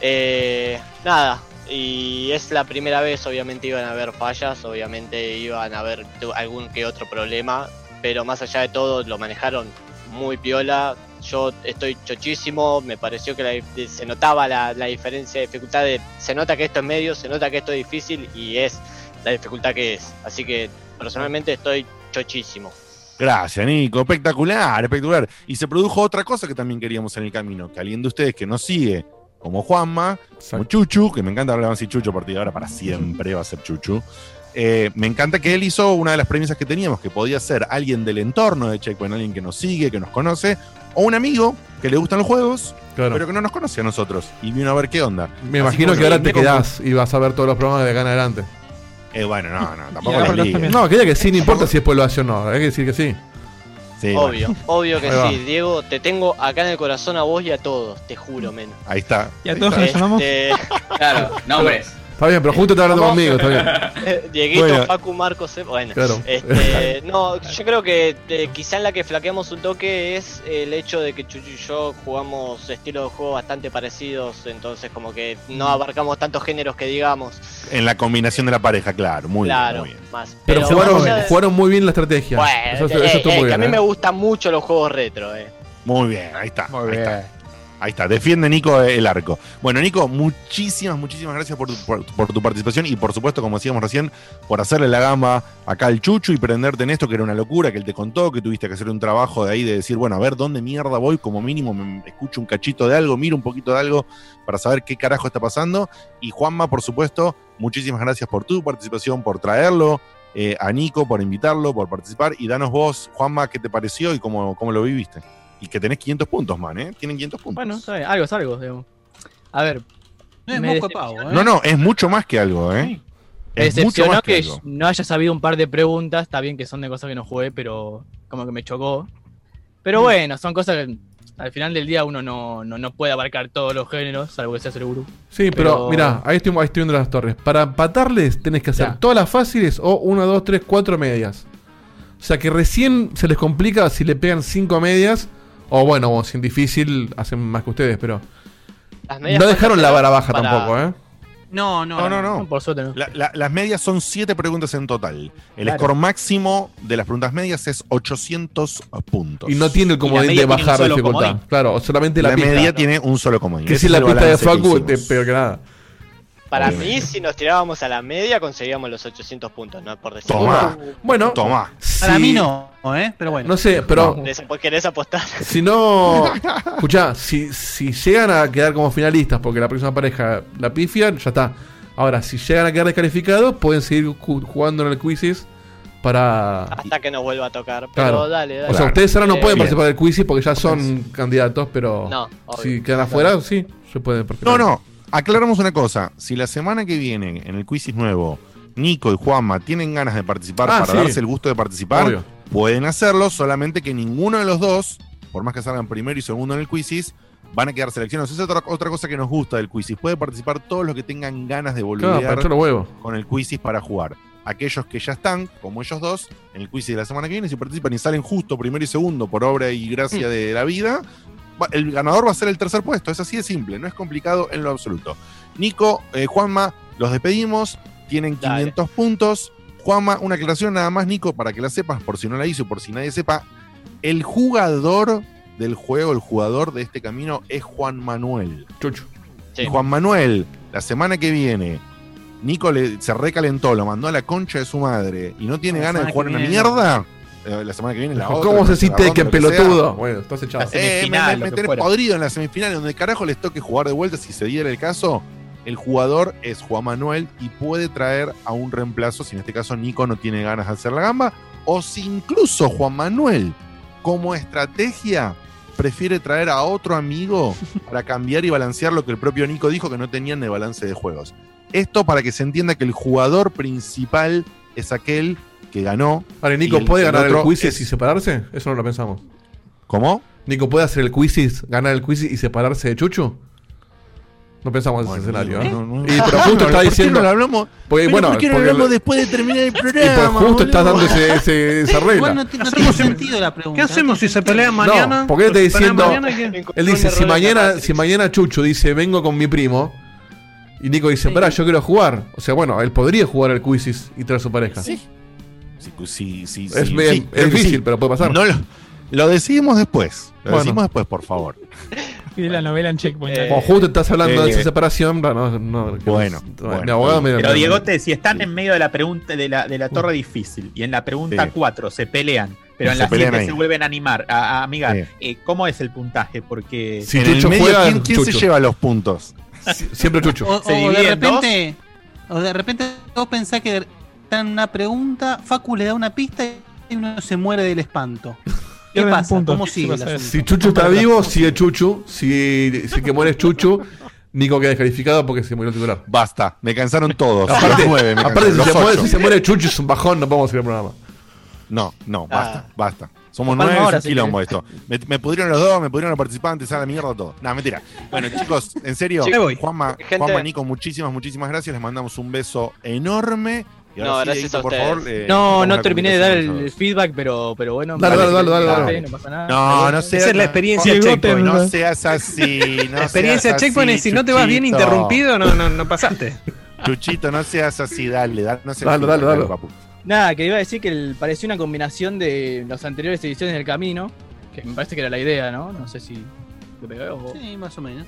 Eh, nada, y es la primera vez, obviamente iban a haber fallas, obviamente iban a haber algún que otro problema, pero más allá de todo lo manejaron muy piola. Yo estoy chochísimo, me pareció que la- se notaba la, la diferencia de dificultad. De, se nota que esto es medio, se nota que esto es difícil y es la dificultad que es. Así que personalmente estoy chochísimo. Gracias, Nico. Espectacular, espectacular. Y se produjo otra cosa que también queríamos en el camino, que alguien de ustedes que nos sigue, como Juanma, como Chuchu, que me encanta hablar así Chuchu a partir de ahora, para siempre va a ser Chuchu. eh, me encanta que él hizo una de las premisas que teníamos, que podía ser alguien del entorno de Checkpoint, alguien que nos sigue, que nos conoce, o un amigo que le gustan los juegos, pero que no nos conoce a nosotros. Y vino a ver qué onda. Me Así imagino que ahora te quedás y vas a ver todos los programas de acá en adelante. Eh, bueno, no, no, tampoco la ligue. No, quería que sí, no importa si después lo hace o no. Hay que decir que sí. Sí, obvio, bueno. obvio que sí. Diego, te tengo acá en el corazón a vos y a todos, te juro, men. Ahí está. ¿Y a todos está. que nos llamamos? Claro, nombres. Está bien, pero justo te hablando conmigo, está bien. [laughs] Eh, Dieguito, Bueno. Facu, Marcos, eh, bueno, Claro. este, [laughs] no, yo creo que eh, quizá en la que flaqueamos un toque es el hecho de que Chuchu y yo jugamos estilos de juego bastante parecidos, entonces como que no abarcamos tantos géneros que digamos, En la combinación de la pareja, claro, muy claro, bien, muy bien. más. Pero, jugaron, allá de- jugaron muy bien la estrategia. Bueno, eso, eso eh, estuvo eh, muy que a bien. mí ¿eh? me gustan mucho los juegos retro, eh. Muy bien, ahí está. ahí está. Ahí está, defiende Nico el arco. Bueno, Nico, muchísimas, muchísimas gracias por tu, por- tu participación y por supuesto, como decíamos recién, por hacerle la gama acá al Chuchu y prenderte en esto, que era una locura, que él te contó, que tuviste que hacer un trabajo de ahí de decir, bueno, a ver dónde mierda voy, como mínimo me escucho un cachito de algo, miro un poquito de algo para saber qué carajo está pasando. Y Juanma, por supuesto, muchísimas gracias por tu participación, por traerlo. eh, a Nico por invitarlo, por participar y danos vos, Juanma, qué te pareció y cómo, cómo lo viviste. Y que tenés 500 puntos, man, ¿eh? Tienen 500 puntos. Bueno, está bien, algo es algo, digamos. A ver. No es pavo, decepcionó- ¿eh? No, no, es mucho más que algo, ¿eh? Me Es mucho decepcionó más que, que algo. no haya sabido un par de preguntas. Está bien que son de cosas que no jugué, pero como que me chocó. Pero Mm. bueno, son cosas que al final del día uno no, no, no puede abarcar todos los géneros, salvo que sea el gurú. Sí, pero, mira, ahí estoy, ahí estoy viendo las torres. Para empatarles tenés que hacer Ya. todas las fáciles o 1, 2, 3, 4 medias. O sea que recién se les complica si le pegan 5 medias. O bueno, o si en difícil hacen más que ustedes, pero. No dejaron la vara baja para- tampoco, ¿eh? No, no, No, no, no. Por suerte no. La- la- las medias son 7 preguntas en total. El Claro. score máximo de las preguntas medias es 800 puntos. Y no tiene el comodín de bajar la dificultad. Claro, solamente la, La pista. media tiene un solo comodín. Que si la pista de Facu, te peor que nada. Para Obviamente. mí, si nos tirábamos a la media, conseguíamos los 800 puntos, ¿no? Por decir. Tomá. Bueno, Tomá. Para si- mí no, ¿eh? Pero bueno. No sé, pero. ¿Querés, ¿Querés apostar? [laughs] Si no. [laughs] Escuchá, si, si llegan a quedar como finalistas porque la próxima pareja la pifian, ya está. Ahora, si llegan a quedar descalificados, pueden seguir ju- jugando en el quizzes para. Hasta que nos vuelva a tocar. Pero Claro. dale, dale. O sea, ustedes ahora no pueden bien. participar del quizzes porque ya son candidatos, pero. No, obvio. Si quedan afuera, sí, se pueden No, participar. no. Aclaramos una cosa. Si la semana que viene, en el quizzes nuevo, Nico y Juanma tienen ganas de participar Ah, para sí. darse el gusto de participar, Obvio. pueden hacerlo, solamente que ninguno de los dos, por más que salgan primero y segundo en el quizzes, van a quedar seleccionados. Esa es otra, otra cosa que nos gusta del quizzes. Puede participar todos los que tengan ganas de Claro, los huevos. con el quizzes para jugar. Aquellos que ya están, como ellos dos, en el quiz de la semana que viene, si participan y salen justo primero y segundo por obra y gracia de la vida, el ganador va a ser el tercer puesto. Es así de simple, no es complicado en lo absoluto. Nico, eh, Juanma, los despedimos, tienen 500 puntos. Juanma, una aclaración nada más, Nico, para que la sepas, por si no la hizo, por si nadie sepa. El jugador del juego, el jugador de este camino es Juan Manuel. Chucho. Y Juan Manuel, la semana que viene, Nico le- se recalentó, lo mandó a la concha de su madre y no tiene ganas de jugar una mierda. Eh, la semana que viene la [laughs] otra. ¿Cómo se siente que sea. pelotudo? Bueno, estás echado. Eh, me, me- me tenés podrido en la semifinal, donde carajo les toque jugar de vuelta si se diera el caso. El jugador es Juan Manuel y puede traer a un reemplazo si en este caso Nico no tiene ganas de hacer la gamba. O si incluso Juan Manuel, como estrategia, prefiere traer a otro amigo [laughs] para cambiar y balancear lo que el propio Nico dijo que no tenían de balance de juegos. Esto para que se entienda que el jugador principal es aquel que ganó. Vale, y Nico, el- ¿puede ganar el otro quiz es- y separarse? Eso no lo pensamos. ¿Cómo? Nico, ¿puede hacer el quiz, ganar el quiz y separarse de Chuchu? No pensamos en ese escenario. ¿eh? no, no. Y pero [laughs] ¿Por justo qué está no diciendo. lo hablamos? Porque, Pero bueno, ¿por qué no lo porque hablamos lo- después de terminar el [laughs] Y pues programa? justo estás dando ese, ese- esa regla. Igual no, ti- no tiene sentido la pregunta. ¿Qué hacemos si se pelean mañana? No, porque él está ¿Se pelean diciendo. Él dice: si mañana, si mañana Chucho dice vengo con mi primo. Y Nico dice, pará, yo quiero jugar. O sea, bueno, él podría jugar el quiz y traer a su pareja. Sí. Sí, sí, sí, Es sí, bien- sí, es difícil, sí. pero puede pasar. No lo, lo decidimos después. Lo Bueno. decimos después, por favor. [laughs] Y de la novela en Checkpoint. Como justo estás hablando de Eh, esa separación, no, no, no, que Bueno, no- bueno. mi abogado me- Pero Diegote, si están en medio de la pregunta de la, de la torre difícil y en la pregunta Sí. 4 se pelean, pero en Se la pelean 7 ahí. se vuelven a animar, a, a amigar, Sí. eh, ¿cómo es el puntaje? Porque Si en el Chucho medio, juega, ¿quién, quién se Chucho. lleva los puntos? Siempre Chucho. O, Se o de dos. repente, o de repente vos pensás que en una pregunta, Facu le da una pista y uno se muere del espanto. [laughs] ¿Qué pasa? ¿Cómo ¿Qué sigue el? Si Chucho está vivo, sigue Chuchu. Si, si que muere es Chuchu, Nico queda descalificado porque se murió el titular. Basta, me cansaron todos. Aparte, nueve, me aparte cansaron. si, se muere, si se muere Chuchu es un bajón, no podemos seguir el programa. No, no, basta, Ah. basta. Somos Palma nueve, es ahora, un si quilombo esto. Me, me pudrieron los dos, me pudrieron los participantes, a la mierda todo. No, mentira. Bueno, [laughs] chicos, en serio. Juanma, Juanma, Nico, muchísimas, muchísimas gracias. Les mandamos un beso enorme. Y ahora No, sí, gracias a por favor, eh, No, no terminé de dar el feedback, pero, pero bueno. Dale, dale, dale, No pasa nada. No, no seas Esa es la experiencia Checkpoint. No seas así. [laughs] No Experiencia seas Checkpoint así, es si no te vas bien interrumpido, no, no, no pasaste. [laughs] Chuchito, no seas así, dale, dale. No seas Dale, dale, dale. papu. Nada, que iba a decir que el- parecía una combinación de las anteriores ediciones del camino, que me parece que era la idea, ¿no? No sé si lo pegué o... Sí, más o menos.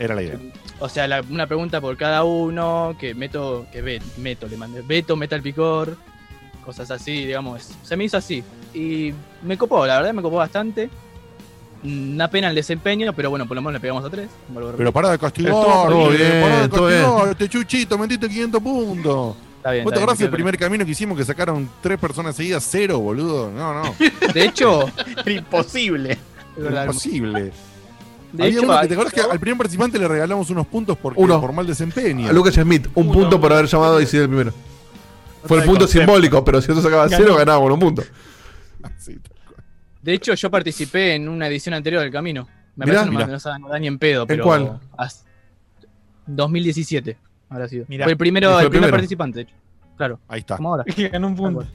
Era la idea. O sea, la- una pregunta por cada uno, que meto, que ve, meto, le mandé, Beto, meta el picor, cosas así, digamos, se me hizo así. Y me copó, la verdad me copó bastante. Una pena el desempeño, pero bueno, por lo menos le pegamos a tres. Pero para de castigar, eh, bien, pará de castigar, este chuchito, metiste 500 puntos. Está bien, ¿Vos te está acordás bien, del primer camino que hicimos que sacaron tres personas seguidas? Cero, boludo. No, no. [laughs] De hecho, [laughs] era imposible. Imposible. De Había hecho, uno que te acordás que al primer participante le regalamos unos puntos porque, Uno. por mal desempeño. A Lucas Smith, un Uno. punto por haber llamado y sido el primero. Fue el punto concepto. simbólico, pero si otro sacaba Ganó. cero, ganaba con un punto. [laughs] De hecho, yo participé en una edición anterior del camino. Me Mirá. parece que no Mirá. no da ni en pedo, pero. cuál? as- 2017 habrá sido. Mirá. Fue el primero, fue el el primer primero. participante, de hecho. Claro, Ahí está. como ahora. Que [laughs] ganó un punto.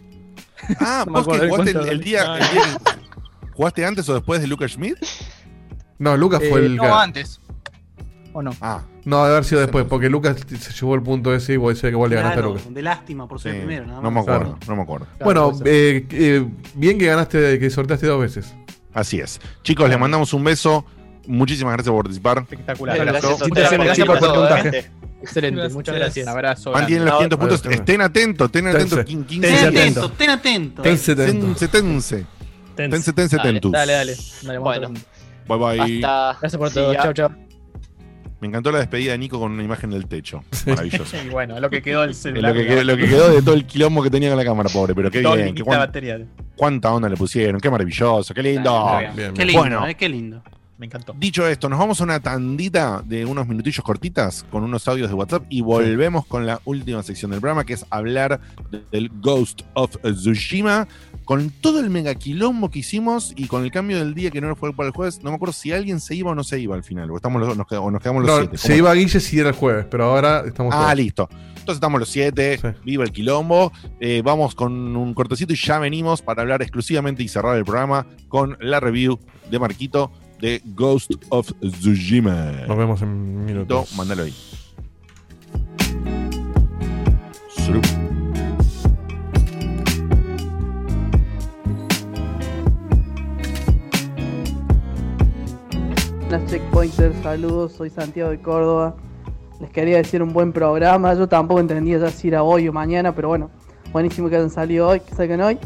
Ah, vos que jugaste el, día, el día que- ¿Jugaste antes o después de Lucas Schmidt? No, Lucas fue Eh, el. no, que- antes. ¿O no? Ah, No, debe haber sido después, porque Lucas se llevó el punto ese y vos que vos le ganaste a Lucas. de lástima por ser sí. el primero, nada no me acuerdo, Claro. no me acuerdo. Claro, Bueno, eh, eh, bien que ganaste, que sorteaste dos veces. Así es. Chicos, les mandamos un beso. Muchísimas gracias por participar. Espectacular. Gracias Gracias, por. ¿eh? Excelente, Gracias. muchas gracias. Abrazo. Mantienen los 500 puntos. Estén atentos, estén atentos. Tense. quin- quin- Ten Tense. Tense, tense. Tense, tense. Dale, dale, dale. Dale, vamos Bueno. Bye bye. Hasta. Gracias por Sí, todo. ya. Chao, chao. Me encantó la despedida de Nico con una imagen del techo. Maravilloso. [laughs] Y bueno, lo que quedó del [laughs] celular. lo, que quedó, lo que quedó de todo el quilombo que tenía con la cámara, pobre. Pero qué Todo bien. Qué cuán- batería. cuánta onda le pusieron. Qué maravilloso. Qué lindo. Bien. Bien, Qué lindo, Bueno. eh, qué lindo. Me encantó. Dicho esto, nos vamos a una tandita de unos minutillos cortitas con unos audios de WhatsApp y volvemos con la última sección del programa, que es hablar de- del Ghost of Tsushima, con todo el mega quilombo que hicimos y con el cambio del día que no fue para el jueves. No me acuerdo si alguien se iba o no se iba al final, o, estamos los, dos- nos, quedamos, o nos quedamos los No, siete. se ¿Cómo? iba Guille si era el jueves, pero ahora estamos Ah, todos. listo. Entonces estamos los siete, viva el quilombo. Eh, vamos con un cortecito y ya venimos para hablar exclusivamente y cerrar el programa con la review de Marquito de Ghost of Tsushima. Nos vemos en minutos. Mándalo ahí. Buenas checkpointers, saludos, soy Santiago de Córdoba. Les quería decir un buen programa, yo tampoco entendía ya si era hoy o mañana, pero bueno, buenísimo que hayan salido hoy, que salgan hoy.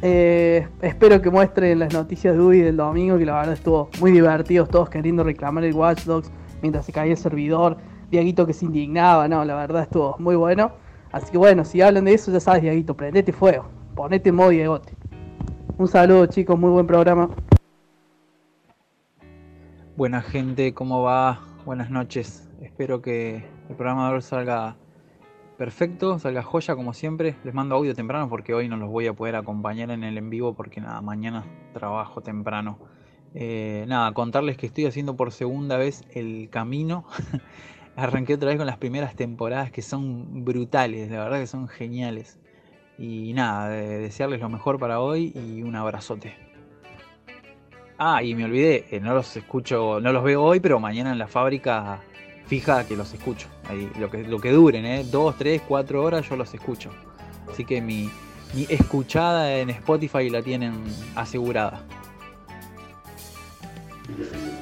Eh, espero que muestren las noticias de Ubi del domingo, que la verdad estuvo muy divertidos, todos queriendo reclamar el Watch Dogs mientras se caía el servidor, Diaguito que se indignaba, no, la verdad estuvo muy bueno. Así que bueno, si hablan de eso, ya sabes, Diaguito, prendete fuego, ponete modo Diegote. Un saludo chicos, muy buen programa. Buena gente, ¿cómo va? Buenas noches. Espero que el programa de hoy salga perfecto, salga joya como siempre. Les mando audio temprano porque hoy no los voy a poder acompañar en el en vivo porque nada, mañana trabajo temprano. Eh, nada, contarles que estoy haciendo por segunda vez el camino. [laughs] Arranqué otra vez con las primeras temporadas que son brutales, la verdad que son geniales. Y nada, de- desearles lo mejor para hoy y un abrazote. Ah, y me olvidé, eh, no los escucho, no los veo hoy, pero mañana en la fábrica fija que los escucho. Ahí, lo que, lo que duren, ¿eh? Dos, tres, cuatro horas yo los escucho. Así que mi, mi escuchada en Spotify la tienen asegurada.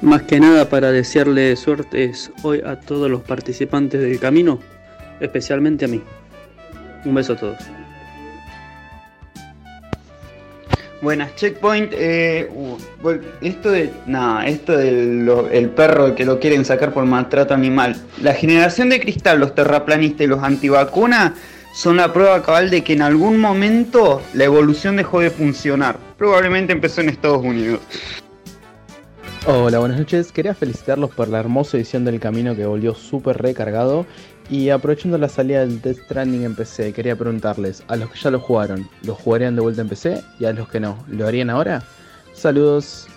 Más que nada para desearle suertes hoy a todos los participantes del camino, especialmente a mí. Un beso a todos. Buenas, checkpoint. eh, uh, esto de. Nada, esto del lo- el perro que lo quieren sacar por maltrato animal. La generación de cristal, los terraplanistas y los antivacunas son la prueba cabal de que en algún momento la evolución dejó de funcionar. Probablemente empezó en Estados Unidos. Hola, buenas noches. Quería felicitarlos por la hermosa edición del camino que volvió súper recargado. Y aprovechando la salida del Death Stranding en PC, quería preguntarles, a los que ya lo jugaron, ¿lo jugarían de vuelta en? Y a los que no, ¿lo harían ahora? Saludos.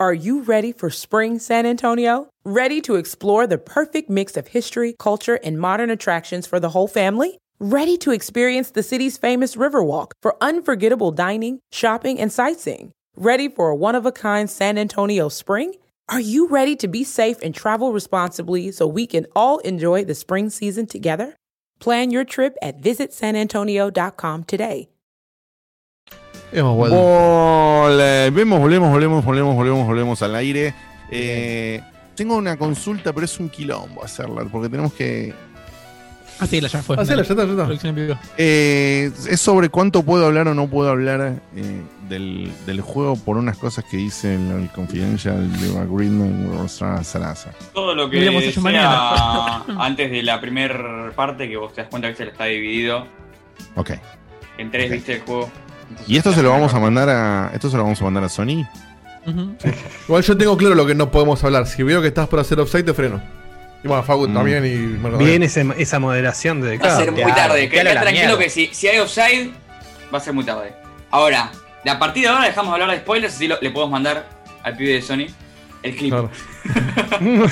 Are you ready for spring, San Antonio? Ready to explore the perfect mix of history, culture, and modern attractions for the whole family? Ready to experience the city's famous Riverwalk for unforgettable dining, shopping, and sightseeing? Ready for a one of a kind San Antonio spring? Are you ready to be safe and travel responsibly so we can all enjoy the spring season together? Plan your trip at visitsanantonio.com today. Hemos vuelto. Volvemos, volvemos, volvemos, volvemos, volvemos, volvemos al aire. Eh, tengo una consulta, pero es un quilombo hacerla, porque tenemos que. Hacela, ya fue. Hacela, ya está, ya está. Eh, es sobre cuánto puedo hablar o no puedo hablar eh, del, del juego por unas cosas que hice en el Confidential de Agreement Salazar. Todo lo que sea mañana. [laughs] antes de la primera parte, que vos te das cuenta que se le está dividido Ok. en tres, viste el juego. Entonces, ¿Y esto se lo vamos a mandar a. Esto se lo vamos a mandar a Sony? [laughs] Igual yo tengo claro lo que no podemos hablar. Si veo que estás por hacer offside, te freno. Y bueno, Facu Mm. también y Bien ese- esa moderación de Va a ser muy tarde. Quédate la tranquilo mierda. que si, si hay offside, va a ser muy tarde. Ahora, de a partir de ahora dejamos de hablar de spoilers, así lo- le podemos mandar al pibe de Sony el clip. [laughs]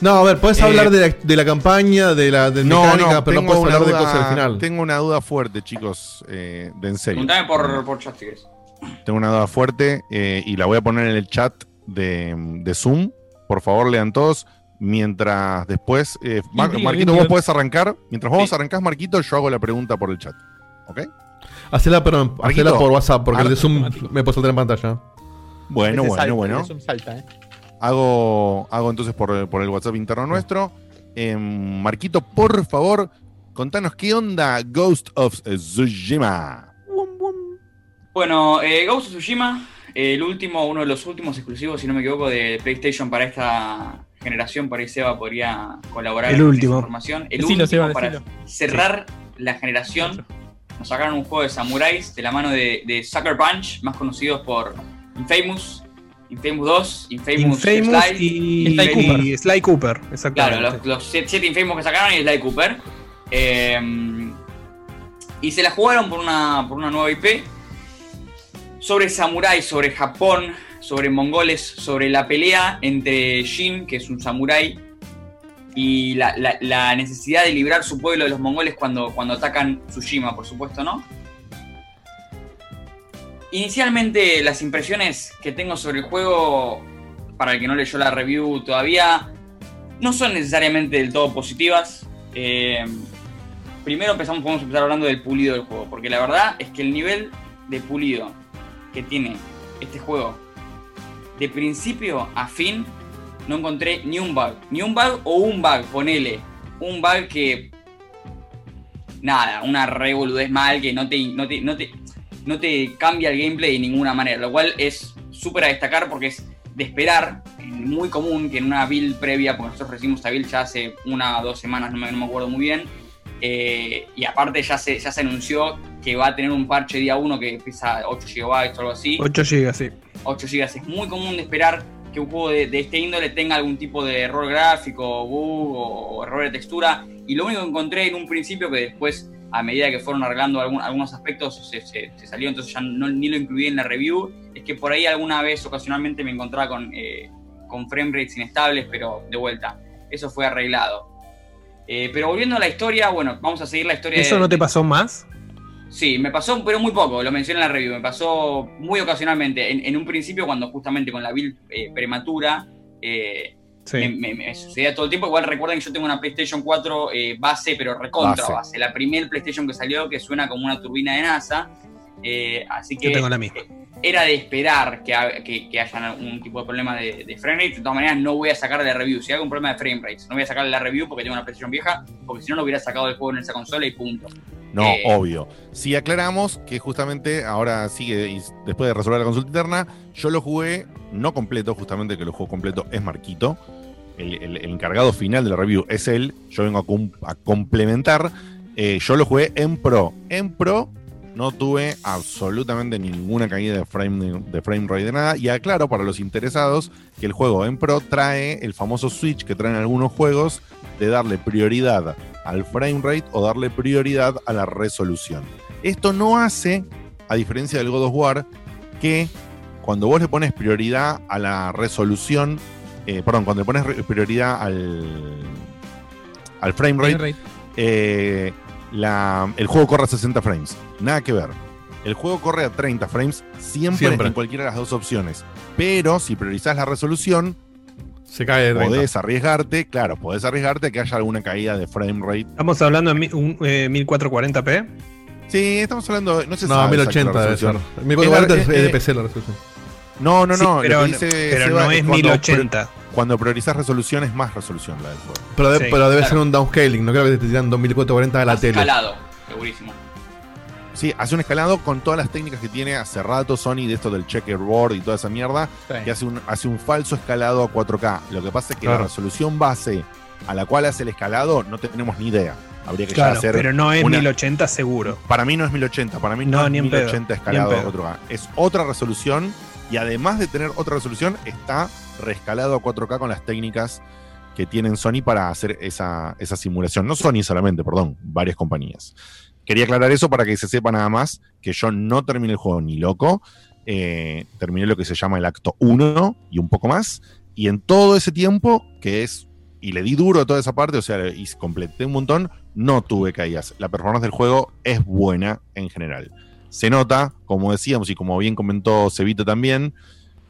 No, a ver, puedes Eh, hablar de la, de la campaña, de la de No, mecánica, no, pero no puedes hablar de duda- cosas al final. Tengo una duda fuerte, chicos, eh, de en serio. Preguntame por, por chat si querés. Tengo una duda fuerte eh, y la voy a poner en el chat de, de Zoom. Por favor, lean todos. Mientras después. eh, Mar- Marquito, vos podés arrancar. Mientras vos arrancás, Marquito, yo hago la pregunta por el chat. ¿Ok? Hacela, perdón, Marquito, hacela por WhatsApp, porque el de Zoom me puede saltar en pantalla. Bueno, bueno, salta, bueno. salta, eh. Hago, hago entonces por, por el WhatsApp interno nuestro. Em, Marquito, por favor, contanos qué onda Ghost of Tsushima. Bueno, eh, Ghost of Tsushima, el último, uno de los últimos exclusivos, si no me equivoco, de PlayStation para esta generación. Por ahí Seba podría colaborar El con último. esa información. El Decilo, último Seba, para decilo. cerrar la generación. Nos sacaron un juego de samuráis de la mano de, de Sucker Punch, más conocidos por Infamous. Infamous 2, Infamous, Infamous Sly y, Sly Cooper. y Sly Cooper, exactamente. Claro, los, los siete, siete Infamous que sacaron y Sly Cooper. Eh, y se la jugaron por una, por una nueva IP sobre samurái, sobre Japón, sobre mongoles, sobre la pelea entre Jin, que es un samurái, y la, necesidad de librar su pueblo de los mongoles cuando, cuando atacan Tsushima, por supuesto, ¿no? Inicialmente las impresiones que tengo sobre el juego, para el que no leyó la review todavía, no son necesariamente del todo positivas. Eh, primero empezamos, podemos empezar hablando del pulido del juego, porque la verdad es que el nivel de pulido que tiene este juego, de principio a fin, no encontré ni un bug. Ni un bug o un bug, ponele. Un bug que. Nada, una revoludez mal que no te, no te, no te, no te cambia el gameplay de ninguna manera. Lo cual es súper a destacar porque es de esperar, muy común que en una build previa, porque nosotros recibimos esta build ya hace una o dos semanas, no me, no me acuerdo muy bien. eh, y aparte ya se, ya se anunció que va a tener un parche día 1 que pesa 8 GB o algo así. 8 GB, sí. 8 GB. Es muy común de esperar que un juego de, de este índole tenga algún tipo de error gráfico, bug o, o error de textura. Y lo único que encontré en un principio, que después, a medida que fueron arreglando algún- algunos aspectos, se, se- se salió, entonces ya no, ni lo incluí en la review, es que por ahí alguna vez, ocasionalmente, me encontraba con, eh, con frame rates inestables, pero de vuelta, eso fue arreglado. Eh, pero volviendo a la historia, bueno, vamos a seguir la historia ¿Eso de- no te pasó más? Sí, me pasó, pero muy poco, lo mencioné en la review, me pasó muy ocasionalmente. En, en un principio, cuando justamente con la build eh, prematura, eh, Sí. me, me- me sucedía todo el tiempo. Igual recuerden que yo tengo una PlayStation 4 eh, base, pero recontra Base. base. La primer PlayStation que salió, que suena como una turbina de NASA. Eh, así que Yo tengo la misma. Era de esperar que, ha- que, que haya algún tipo de problema de, de frame rate. De todas maneras, no voy a sacar de la review. Si hay algún problema de frame rates, no voy a sacar de la review porque tengo una PlayStation vieja, porque si no, lo hubiera sacado del juego en esa consola y punto. No, Eh, obvio. Si aclaramos que justamente ahora sigue, y después de resolver la consulta interna, yo lo jugué no completo, justamente que lo juego completo es Marquito. El, el- el encargado final de la review es él. Yo vengo a complementar. Eh, yo lo jugué en Pro. En Pro no tuve absolutamente ninguna caída de frame, de frame rate de nada. Y aclaro para los interesados que el juego en Pro trae el famoso switch que traen algunos juegos de darle prioridad al frame rate o darle prioridad a la resolución. Esto no hace, a diferencia del God of War, que cuando vos le pones prioridad a la resolución, eh, perdón, cuando le pones prioridad al, al frame rate, Frame rate. eh, la- el juego corre a 60 frames. Nada que ver. El juego corre a 30 frames siempre, Siempre. en cualquiera de las dos opciones. Pero si priorizás la resolución, se cae de 30. podés arriesgarte, claro, podés arriesgarte a que haya alguna caída de frame rate. Estamos hablando de un, eh, 1440p. Sí, estamos hablando, no sé No, 1080 debe ser. 1040 es de PC la resolución. No, no, Sí, no. pero dice pero Seba no es cuando 1080. pri- Cuando priorizás resolución es más resolución la del juego. Pero, de- Sí, pero debe claro. ser un downscaling, no creo que te esté tirando 1440 a la tele. Escalado, segurísimo. Sí, hace un escalado con todas las técnicas que tiene hace rato Sony de esto del checkerboard y toda esa mierda, Sí. que hace un, hace un falso escalado a 4K. Lo que pasa es que Claro. la resolución base a la cual hace el escalado no tenemos ni idea. Habría que ya Claro, hacer pero no es una- 1080 seguro. Para mí no es 1080, para mí no, No, es ni en pedo, 1080 ni en escalado a pedo. 4K. Es otra resolución y además de tener otra resolución, está reescalado a 4K con las técnicas que tienen Sony para hacer esa, esa simulación. No Sony solamente, perdón, varias compañías. Quería aclarar eso para que se sepa nada más que yo no terminé el juego ni loco. Eh, terminé lo que se llama el acto 1 y un poco más. Y en todo ese tiempo, que es y le di duro a toda esa parte, o sea, y completé un montón, no tuve caídas. La performance del juego es buena en general. Se nota, como decíamos y como bien comentó Cevito también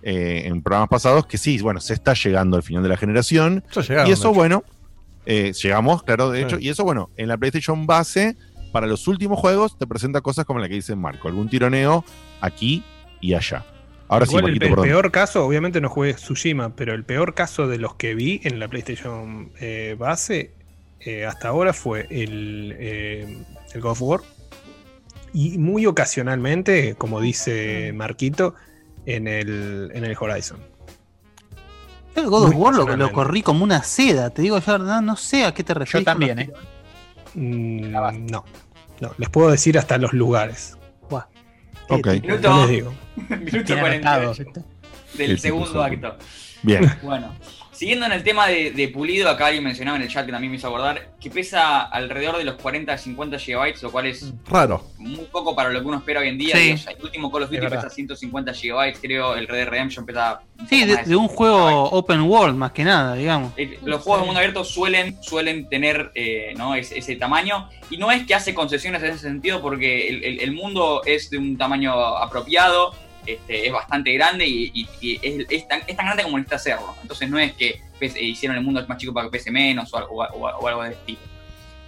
eh, en programas pasados, que sí, bueno, se está llegando al final de la generación. Ya llegaron, y eso, bueno, eh, llegamos, claro, de Sí. hecho. Y eso, bueno, en la PlayStation base, para los últimos juegos, te presenta cosas como la que dice Marco, algún tironeo aquí y allá. Ahora Igual sí, el, Marquito, pe- perdón. peor caso, obviamente no jugué Tsushima, pero el peor caso de los que vi en la PlayStation eh, base eh, hasta ahora fue el, eh, el God of War. Y muy ocasionalmente, como dice Marquito, en el, en el Horizon. Yo el God of Muy War lo, lo corrí como una seda. Te digo, yo la verdad no sé a qué te refieres. con también, ¿eh? Mm, no, no, les puedo decir hasta los lugares. Buah. Ok. Minuto, les digo. [laughs] minuto Tiene 48. anotados, ¿viste? del El segundo acto. Bien. Bueno, siguiendo en el tema de, de pulido, acá alguien mencionaba en el chat que también me hizo acordar que pesa alrededor de los 40 a 50 GB, lo cual es Raro. muy poco para lo que uno espera hoy en día. Sí. El último Call of Es Duty pesa 150 GB, creo, el Red Dead Redemption pesa. Sí, de, un juego open world más que nada, digamos. eh, los juegos de mundo abierto suelen, suelen tener eh, ¿no? ese, ese tamaño y no es que hace concesiones en ese sentido porque el, el- el mundo es de un tamaño apropiado, este, es bastante grande y, y- y es, es tan, es tan grande como necesita hacerlo. Entonces no es que pese- hicieron el mundo más chico para que pese menos o, algo- o- o- o algo de estilo.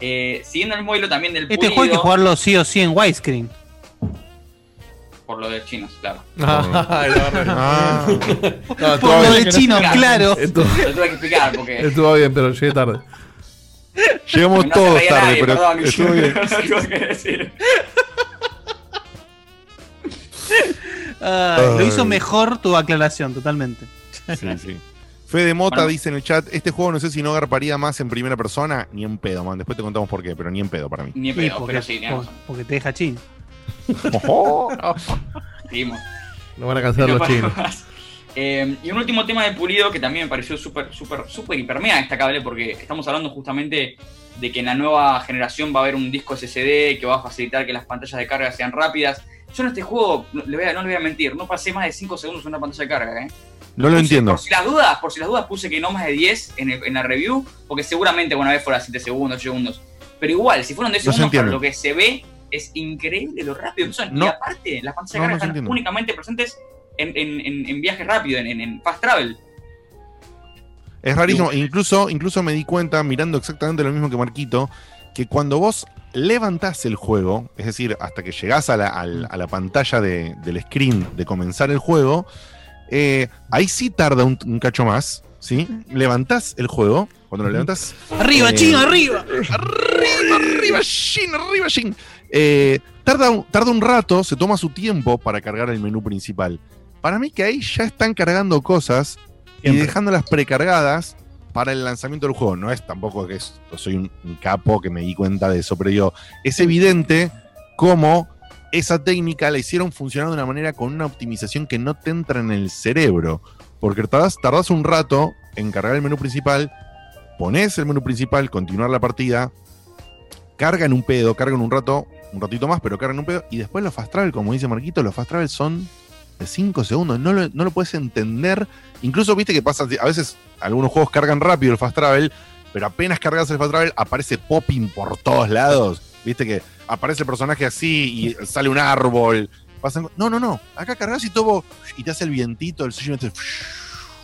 Eh, siguiendo el modelo también del Este juego hay que pulido, jugarlo sí o sí en widescreen. por lo de chinos, claro. Verdad. [laughs] Ah. No, Por lo de chino, claro. Estuvo, Lo tuve que explicar porque estuvo bien, pero llegué tarde. [laughs] Llegamos no todos tarde, nadie, pero perdón, estuvo bien. [laughs] no sé lo que decir. Lo hizo mejor tu aclaración, totalmente. Sí, sí. Fede Mota Bueno. dice en el chat, este juego no sé si no garparía más en primera persona, ni en pedo, man. Después te contamos por qué, pero ni en pedo para mí. Ni en Sí, pedo, porque, pero sí, por- porque te deja chino. Seguimos. [laughs] No van a cancelar los No chinos. Eh, y un último tema de pulido que también me pareció súper, súper, súper, hiper mega destacable porque estamos hablando justamente de que en la nueva generación va a haber un disco SSD que va a facilitar que las pantallas de carga sean rápidas. Yo en este juego, no le voy a, no le voy a mentir, no pasé más de 5 segundos en una pantalla de carga, ¿eh? No lo Puse- entiendo. Por si las dudas, por si las dudas puse que no más de 10 en, el- en la review, porque seguramente una vez fuera 7 segundos, 8 segundos. Pero igual, si fueron 10 No se segundos, para lo que se ve, es increíble lo rápido que son. No. Y aparte, las pantallas de carga están únicamente presentes en, en, en, en viajes rápidos, en, en, en fast travel. Es rarísimo. Incluso, incluso me di cuenta, mirando exactamente lo mismo que Marquito, que cuando vos levantás el juego, es decir, hasta que llegás a la, a la pantalla de- del screen de comenzar el juego, eh, ahí sí tarda un, un cacho más. ¿sí? Levantás el juego, cuando lo levantás. ¡Arriba, eh, chino, arriba! ¡Arriba, arriba, Shin! ¡Arriba, Shin! Eh, tarda, un- tarda un rato, se toma su tiempo para cargar el menú principal. Para mí que ahí ya están cargando cosas y dejándolas precargadas para el lanzamiento del juego. No es tampoco que es- yo soy un, un capo que me di cuenta de eso, pero digo, es evidente cómo esa técnica la hicieron funcionar de una manera con una optimización que no te entra en el cerebro. Porque tardás, tardás un rato en cargar el menú principal, pones el menú principal, continuar la partida, carga en un pedo, carga en un rato, un ratito más, pero carga en un pedo, y después los fast travel, como dice Marquito, los fast travel son de 5 segundos, no lo, no lo puedes entender. Incluso viste que pasa, a veces algunos juegos cargan rápido el fast travel, pero apenas cargas el fast travel aparece popping por todos lados. Viste que aparece el personaje así y sale un árbol. No, no, no. Acá cargas y todo y te hace el vientito, el sushi te-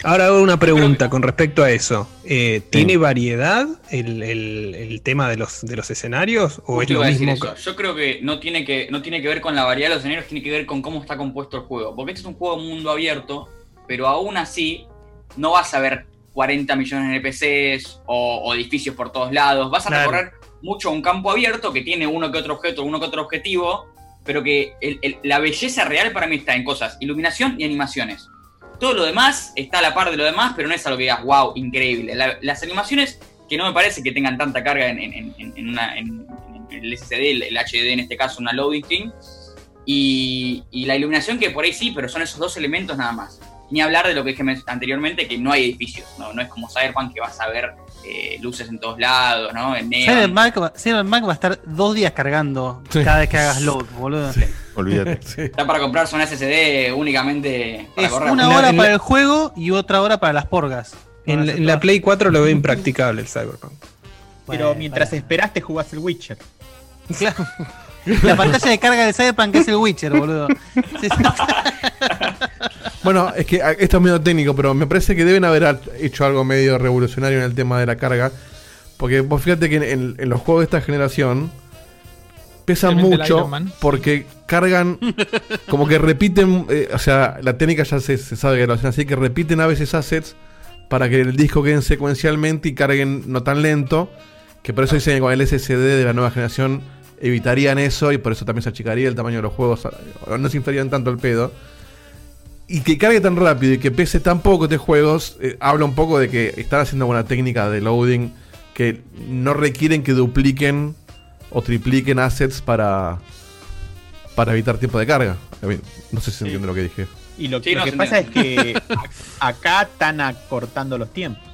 Ahora hago una pregunta con respecto a eso. Eh, ¿Tiene variedad el, el- el tema de los, de los escenarios? ¿O es lo mismo? eso. Yo creo que no, tiene que no tiene que ver con la variedad de los escenarios, tiene que ver con cómo está compuesto el juego. Porque este es un juego mundo abierto, pero aún así no vas a ver 40 millones de NPCs o, o edificios por todos lados. Vas a Claro. recorrer mucho un campo abierto que tiene uno que otro objeto, uno que otro objetivo, pero que el- el- la belleza real para mí está en cosas, iluminación y animaciones. Todo lo demás está a la par de lo demás, pero no es algo que digas, wow, increíble. La- las animaciones que no me parece que tengan tanta carga en, el SSD, el, HD en este caso, una loading screen. Y, y la iluminación que por ahí sí, pero son esos dos elementos nada más. Ni hablar de lo que dije men- anteriormente, que no hay edificios, no, no es como Cyberpunk que vas a ver eh, luces en todos lados, ¿no? En. Cyberpunk va, Cyberpunk va a estar dos días cargando cada vez que hagas load, boludo. Olvídate. [laughs] Está para comprarse una SSD únicamente para Es correr. una hora para el juego y otra hora para las porgas. En, la- en la Play 4 lo veo [laughs] impracticable el Cyberpunk. Pero mientras esperaste jugás el Witcher. Claro. La pantalla de carga de Cyberpunk es el Witcher, boludo. Sí, sí. Bueno, es que ah, esto es medio técnico, pero me parece que deben haber hecho algo medio revolucionario en el tema de la carga. Porque vos fíjate que en, en los juegos de esta generación pesan mucho porque cargan, como que repiten, eh, o sea, la técnica ya se, se sabe que lo hacen así, que repiten a veces assets para que el disco queden secuencialmente y carguen no tan lento. Que por eso dicen que con el SSD de la nueva generación evitarían eso y por eso también se achicaría el tamaño de los juegos, no se inflarían tanto el pedo. Y que cargue tan rápido y que pese tan poco de juegos, eh, habla un poco de que están haciendo buena técnica de loading que no requieren que dupliquen o tripliquen assets para, para evitar tiempo de carga. A mí, no sé si se entiende lo que dije. Y lo, Sí, lo no, que pasa es que [laughs] acá están acortando los tiempos.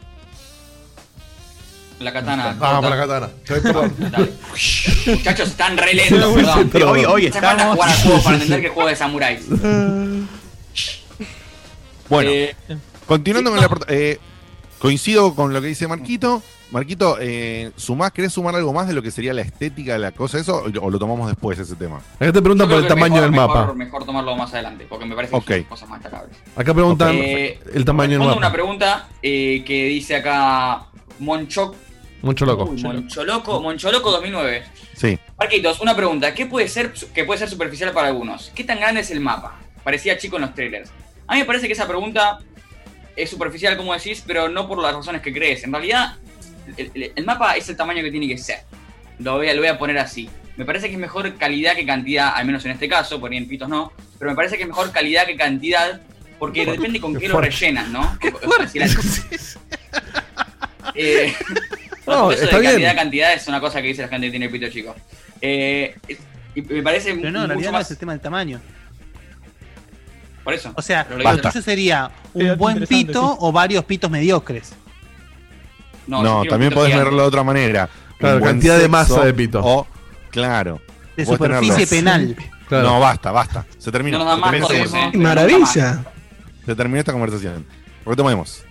La katana. Vamos por la katana. Estoy perdón. [laughs] Muchachos, están re lentos, perdón. perdón. Hoy- hoy Se falta estamos- jugar al juego para entender que juego de samuráis. Bueno, Eh, continuando con la porta- eh, coincido con lo que dice Marquito. Marquito, eh, ¿sumás, ¿querés sumar algo más de lo que sería la estética de la cosa eso? ¿O lo tomamos después ese tema? Acá te preguntan por el tamaño mejor- del mejor- mapa. Mejor tomarlo más adelante, porque me parece Ok. que son cosas más destacables. Acá preguntan Eh, el tamaño del Respondo mapa. una pregunta eh, que dice acá Monchoc. Mucho loco. Uy, Moncholoco, Moncholoco 2009. Sí. Marquitos, una pregunta. ¿Qué puede ser que puede ser superficial para algunos? ¿Qué tan grande es el mapa? Parecía chico en los trailers. A mí me parece que esa pregunta es superficial, como decís, pero no por las razones que crees. En realidad, el, el- el mapa es el tamaño que tiene que ser. Lo voy, a, lo voy a poner así. Me parece que es mejor calidad que cantidad, al menos en este caso, por ahí en pitos no, pero me parece que es mejor calidad que cantidad, porque depende con Qué qué lo fuerte. rellenan, ¿no? O sea, si la- [laughs] Eh, No, eso está de bien. cantidad cantidad es una cosa que dice la gente que tiene pito chico. Eh, y me parece Pero no, en mucho realidad no más. es el tema del tamaño. Por eso. O sea, lo tuyo sería un buen pito sí. o varios pitos mediocres. No, No, también podés verlo de otra manera. Claro, cantidad de masa de pito. O, claro. De superficie penal. Claro. No, basta, basta. Se terminó. No nos da Se más terminó esta cosas, conversación. ¿eh? Maravilla. Se terminó esta conversación. Retomemos.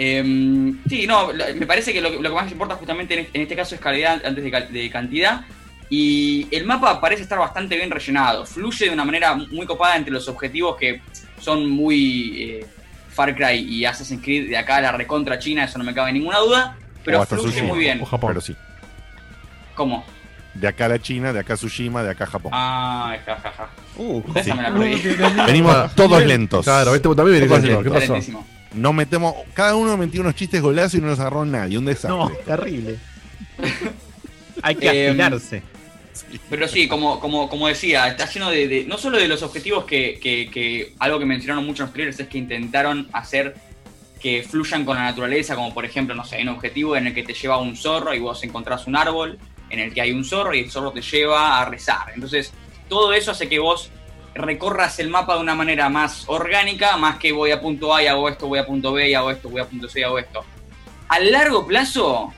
Eh, sí, no, me parece que lo, que lo que más importa justamente en este, en este caso es calidad antes de, cal- de cantidad. Y el mapa parece estar bastante bien rellenado. Fluye de una manera muy copada entre los objetivos que son muy eh, Far Cry y Assassin's Creed de acá a la recontra China, eso no me cabe ninguna duda. Pero O hasta fluye Tsushima, muy bien. O Japón. Pero sí. ¿Cómo? De acá a la China, de acá a Tsushima, de acá a Japón. Ah, jajaja. Uh, me la Uh, [laughs] Venimos todos lentos. Claro, este también viene. ¿Qué pasó? No metemos. Cada uno metió unos chistes golazos y no nos agarró nadie. Un desastre. No, terrible. [laughs] Hay que Eh, afilarse. Pero sí, como, como, como decía, está lleno de, de- no solo de los objetivos que, que- que algo que mencionaron muchos los trailers es que intentaron hacer que fluyan con la naturaleza, como por ejemplo, no sé, hay un objetivo en el que te lleva un zorro y vos encontrás un árbol en el que hay un zorro y el zorro te lleva a rezar. Entonces, todo eso hace que vos recorras el mapa de una manera más orgánica, más que voy a punto A y hago esto, voy a punto B y hago esto, voy a punto C y hago esto. A largo plazo,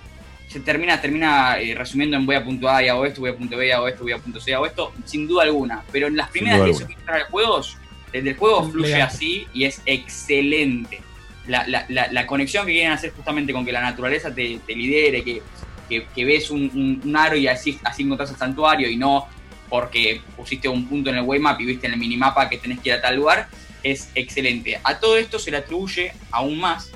se termina, termina eh, resumiendo en voy a punto A y hago esto, voy a punto B y hago esto, voy a punto C y hago esto, sin duda alguna. Pero en las primeras duda 10 alguna. o 15 juegos, desde el juego fluye así y es excelente. La, la- la- la conexión que quieren hacer justamente con que la naturaleza te, te lidere, que, que- que ves un, un- un aro y así, así encontrás el santuario y no porque pusiste un punto en el waymap y viste en el minimapa que tenés que ir a tal lugar, es excelente. A todo esto se le atribuye aún más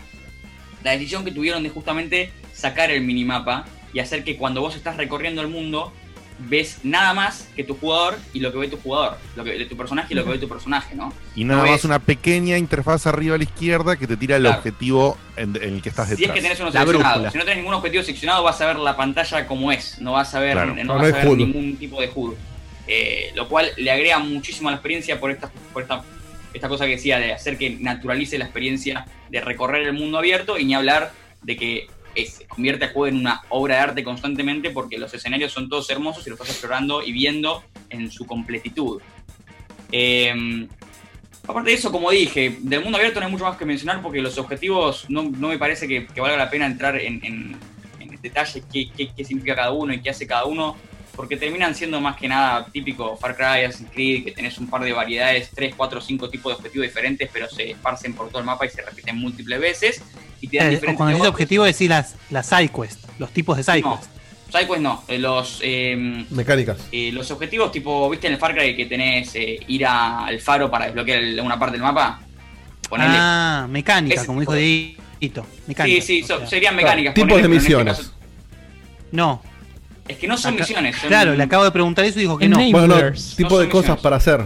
la decisión que tuvieron de justamente sacar el minimapa y hacer que cuando vos estás recorriendo el mundo ves nada más que tu jugador y lo que ve tu jugador, lo que de tu personaje y lo que ve tu personaje, ¿no? Y nada No más ves- una pequeña interfaz arriba a la izquierda que te tira el Claro. objetivo en, en el que estás Si es detrás. que tenés uno brújula. Si no tenés ningún objetivo seleccionado, vas a ver la pantalla como es. No vas a ver, Claro. no No, vas no a ver ningún tipo de HUD. Eh, lo cual le agrega muchísimo a la experiencia por esta, por esta, esta cosa que decía de hacer que naturalice la experiencia de recorrer el mundo abierto y ni hablar de que eh, se convierte el juego en una obra de arte constantemente porque los escenarios son todos hermosos y los estás explorando y viendo en su completitud. Eh, aparte de eso, como dije, del mundo abierto no hay mucho más que mencionar porque los objetivos no, no me parece que, valga la pena entrar en, en, en detalle qué, qué significa cada uno y qué hace cada uno, porque terminan siendo más que nada típico Far Cry, Assassin's Creed, que tenés un par de variedades, 3, 4, 5 tipos de objetivos diferentes, pero se esparcen por todo el mapa y se repiten múltiples veces y te dan Eh, cuando dices negocios. objetivo, decís las, las sidequests, los tipos de sidequests. Sidequest no, eh, los, eh, Mecánicas. eh, los objetivos tipo, ¿viste en el Far Cry que tenés eh, ir a- al faro para desbloquear el- una parte del mapa? Ponele. Ah, mecánica, Ese como dijo de- Dieguito. Sí, Mecánica. sí, so- sea. serían mecánicas. Tipos de este misiones. caso- No. Es que no son Acá- misiones. son- Claro, le acabo de preguntar eso y dijo que no. Bueno, no, tipo No de cosas misiones. para hacer.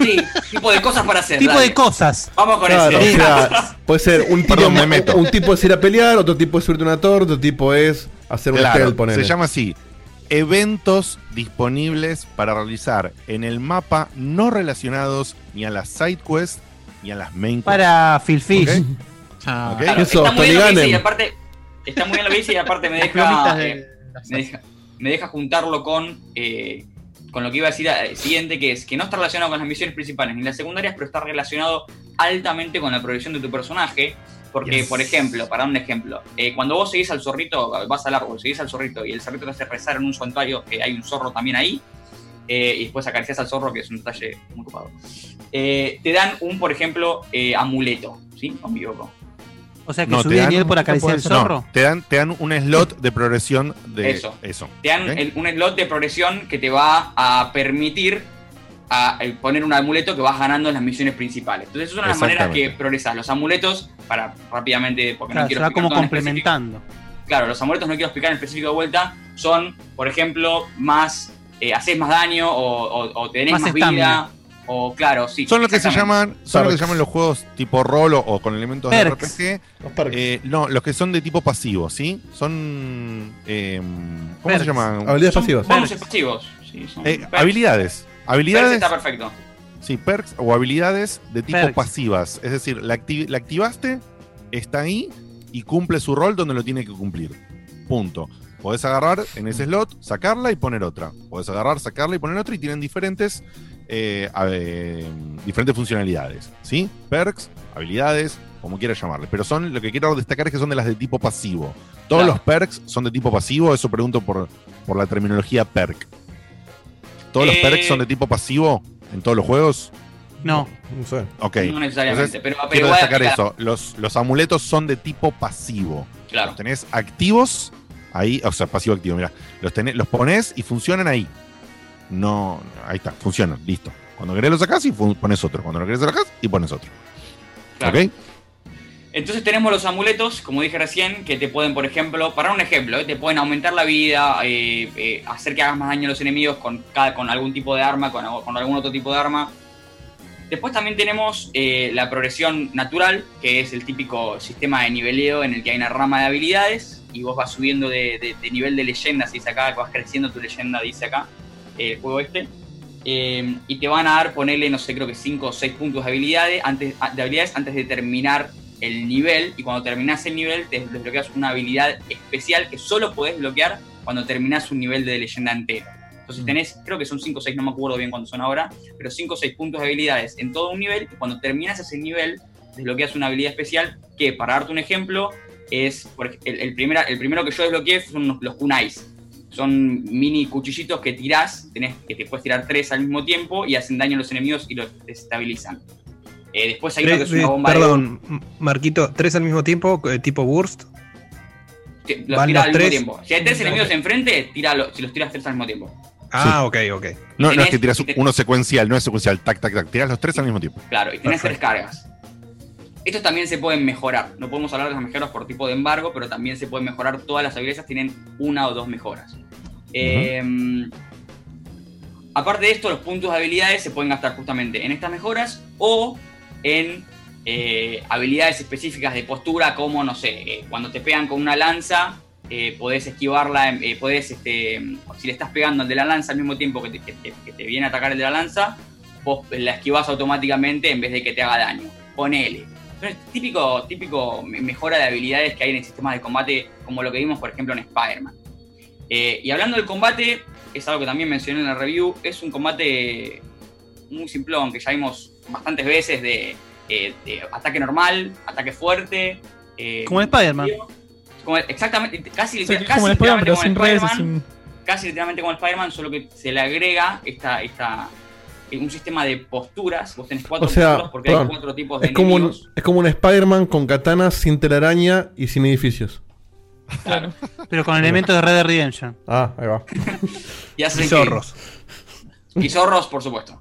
Sí, tipo de cosas para hacer. Tipo dale. de cosas. Vamos con Claro, o ese. sea, [laughs] puede ser un tipo, Perdón, me meto. un tipo es ir a pelear, otro tipo es subirte a una torre, otro tipo es hacer un Claro, ponele. se llama así. Eventos disponibles para realizar en el mapa no relacionados ni a las side quests ni a las main quests. Para Phil Fish. ¿Ok? [laughs] Ah, ¿Ok? Claro, Eso, está muy Tony bien lo que dice y aparte, está muy bien lo que dice y aparte me deja, de eh, me deja, me deja juntarlo con eh, con lo que iba a decir eh, siguiente, que es que no está relacionado con las misiones principales ni las secundarias, pero está relacionado altamente con la progresión de tu personaje. Porque, Yes. por ejemplo, para dar un ejemplo, eh, cuando vos seguís al zorrito, vas al árbol, seguís al zorrito y el zorrito te hace rezar en un santuario, que hay un zorro también ahí, eh, y después acaricias al zorro, que es un detalle muy ocupado, eh, te dan un, por ejemplo, eh, amuleto, ¿sí? ¿O me equivoco? O sea que No, subí te dan- nivel por acariciar el no, zorro. te, dan, te dan un slot de progresión de Eso. eso. Te dan el- un slot de progresión que te va a permitir a, eh, poner un amuleto que vas ganando en las misiones principales. Entonces, es una de las maneras que progresas. Los amuletos, para rápidamente, porque Claro, no quiero se va como complementando. Claro, los amuletos no quiero explicar en específico de vuelta. Son, por ejemplo, más. Eh, haces más daño o, o- o tenés Más más, estamina. vida. O, claro, sí. Son lo que se llaman, son lo que se llaman los juegos tipo rol o, o con elementos Perks. de RPG. Eh, no, los que son de tipo pasivo, ¿sí? Son. eh, ¿Cómo Perks. se llaman? Habilidades Son pasivas. bonuses pasivos. Sí, son Eh, perks. habilidades. Perks Habilidades. está perfecto. Sí, perks o habilidades de tipo Perks. pasivas. Es decir, la, acti- la activaste, está ahí y cumple su rol donde lo tiene que cumplir. Punto. Podés agarrar en ese slot, sacarla y poner otra. Podés agarrar, sacarla y poner otra y tienen diferentes, eh, a- eh, diferentes funcionalidades. ¿Sí? Perks, habilidades, como quieras llamarle. Pero son, lo que quiero destacar es que son de las de tipo pasivo. Todos Claro. los perks son de tipo pasivo, eso pregunto por, por la terminología perk. ¿Todos los Eh, perks son de tipo pasivo en todos los juegos? No. No sé. Ok. No necesariamente, Entonces, pero- pero quiero igual destacar eso. Los, los amuletos son de tipo pasivo. Claro. Los tenés activos ahí, o sea, pasivo activo, mira. Los, tenés, los pones y funcionan ahí. No, ahí está, funcionan, listo. Cuando querés lo sacás y pones otro. Cuando lo querés lo sacás y pones otro. Claro. ¿Ok? Entonces tenemos los amuletos, como dije recién, que te pueden, por ejemplo, para un ejemplo, ¿eh? te pueden aumentar la vida, eh, eh, hacer que hagas más daño a los enemigos con, cada- con algún tipo de arma, con, con algún otro tipo de arma. Después también tenemos la progresión natural, que es el típico sistema de niveleo en el que hay una rama de habilidades y vos vas subiendo de, de- de nivel de leyenda, se dice acá, vas creciendo tu leyenda, dice acá, el juego este. Eh, y te van a dar, ponerle, no sé, creo que 5 o 6 puntos de habilidades, antes, de habilidades antes de terminar el nivel. Y cuando terminas el nivel, te desbloqueas una habilidad especial que solo podés bloquear cuando terminás un nivel de leyenda entero. Entonces tenés, creo que son 5 o 6, no me acuerdo bien cuántos son ahora, pero 5 o 6 puntos de habilidades en todo un nivel. Y cuando terminas ese nivel, desbloqueas una habilidad especial que, para darte un ejemplo, es el, el, primera- el primero que yo desbloqueé son los, los kunais. Son mini cuchillitos que tirás, tenés, que te puedes tirar tres al mismo tiempo y hacen daño a los enemigos y los desestabilizan. Eh, después hay uno que es una eh, bomba de perdón, Marquito, tres al mismo tiempo, eh, tipo burst. los los al tres. mismo tiempo. Si hay tres enemigos enfrente, tíralo, si los tiras tres al mismo tiempo. Ah, ok, ok. No, no es que tiras uno secuencial, no es secuencial, tac, tac, tac. Tirás los tres al mismo tiempo. Claro, y tenés tres cargas. Estos también se pueden mejorar. No podemos hablar de las mejoras por tipo de embargo, pero también se pueden mejorar. Todas las habilidades tienen una o dos mejoras. Eh, aparte de esto, los puntos de habilidades se pueden gastar justamente en estas mejoras o en eh, habilidades específicas de postura, como, no sé, eh, cuando te pegan con una lanza, eh, podés esquivarla, eh, podés, este, si le estás pegando al de la lanza al mismo tiempo que te, viene a atacar el de la lanza, vos la esquivás automáticamente en vez de que te haga daño. Ponele. Pero es típico, típico me- mejora de habilidades que hay en el sistema de combate, como lo que vimos, por ejemplo, en Spider-Man. Eh, y hablando del combate, es algo que también mencioné en la review, es un combate muy simplón, que ya vimos bastantes veces de, eh, de ataque normal, ataque fuerte. eh, Como en Spider-Man. como- exactamente, casi, literal- como casi el Spider-Man, pero como sin redes sin. casi literalmente como el Spider-Man, solo que se le agrega esta, esta, un sistema de posturas. Vos tenés cuatro O sea, posturas porque perdón, hay cuatro tipos de es como, un, es como un Spider-Man con katanas, sin telaraña y sin edificios. Pero con elementos de Red Dead Redemption. Ah, ahí va. Y, hacen Y que- zorros. Y zorros, por supuesto.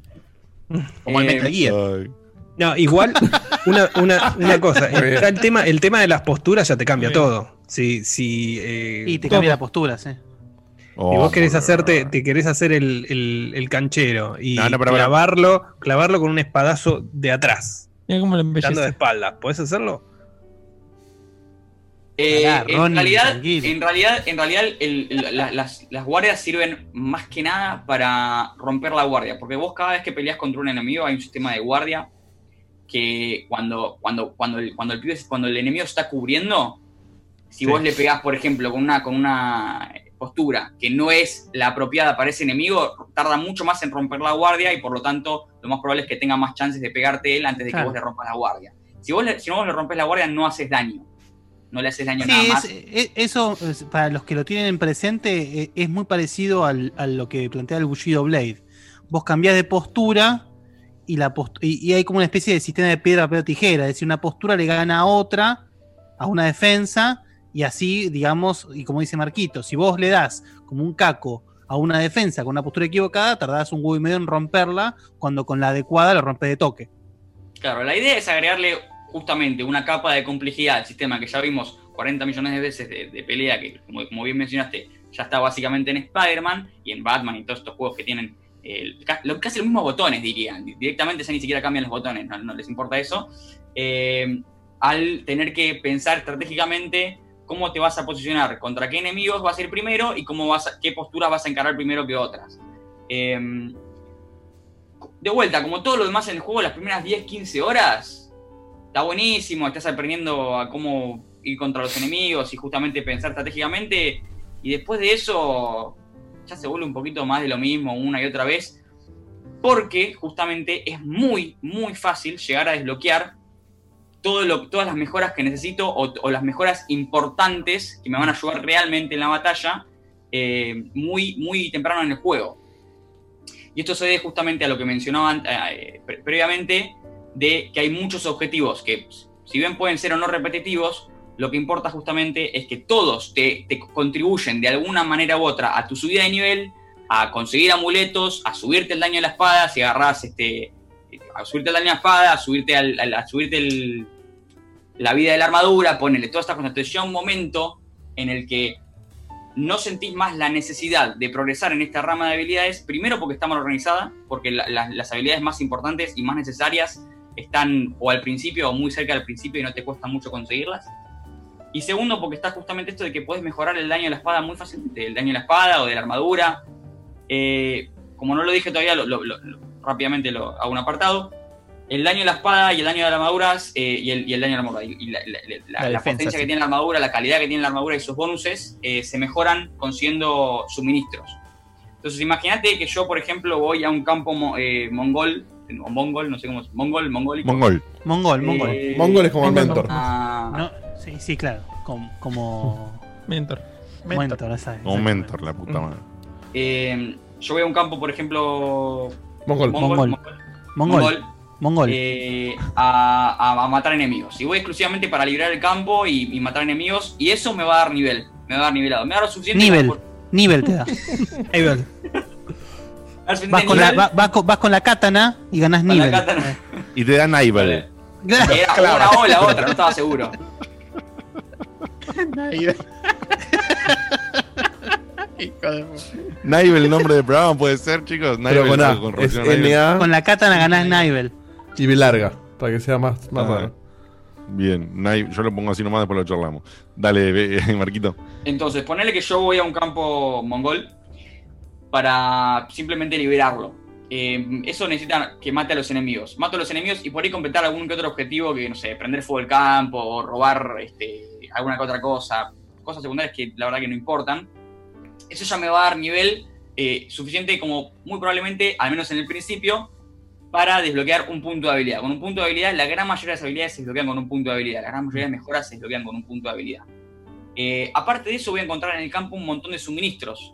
Como el Eh, Metal Gear. No, igual, una, una, una cosa. El, tema, el tema de las posturas ya te cambia todo. Si, si, eh, Y te cambia la postura, sí. Oh, y vos querés hacerte, te querés hacer el, el- el canchero y No, no, pero, pero- clavarlo, clavarlo con un espadazo de atrás, Mira cómo lo dando de espaldas. ¿Podés hacerlo? Eh, Pará, en, Ronnie, realidad, en realidad, en realidad el- el- la- las, las guardias sirven más que nada para romper la guardia. Porque vos cada vez que peleas contra un enemigo hay un sistema de guardia que cuando, cuando, cuando, el, cuando, el, pibe- cuando el enemigo está cubriendo, si Sí. vos le pegás, por ejemplo, con una, con una postura que no es la apropiada para ese enemigo, tarda mucho más en romper la guardia y por lo tanto lo más probable es que tenga más chances de pegarte él antes de que vos le rompas la guardia. Si vos, le, si no vos le rompes la guardia, no haces daño. No le haces daño Sí, nada es- más. e- eso, es- para los que lo tienen en presente, e- es muy parecido al- a lo que plantea el Bushido Blade. Vos cambiás de postura y, la post- y, y hay como una especie de sistema de piedra, papel, tijera. Es decir, una postura le gana a otra, a una defensa, y así, digamos, y como dice Marquito, si vos le das como un caco a una defensa con una postura equivocada, tardás un huevo y medio en romperla, cuando con la adecuada lo rompes de toque. Claro, la idea es agregarle justamente una capa de complejidad al sistema que ya vimos 40 millones de veces de, pelea, que como, bien mencionaste, ya está básicamente en Spider-Man y en Batman y todos estos juegos que tienen casi los mismos botones, dirían. Directamente ya ni siquiera cambian los botones, no, les importa eso. Eh, al tener que pensar estratégicamente cómo te vas a posicionar, contra qué enemigos vas a ir primero y cómo vas a- qué posturas vas a encarar primero que otras. Eh, de vuelta, como todo lo demás en el juego, las primeras 10, 15 horas, está buenísimo, estás aprendiendo a cómo ir contra los enemigos y justamente pensar estratégicamente. Y después de eso, ya se vuelve un poquito más de lo mismo una y otra vez. Porque justamente es muy, muy fácil llegar a desbloquear todo lo, todas las mejoras que necesito o, las mejoras importantes que me van a ayudar realmente en la batalla eh, muy, muy temprano en el juego. Y esto se debe justamente a lo que mencionaban eh, pre- previamente, de que hay muchos objetivos que, si bien pueden ser o no repetitivos, lo que importa justamente es que todos te, te contribuyen de alguna manera u otra a tu subida de nivel, a conseguir amuletos, a subirte el daño de la espada, si agarras este, a subirte el daño de la espada, a subirte, al, a subirte el- la vida de la armadura, estas cosas. Entonces llega un momento en el que no sentís más la necesidad de progresar en esta rama de habilidades, primero porque está mal organizada, porque la- las habilidades más importantes y más necesarias están o al principio o muy cerca del principio y no te cuesta mucho conseguirlas. Y segundo, porque está justamente esto de que puedes mejorar el daño de la espada muy fácilmente, el daño de la espada o de la armadura. Eh, como no lo dije todavía, lo- lo- rápidamente lo hago un apartado. El daño de la espada y el daño de la armadura eh, y, el, y el daño de la armadura. Y la, la- la- La la defensa, potencia sí. que tiene la armadura, la calidad que tiene la armadura y sus bonuses eh, se mejoran consiguiendo suministros. Entonces, imagínate que yo, por ejemplo, voy a un campo eh, mongol, o mongol, no sé cómo es, mongol, mongólico. Mongol. Mongol, mongol. Eh, Mongol es como el mentor. Ah, No, sí, sí, claro. Como. como [laughs] Mentor. mentor, esa- Como mentor, la puta madre. eh, yo voy a un campo, por ejemplo. Mongol. Mongol. Mongol. Mongol. eh, a, a- a matar enemigos. Y voy exclusivamente para liberar el campo y, y matar enemigos. Y eso me va a dar nivel. Me va a dar nivelado. Me va a dar suficiente. Nivel. Nivel te da. [laughs] Nivel. Vas con, la, va- vas, con, vas con la katana y la nivel. Y te dan Nivel. Era una o la otra, no estaba seguro. [laughs] Nivel, el nombre del programa puede ser, chicos. Nivel, con A, con Nivel. Con la katana ganás nivel. Y B larga, para que sea más, más Ah, raro. Bien, Nivel, yo lo pongo así nomás, después lo charlamos. Dale, ve- [laughs] Marquito. Entonces, ponele que yo voy a un campo mongol para simplemente liberarlo. Eh, eso necesita que mate a los enemigos. Mato a los enemigos y por ahí completar algún que otro objetivo que, no sé, prender fuego el campo o robar este, alguna que otra cosa. Cosas secundarias que la verdad que no importan. Eso ya me va a dar nivel eh, suficiente como muy probablemente, al menos en el principio, para desbloquear un punto de habilidad. Con un punto de habilidad, la gran mayoría de las habilidades se desbloquean con un punto de habilidad. La gran mayoría de mejoras se desbloquean con un punto de habilidad. Eh, aparte de eso, voy a encontrar en el campo un montón de suministros.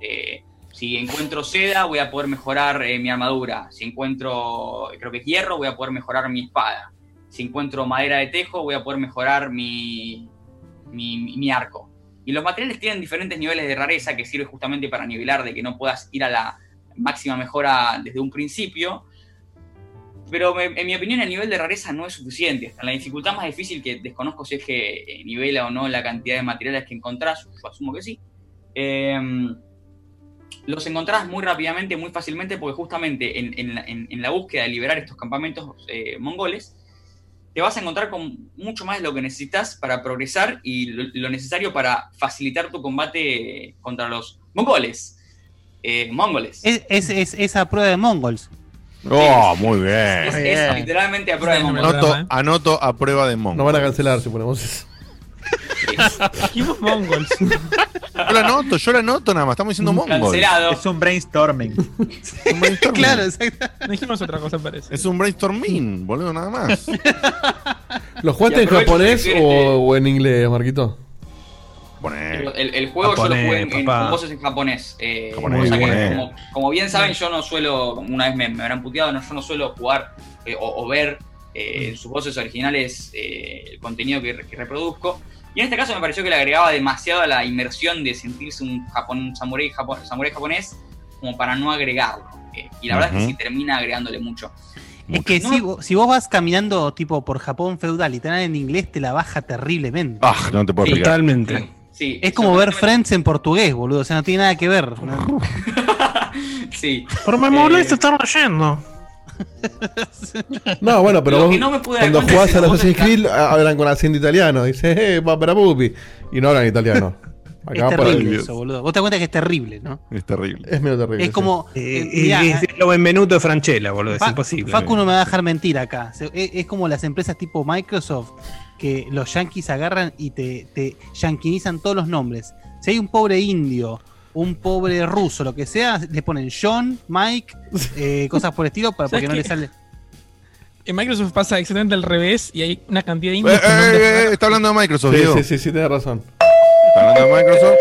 Si encuentro seda, voy a poder mejorar eh, mi armadura. Si encuentro, creo que hierro, voy a poder mejorar mi espada. Si encuentro madera de tejo, voy a poder mejorar mi, mi, arco. Y los materiales tienen diferentes niveles de rareza que sirve justamente para nivelar de que no puedas ir a la máxima mejora desde un principio. Pero en mi opinión el nivel de rareza no es suficiente. Hasta la dificultad más difícil que desconozco si es que eh, nivela o no la cantidad de materiales que encontrás, yo asumo que sí. Em, los encontrás muy rápidamente, muy fácilmente, porque justamente en, en la, en- en la búsqueda de liberar estos campamentos eh, mongoles, te vas a encontrar con mucho más de lo que necesitas para progresar y lo, lo necesario para facilitar tu combate contra los mongoles. Eh, mongoles. Es, es, es esa prueba de mongols. Oh, muy bien. Es, es literalmente a prueba de mongoles. Anoto, anoto a prueba de Mongo. No van a cancelar si ponemos eso. Equipos mongols. Yo la noto, yo la noto nada más. Estamos diciendo mongol. Es un brainstorming. Un brainstorming. claro, exacto. No dijimos otra cosa, parece. Es un brainstorming, boludo, nada más. ¿Lo jugaste en japonés que- o, o en inglés, Marquito? El, el juego yo lo jugué en, en- con voces en japonés. eh, Japonés, cosa que, como, como bien saben, yo no suelo, una vez me, me habrán puteado, no, yo no suelo jugar eh, o, o ver eh, en sus voces originales eh, el contenido que, que reproduzco. Y en este caso me pareció que le agregaba demasiado a la inmersión de sentirse un, japon, un samurái, japo- samurái japonés como para no agregarlo. Eh, y la verdad es que sí termina agregándole mucho. Es que si, vo- si vos vas caminando tipo por Japón feudal y te dan en inglés, te la baja terriblemente. Ah, no te puedo explicar. Totalmente. Sí, Es como ver Friends en portugués, boludo. O sea, no tiene nada que ver. ¿no? [laughs] Sí. Pero me molesta estar leyendo. No, bueno, pero vos, que no me pude dar cuando jugás es a Assassin's Creed ah, hablan con acento italiano. Dice, eh, va para pupi. Y no hablan italiano. Es Acá por terrible el- eso, boludo. Vos te das cuenta que es terrible, ¿no? Es terrible. Es medio terrible. Es como. Eh, eh, mirá, es lo Benvenuto de Franchella, boludo. Es imposible. Facu no me va a dejar mentir acá. Se- Es, es como las empresas tipo Microsoft que los yankees agarran y te, te yanquinizan todos los nombres. Si hay un pobre indio, un pobre ruso, lo que sea, le ponen John, Mike, eh, cosas por el estilo, para, [laughs] porque ¿Sabes no le sale. En Microsoft pasa exactamente al revés y hay una cantidad de Eh, indios eh, eh, está hablando de Microsoft, Sí, Diego. sí, sí, sí, tienes razón. Está hablando de Microsoft.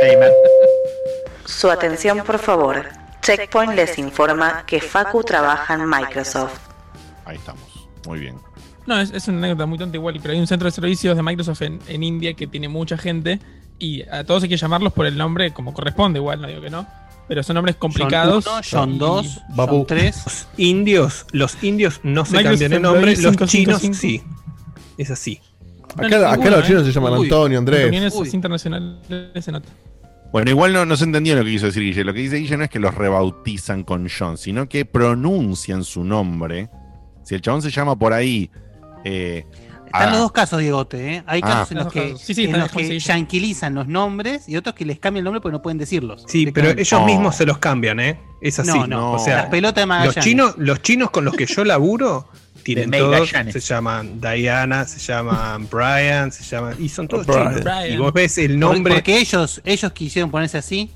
Su atención, por favor. Checkpoint les informa que Facu trabaja en Microsoft. Ahí estamos. Muy bien. No, es, es una anécdota muy tonta igual, pero hay un centro de servicios de Microsoft en, en India que tiene mucha gente y a todos hay que llamarlos por el nombre como corresponde, igual, no digo que no. Pero son nombres complicados. Babu. John tres. [laughs] Los indios, los indios no se Microsoft cambian de nombre, los 555. chinos sí. Es así. No, Acá, no, acá ninguno, los chinos ¿eh? se llaman Uy, Antonio, Andrés. reuniones internacionales se nota. Bueno, igual no, no se entendió lo que quiso decir Guille. Lo que dice Guille no es que los rebautizan con John, sino que pronuncian su nombre. Si el chabón se llama por ahí. Eh, Están ah, los dos casos, Diegote, ¿eh? Hay Ah. casos en Los los que. Sí, sí, en los que yanquilizan los nombres y otros que les cambian el nombre porque no pueden decirlos. Sí, pero cambian- ellos mismos se los cambian, ¿eh? Es así. No, no. O sea, Las pelotas de los Magallanes. chinos, los chinos con los que yo laburo [laughs] tienen todos, se llaman Diana, se llaman [laughs] Brian, se llaman y son todos Brian. chinos. Brian. Y vos ves el nombre, Porque ellos, ellos quisieron ponerse así.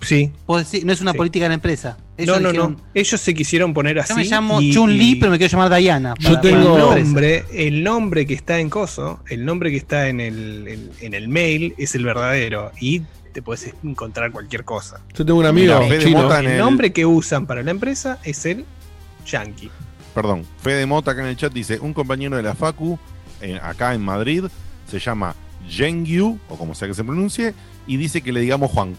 sí. Decís, no es una Sí. política de la empresa. Ellos No, no, dijeron, no. Ellos se quisieron poner así. Yo me llamo y- Chun-Li, y- pero me quiero llamar Diana. Yo tengo- el nombre, el nombre que está en coso, el nombre que está en el, en, en el mail es el verdadero y te puedes encontrar cualquier cosa. Yo tengo un amigo Mira, Fede chino. Mota en El el- nombre que usan para la empresa es el Yankee. Perdón, Fede Mota acá en el chat dice: Un compañero de la Facu, eh, acá en Madrid, se llama Jengyu, o como sea que se pronuncie, y dice que le digamos Juan.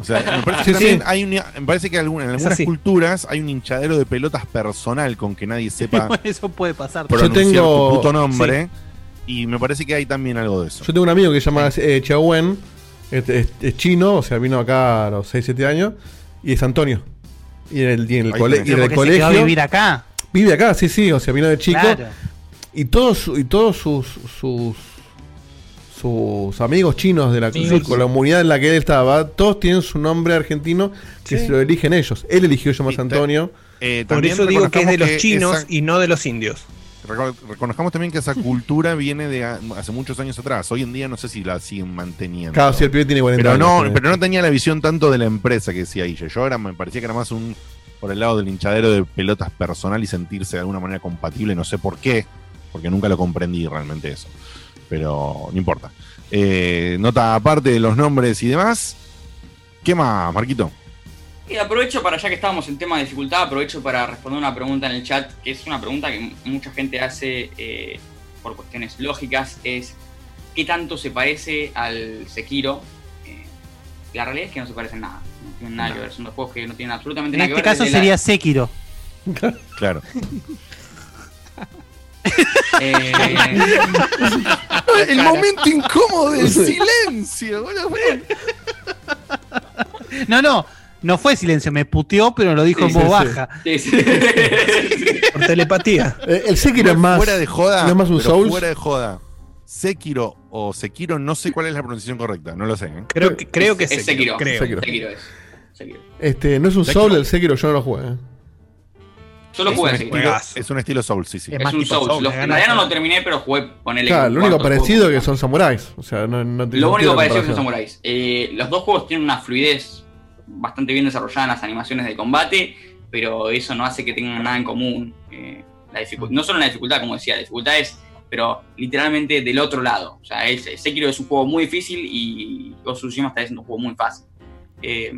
O sea, me parece que, Sí, también sí. hay un- me parece que en algunas culturas hay un hinchadero de pelotas personal con que nadie sepa [laughs] Eso puede pasar. Yo pronunciar tengo- tu puto nombre. Y me parece que hay también algo de eso. Yo tengo un amigo que se llama eh, Chiao Wen. Es, es- es chino, o sea, vino acá a los 6, 7 años. Y es Antonio. Y en el, y en el, cole- y en Pero el porque se quedó a colegio. vivir acá. Vive acá, sí, sí, o sea, vino de chico. Claro. Y todos, y todos sus, sus sus amigos chinos de la Amigos. con la comunidad en la que él estaba, todos tienen su nombre argentino que Sí. se lo eligen ellos. Él eligió llamarse. Antonio. Eh, Por eso digo que es de los chinos esa- y no de los indios. reco- reconozcamos también que esa cultura viene de hace muchos años atrás. Hoy en día no sé si la siguen manteniendo. Claro, si el pibe tiene 40 pero años. no, tiene. pero no tenía la visión tanto de la empresa que decía Ille. Yo era, me parecía que era más un por el lado del hinchadero de pelotas personal y sentirse de alguna manera compatible, no sé por qué, porque nunca lo comprendí realmente eso. Pero no importa. Eh, nota aparte de los nombres y demás. ¿Qué más, Marquito? Y aprovecho para, ya que estábamos en tema de dificultad, aprovecho para responder una pregunta en el chat, que es una pregunta que mucha gente hace eh, por cuestiones lógicas, es ¿qué tanto se parece al Sekiro? Eh, la realidad es que no se parecen nada, no tienen nada que ver, son dos juegos que no tienen absolutamente En nada este que ver. caso desde la- sería Sekiro. Claro. [laughs] [laughs] eh, el momento incómodo del silencio. No, no, no fue silencio, me puteó, pero lo dijo Sí, en voz sí, baja. sí, sí. [laughs] Por telepatía. Eh, el Sekiro es más. fuera de joda. no es más un Souls. Fuera de joda. Sekiro o Sekiro, no sé cuál es la pronunciación correcta, no lo sé. ¿eh? Creo que, creo que es es Sekiro. Sekiro. Creo. Sekiro. Sekiro es. Sekiro. Este, no es un Sekiro. Soul el Sekiro, yo no lo jugué. eh. Solo es jugué un ese. estilo, es un estilo Soul, sí, sí. Es un Souls. Los, en realidad no lo terminé, pero jugué, ponele. Claro, lo único parecido juego. que son samuráis. O sea, no, no tiene Lo único parecido es que son samuráis. Eh, los dos juegos tienen una fluidez bastante bien desarrollada en las animaciones de combate, pero eso no hace que tengan nada en común. Eh, la no solo la dificultad, como decía, la dificultad es, pero literalmente del otro lado. O sea, es, Sekiro es un juego muy difícil y Ghost of Tsushima está siendo un juego muy fácil. Eh,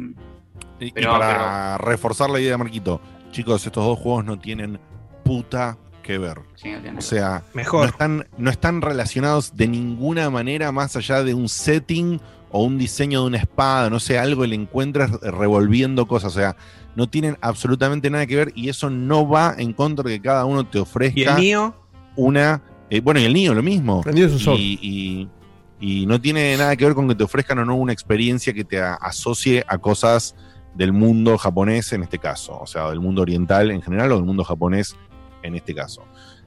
Y, y pero, para reforzar la idea de Marquito, chicos, estos dos juegos no tienen puta que ver. Sí, no tienen O sea, Mejor. No, están, no están relacionados de ninguna manera más allá de un setting o un diseño de una espada, no sé, algo le encuentras revolviendo cosas. O sea, no tienen absolutamente nada que ver y eso no va en contra de que cada uno te ofrezca ¿Y el Nio? una. eh, bueno, y el Nio, lo mismo. El Nio es un Soul. y, y- y no tiene nada que ver con que te ofrezcan o no una experiencia que te asocie a cosas del mundo japonés en este caso, o sea, del mundo oriental en general o del mundo japonés en este caso.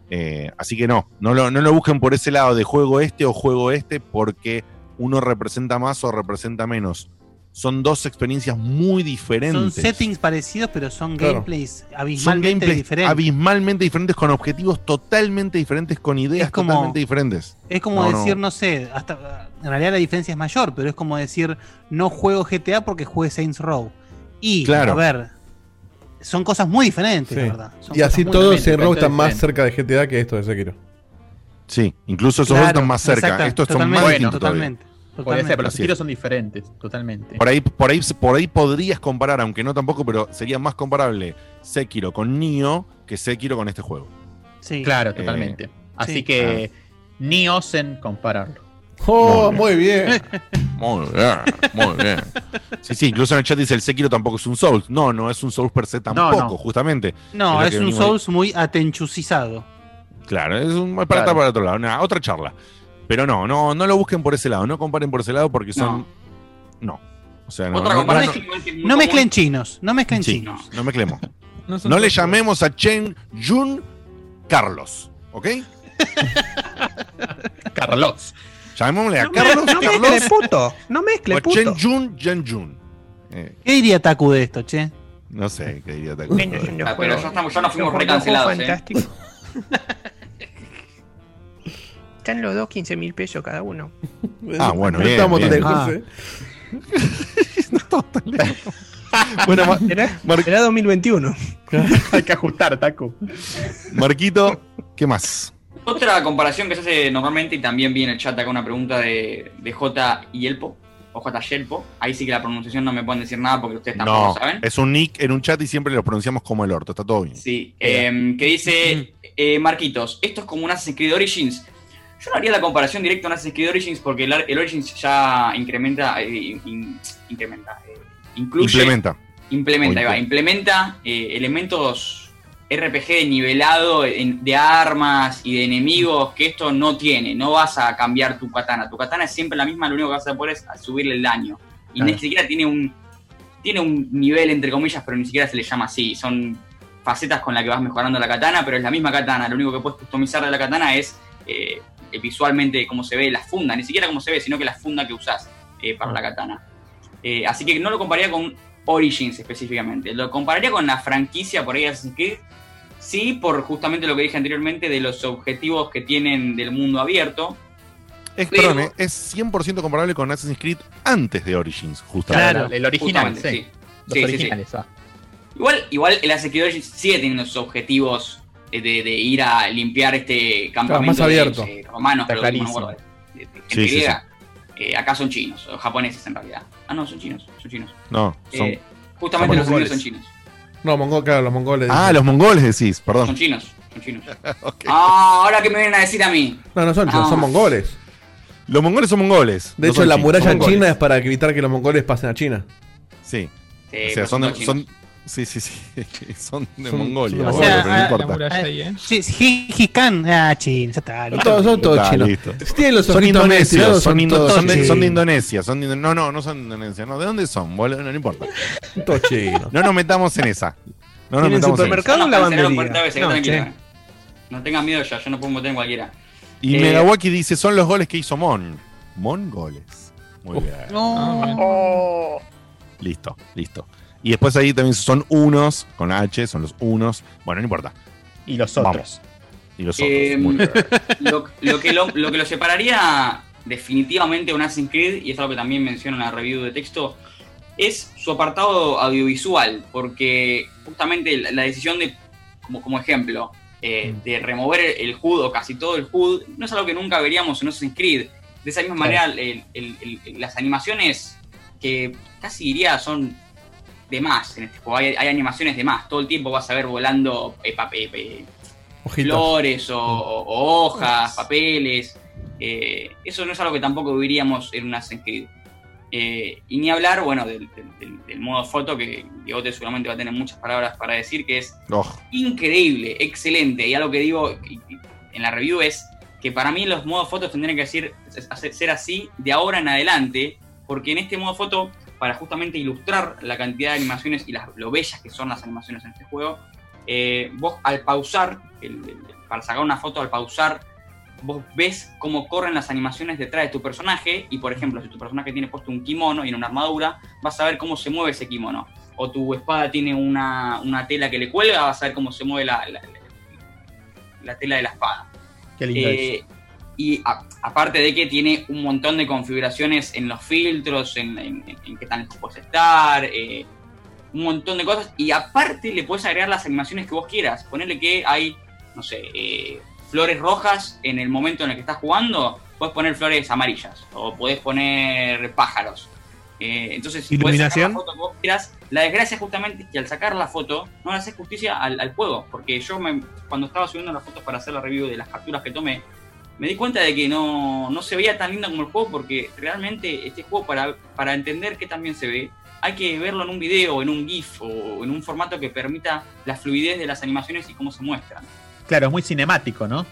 Eh, así que no, no lo, no lo busquen por ese lado de juego este o juego este porque uno representa más o representa menos. Son dos experiencias muy Son diferentes. settings parecidos, pero son Claro. gameplays Son abismalmente gameplays diferentes. abismalmente diferentes, con objetivos totalmente diferentes, con ideas como- totalmente diferentes. Es como No, no. decir, no. sé, hasta en realidad la diferencia es mayor, pero es como decir, no juego GTA porque juegue Saints Row. Y, Claro. a ver, son cosas muy diferentes, la Sí. verdad. Son Y así todos en Row están más cerca de GTA que esto de Sekiro. Sí, incluso esos Claro, están más cerca. exacto, Estos son totalmente, más distintos totalmente. todavía. Puede ser, pero los Así tiros son diferentes, totalmente. Por ahí, por, ahí, por ahí podrías comparar, aunque no tampoco, pero sería más comparable Sekiro con Nioh que Sekiro con este juego. Sí. Claro, Eh, totalmente. Así sí. que ni osen compararlo. Oh, muy bien. [laughs] Muy bien, muy bien. Sí, sí, incluso en el chat dice el Sekiro tampoco es un Souls. No, no es un Souls per se tampoco, no. justamente. No, es un Souls muy atenchusizado. Claro, es un para Claro. estar para otro lado, nada, otra charla. Pero no, no, no lo busquen por ese lado, no comparen por ese lado porque son. No. O sea, no. Otra no, no- No mezclen chinos, no mezclen Sí, chinos. no mezclemos. [laughs] No No le llamemos a Chen Jun Carlos, ¿ok? [laughs] Carlos. Llamémosle a No me- Carlos. no Carlos, mezcle, puto. No mezcle, puto. Chen Jun Jen Jun. Eh, ¿Qué diría Taku de esto, che? no sé qué diría Taco. Ah, pero ya, estamos, ya nos fuimos recancelados, ¿eh? fantásticos. [laughs] Están los dos 15 mil pesos cada uno. Ah, bueno, No bien. estamos tan bien. lejos, Ah. eh. [laughs] Bueno, Ma- Era, Mar- era 2021. [laughs] Hay que ajustar, Taku. Marquito, ¿qué más? Otra comparación que se hace normalmente, y también vi en el chat acá una pregunta de, de J. Yelpo, o J. Yelpo. Ahí sí que la pronunciación no me pueden decir nada porque ustedes tampoco No, saben. es un nick en un chat y siempre lo pronunciamos como el orto, está todo bien. Sí, eh, que dice eh, Marquitos, esto es como un Assassin's Creed Origins. Yo no haría la comparación directa a un Assassin's Creed Origins porque el, el Origins ya incrementa, eh, in- incrementa, eh, incluye, Implementa. implementa, ahí va, implementa eh, elementos RPG de nivelado de armas y de enemigos que esto no tiene. No vas a cambiar tu katana. Tu katana es siempre la misma, lo único que vas a poder es subirle el daño. Y Claro. ni siquiera tiene un, tiene un nivel entre comillas, pero ni siquiera se le llama así. Son facetas con las que vas mejorando la katana, pero es la misma katana. Lo único que puedes customizar de la katana es eh, visualmente cómo se ve la funda, ni siquiera cómo se ve, sino que la funda que usás eh, para la katana. Eh, así que no lo compararía con Origins específicamente. Lo compararía con la franquicia por ahí de Assassin's Creed. Sí, por justamente lo que dije anteriormente de los objetivos que tienen del mundo abierto. Es, Pero- perdón, eh, es 100% comparable con Assassin's Creed antes de Origins, justamente. Claro, el original, sí. sí. Los Sí, originales, sí. ah. Igual, igual el Assassin's Creed Origins sigue teniendo sus objetivos de, de ir a limpiar este campamento más abierto. de eh, romanos, Está que no de- de gente Sí, sí, griega. Eh, acá son chinos, o japoneses en realidad. Ah, no, son chinos, son chinos. No, son. Eh, justamente son los chinos son chinos. No, mongol, claro, los mongoles. ah, los mongoles decís, Son perdón. chinos, son chinos. [laughs] Ah, ahora que me vienen a decir a mí. No, no son chinos, Ah. son mongoles. Los mongoles son mongoles. De no hecho, son la chinos, muralla son mongoles. China es para evitar que los mongoles pasen a China. Sí. Sí, o sea, son, son son, Sí, sí, sí. [laughs] Son de Son- Mongolia. O bueno, sea, pero no ah, importa. ahí, ¿eh? Sí, sí, Gengis Khan, ah, chino, ya está. listo. Todos, son todos Está, chinos. tienen los Son indonesios, son, indo- todos son de, son de chinos. Indonesia. Son de no, no, no son de Indonesia. No, ¿De dónde son? boludo? No, no importa. Todos chinos. No nos metamos en esa. No nos ¿Tienen metamos en supermercado esa. o No, lavandería? vez, No, che. No tengan miedo ya, yo no puedo meter en cualquiera. Y Eh, Megawaki dice: son los goles que hizo Mon. Mon goles. Muy bien. Ah, Listo, listo. Y después ahí también son unos, con H, son los unos. Bueno, no importa. Y los Vamos. otros. Y los otros. Eh, bien. [laughs] lo, lo que lo, lo que lo separaría definitivamente de un Assassin's Creed, y es algo que también menciono en la review de texto, es su apartado audiovisual, porque justamente la, la decisión de, como, como ejemplo, eh, de remover el, el HUD o casi todo el HUD, no es algo que nunca veríamos en Assassin's Creed. De esa misma manera, el- el- el- las animaciones que casi diría son de más en este juego, hay, hay animaciones de más, todo el tiempo vas a ver volando eh, eh, eh, flores o, hojas, papeles. eh, eso no es algo que tampoco veríamos en un Assassin's Creed. Eh, y ni hablar, bueno, del, del- del- del modo foto, que Diegote seguramente va a tener muchas palabras para decir, que es Oh, increíble, excelente. Y algo que digo en la review es que para mí los modos fotos tendrían que decir, ser así de ahora en adelante, porque en este modo foto, para justamente ilustrar la cantidad de animaciones y las, lo bellas que son las animaciones en este juego, eh, vos al pausar, el- el- para sacar una foto al pausar, vos ves cómo corren las animaciones detrás de tu personaje y por ejemplo si tu personaje tiene puesto un kimono y en una armadura vas a ver cómo se mueve ese kimono. O tu espada tiene una, una tela que le cuelga vas a ver cómo se mueve la, la- la- la tela de la espada. Qué lindo Eh, y a- aparte de que tiene un montón de configuraciones en los filtros, en, en- en- qué tan lejos puedes estar, eh, un montón de cosas. Y aparte le puedes agregar las animaciones que vos quieras. Ponerle que hay, no sé, eh, flores rojas en el momento en el que estás jugando, puedes poner flores amarillas o podés poner pájaros. Eh, entonces, podés sacar Iluminación. la foto que vos quieras. La desgracia justamente es que al sacar la foto no le haces justicia al, al juego, porque yo me- cuando estaba subiendo las fotos para hacer la review de las capturas que tomé, me di cuenta de que no, no se veía tan lindo como el juego porque realmente este juego para, para entender que también se ve hay que verlo en un video, en un GIF o en un formato que permita la fluidez de las animaciones y cómo se muestran. Claro, es muy cinemático, ¿no?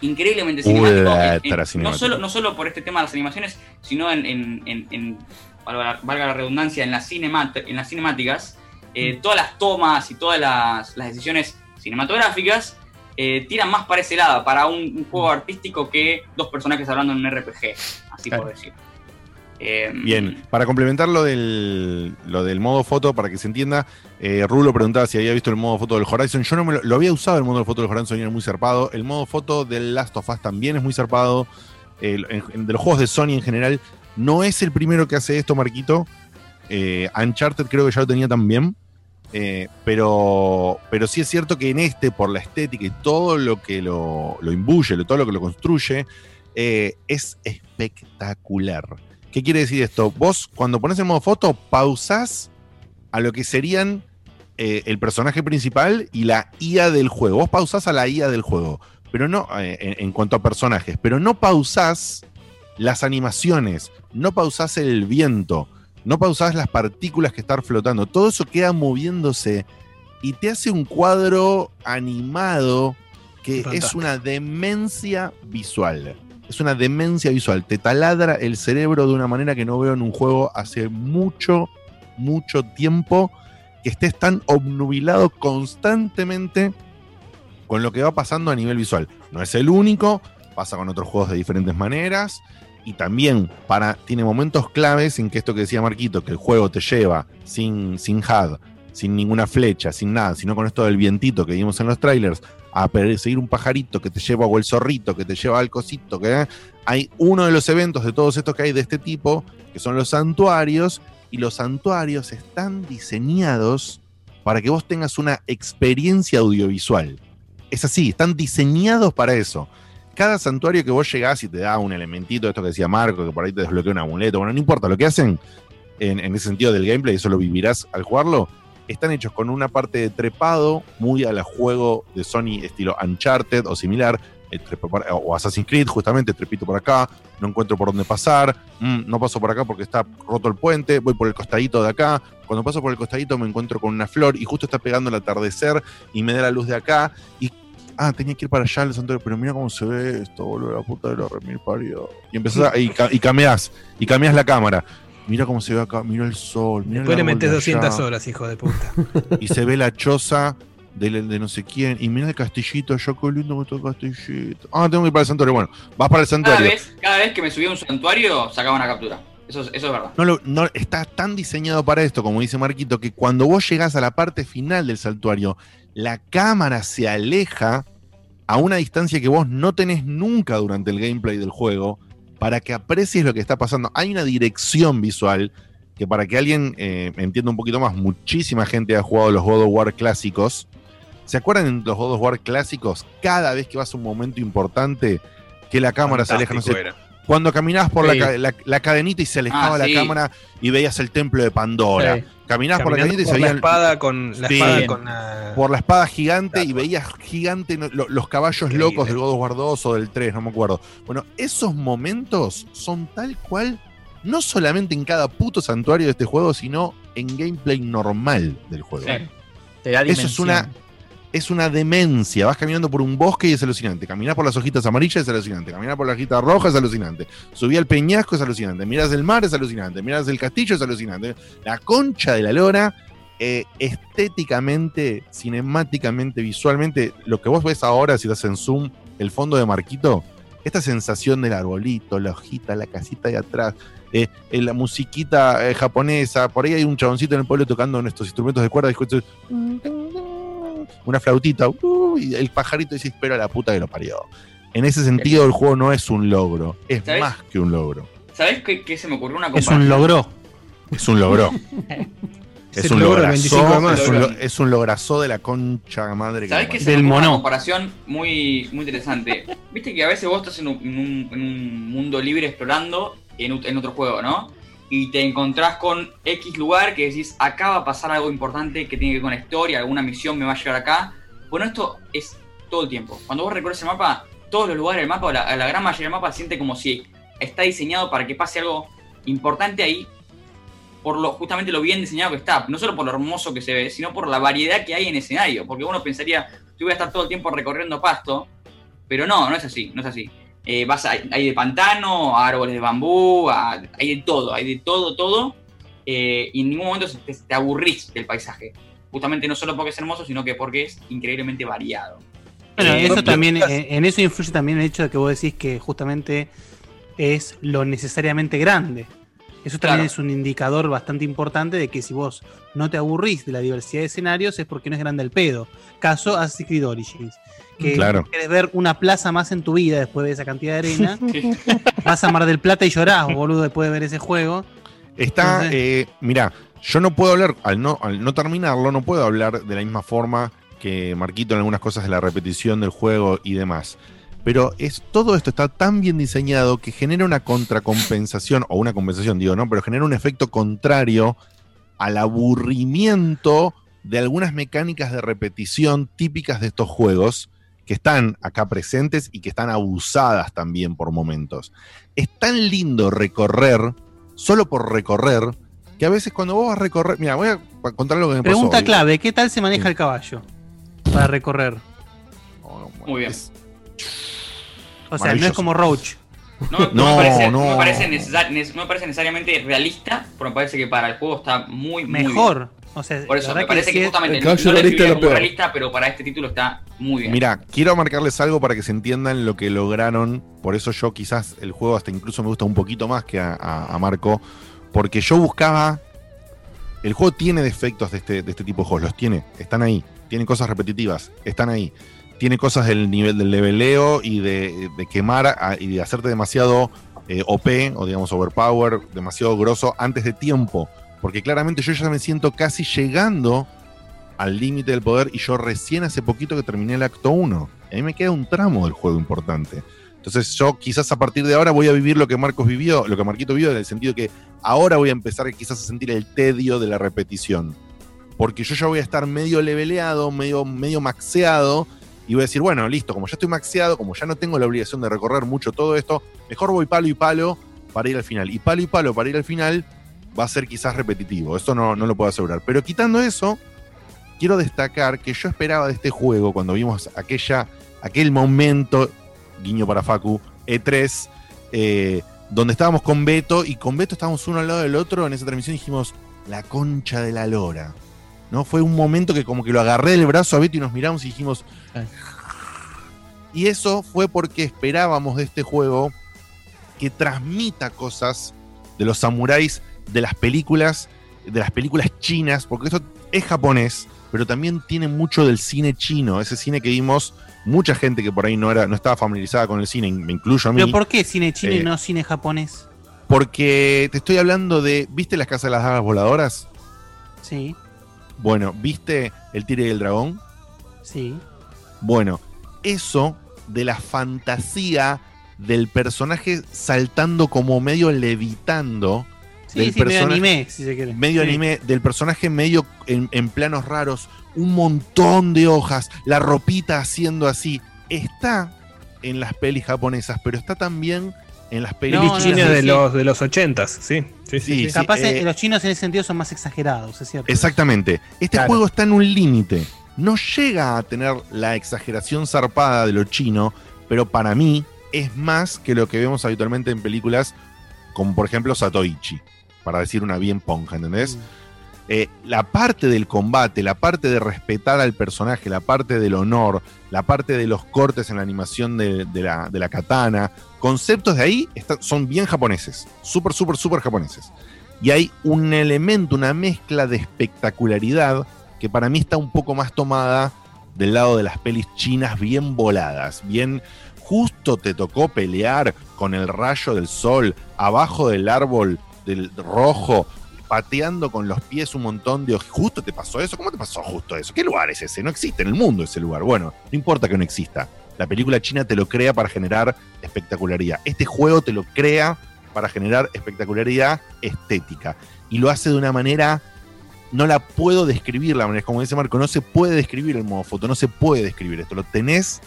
Increíblemente cinemático. Ultra en- en- no, solo, no solo por este tema de las animaciones, sino en, en- en- en- valga, valga la redundancia, en las, en las cinemáticas, eh, todas las tomas y todas las, las decisiones cinematográficas eh, tiran más para ese lado, para un, un juego artístico que dos personajes hablando en un RPG, así por decir. Eh, Bien, para complementar lo del, lo del modo foto, para que se entienda, eh, Rulo preguntaba si había visto el modo foto del Horizon. Yo no me lo, lo había usado el modo foto del Horizon y era muy zarpado. El modo foto del Last of Us también es muy zarpado. El- en- en- de los juegos de Sony en general, no es el primero que hace esto, Marquito. Eh, Uncharted creo que ya lo tenía también. Eh, pero, pero sí es cierto que en este, por la estética y todo lo que lo, lo imbuye, todo lo que lo construye, eh, es espectacular. ¿Qué quiere decir esto? Vos, cuando pones el modo foto, pausás a lo que serían eh, el personaje principal y la IA del juego. Vos pausás a la IA del juego, pero no en, en cuanto a personajes, pero no pausás las animaciones, no pausás el viento, no pausás las partículas que están flotando. Todo eso queda moviéndose y te hace un cuadro animado que es una demencia visual. Es una demencia visual. Te taladra el cerebro de una manera que no veo en un juego hace mucho, mucho tiempo. Que estés tan obnubilado constantemente con lo que va pasando a nivel visual. No es el único, pasa con otros juegos de diferentes maneras. Y también para, tiene momentos claves en que esto que decía Marquito, que el juego te lleva sin, sin sin ninguna flecha, sin nada, sino con esto del vientito que vimos en los trailers, a perseguir un pajarito que te lleva o el zorrito que te lleva al cosito, que hay uno de los eventos de todos estos que hay de este tipo, que son los santuarios, y los santuarios están diseñados para que vos tengas una experiencia audiovisual. Es así, están diseñados para eso. Cada santuario que vos llegás y te da un elementito esto que decía Marco, que por ahí te desbloquea un amuleto, bueno, no importa, lo que hacen en, ese sentido del gameplay, eso lo vivirás al jugarlo, están hechos con una parte de trepado muy a la juego de Sony estilo Uncharted o similar, eh, o Assassin's Creed, justamente trepito por acá, no encuentro por dónde pasar, mm, no paso por acá porque está roto el puente, voy por el costadito de acá, cuando paso por el costadito me encuentro con una flor y justo está pegando el atardecer y me da la luz de acá y ah, tenía que ir para allá al santuario, pero mira cómo se ve esto, boludo, la puta de la remil parió. Y empezás a, y, y cambiás, y cambiás la cámara. Mira cómo se ve acá, mira el sol, mira Después el le metes de 200 allá. horas, hijo de puta. [laughs] Y se ve la choza de, de no sé quién. Y mira el castillito, yo qué lindo que está el castillito. Ah, tengo que ir para el santuario. Bueno, vas para el Cada santuario. vez, cada vez que me subía a un santuario, sacaba una captura. Eso, es- eso es verdad. No lo- no- está tan diseñado para esto, como dice Marquito, que cuando vos llegás a la parte final del santuario, la cámara se aleja a una distancia que vos no tenés nunca durante el gameplay del juego para que aprecies lo que está pasando. Hay una dirección visual que para que alguien eh, entienda un poquito más, muchísima gente ha jugado los God of War clásicos. ¿Se acuerdan en los God of War clásicos? Cada vez que vas a un momento importante, que la cámara se aleja, no sé, era. Cuando caminabas por Sí. la, ca- la- la cadenita y se alejaba Ah, la sí. cámara y veías el templo de Pandora. Sí. Caminabas por la cadenita y se por la veían. espada con- la Sí. espada con la- Por la espada gigante y veías gigante lo- los caballos Increíble. locos del God of War 2 o del 3, no me acuerdo. Bueno, esos momentos son tal cual, no solamente en cada puto santuario de este juego, sino en gameplay normal del juego. Te da Eso es una, es una demencia. Vas caminando por un bosque y es alucinante. Caminás por las hojitas amarillas es alucinante. Caminás por la hojita roja es alucinante. Subí al peñasco es alucinante. Mirás el mar es alucinante. Mirás el castillo es alucinante. La concha de la lora, eh, estéticamente, cinemáticamente, visualmente, lo que vos ves ahora, si estás en Zoom, el fondo de Marquito, esta sensación del arbolito, la hojita, la casita de atrás, eh, eh, la musiquita eh, japonesa, por ahí hay un chaboncito en el pueblo tocando nuestros instrumentos de cuerda y una flautita, uh, y el pajarito dice, espera la puta que lo parió. En ese sentido, el juego no es un logro, es más que un logro. ¿Sabes qué, qué se me ocurrió una Es comparación? un logro. Es un logro. [laughs] Es es un logro del lograzo. 25 de. Es un, lo- es un lograzo de la concha madre que ¿Sabes parió. Se me ocurre Una comparación muy, muy interesante. Viste que a veces vos estás en un, en un- en un mundo libre explorando en, en otro juego, ¿no? Y te encontrás con X lugar que decís, acá va a pasar algo importante que tiene que ver con la historia, alguna misión me va a llegar acá. Bueno, esto es todo el tiempo. Cuando vos recorres el mapa, todos los lugares del mapa, o la, la gran mayoría del mapa, siente como si está diseñado para que pase algo importante ahí por lo justamente lo bien diseñado que está, no solo por lo hermoso que se ve, sino por la variedad que hay en escenario, porque uno pensaría, yo voy a estar todo el tiempo recorriendo pasto, pero no, no es así, no es así. Eh, vas a- hay de pantano, a árboles de bambú, a- hay de todo, hay de todo, todo, eh, y en ningún momento te, te aburrís del paisaje. Justamente no solo porque es hermoso, sino que porque es increíblemente variado. Bueno, Eh, eso también, en, en eso influye también el hecho de que vos decís que justamente es lo necesariamente grande. Eso también Claro. es un indicador bastante importante de que si vos no te aburrís de la diversidad de escenarios es porque no es grande el pedo. Caso Assassin's Creed Origins. Que Claro. querés ver una plaza más en tu vida después de esa cantidad de arena. [laughs] vas a Mar del Plata y llorás, boludo, después de ver ese juego. Está, Entonces- eh, mira, yo no puedo hablar, al no, al no terminarlo, no puedo hablar de la misma forma que Marquito en algunas cosas de la repetición del juego y demás. Pero es, todo esto está tan bien diseñado que genera una contracompensación, o una compensación, digo, ¿no? Pero genera un efecto contrario al aburrimiento de algunas mecánicas de repetición típicas de estos juegos que están acá presentes y que están abusadas también por momentos. Es tan lindo recorrer, solo por recorrer, que a veces cuando vos vas a recorrer. Mira, voy a contar lo que me Pregunta pasó. hoy. clave, ¿qué tal se maneja el caballo para recorrer? Muy bien. O sea, no es como Roach. No, no [laughs] No, me parece, no no. me parece necesar- ne- no me parece necesariamente realista, pero me parece que para el juego está muy, muy Mejor. bien. O sea, Por eso, la me parece que, sí es- justamente El no, lo realista como pero para este título está muy bien. Mira, quiero marcarles algo para que se entiendan lo que lograron. Por eso yo quizás el juego hasta incluso me gusta un poquito más que a, a- a Marco. Porque yo buscaba. El juego tiene defectos de este, de este tipo de juegos, los tiene, están ahí. Tiene cosas repetitivas, están ahí. Tiene cosas del nivel del leveleo y de, de quemar a- y de hacerte demasiado eh, OP o digamos overpower, demasiado grosso antes de tiempo. Porque claramente yo ya me siento casi llegando al límite del poder y yo recién hace poquito que terminé el acto 1. A mí me queda un tramo del juego importante. Entonces yo quizás a partir de ahora voy a vivir lo que Marcos vivió, lo que Marquito vivió, en el sentido que ahora voy a empezar quizás a sentir el tedio de la repetición. Porque yo ya voy a estar medio leveleado, medio, medio maxeado, y voy a decir, bueno, listo, como ya estoy maxeado, como ya no tengo la obligación de recorrer mucho todo esto, mejor voy palo y palo para ir al final. Y palo y palo para ir al final va a ser quizás repetitivo, esto no, no lo puedo asegurar. Pero quitando eso, quiero destacar que yo esperaba de este juego, cuando vimos aquella, aquel momento, guiño para Facu, E3, eh, donde estábamos con Beto y con Beto estábamos uno al lado del otro en esa transmisión dijimos, la concha de la lora. ¿No? Fue un momento que como que lo agarré del brazo a Beto y nos miramos y dijimos... Y eso fue porque esperábamos de este juego que transmita cosas de los samuráis de las películas, de las películas chinas, porque esto es japonés, pero también tiene mucho del cine chino, ese cine que vimos mucha gente que por ahí no era no estaba familiarizada con el cine, me incluyo a mí. ¿Pero por qué cine chino y Eh, no cine japonés? Porque te estoy hablando de, ¿viste las casas de las dagas voladoras? Sí, Bueno, ¿viste el tigre y el dragón? sí. Bueno, eso de la fantasía del personaje saltando como medio levitando. Sí, del sí, medio anime, si se quiere. Medio Sí. anime, del personaje medio en, en planos raros, un montón de hojas, la ropita haciendo así. Está en las pelis japonesas, pero está también en las pelis Pelis chinas de sí. los de los ochentas, sí. Sí, sí, Sí, sí. sí. Capaz eh, eh, los chinos en ese sentido son más exagerados, es cierto. Exactamente. Este Claro. juego está en un límite. No llega a tener la exageración zarpada de lo chino, pero para mí es más que lo que vemos habitualmente en películas como por ejemplo Satoichi, para decir una bien ponja, ¿entendés? Eh, la parte del combate, la parte de respetar al personaje, la parte del honor, la parte de los cortes en la animación de, de la, de la katana, conceptos de ahí está- son bien japoneses, súper, súper, súper japoneses. Y hay un elemento, una mezcla de espectacularidad que para mí está un poco más tomada del lado de las pelis chinas bien voladas, bien justo te tocó pelear con el rayo del sol abajo del árbol del rojo, pateando con los pies un montón de justo te pasó eso, ¿cómo te pasó justo eso? ¿Qué lugar es ese? No existe en el mundo ese lugar. Bueno, no importa que no exista. La película china te lo crea para generar espectacularidad. Este juego te lo crea para generar espectacularidad estética. Y lo hace de una manera no la puedo describir la manera, como dice Marco, no se puede describir el modo foto, no se puede describir esto, lo tenés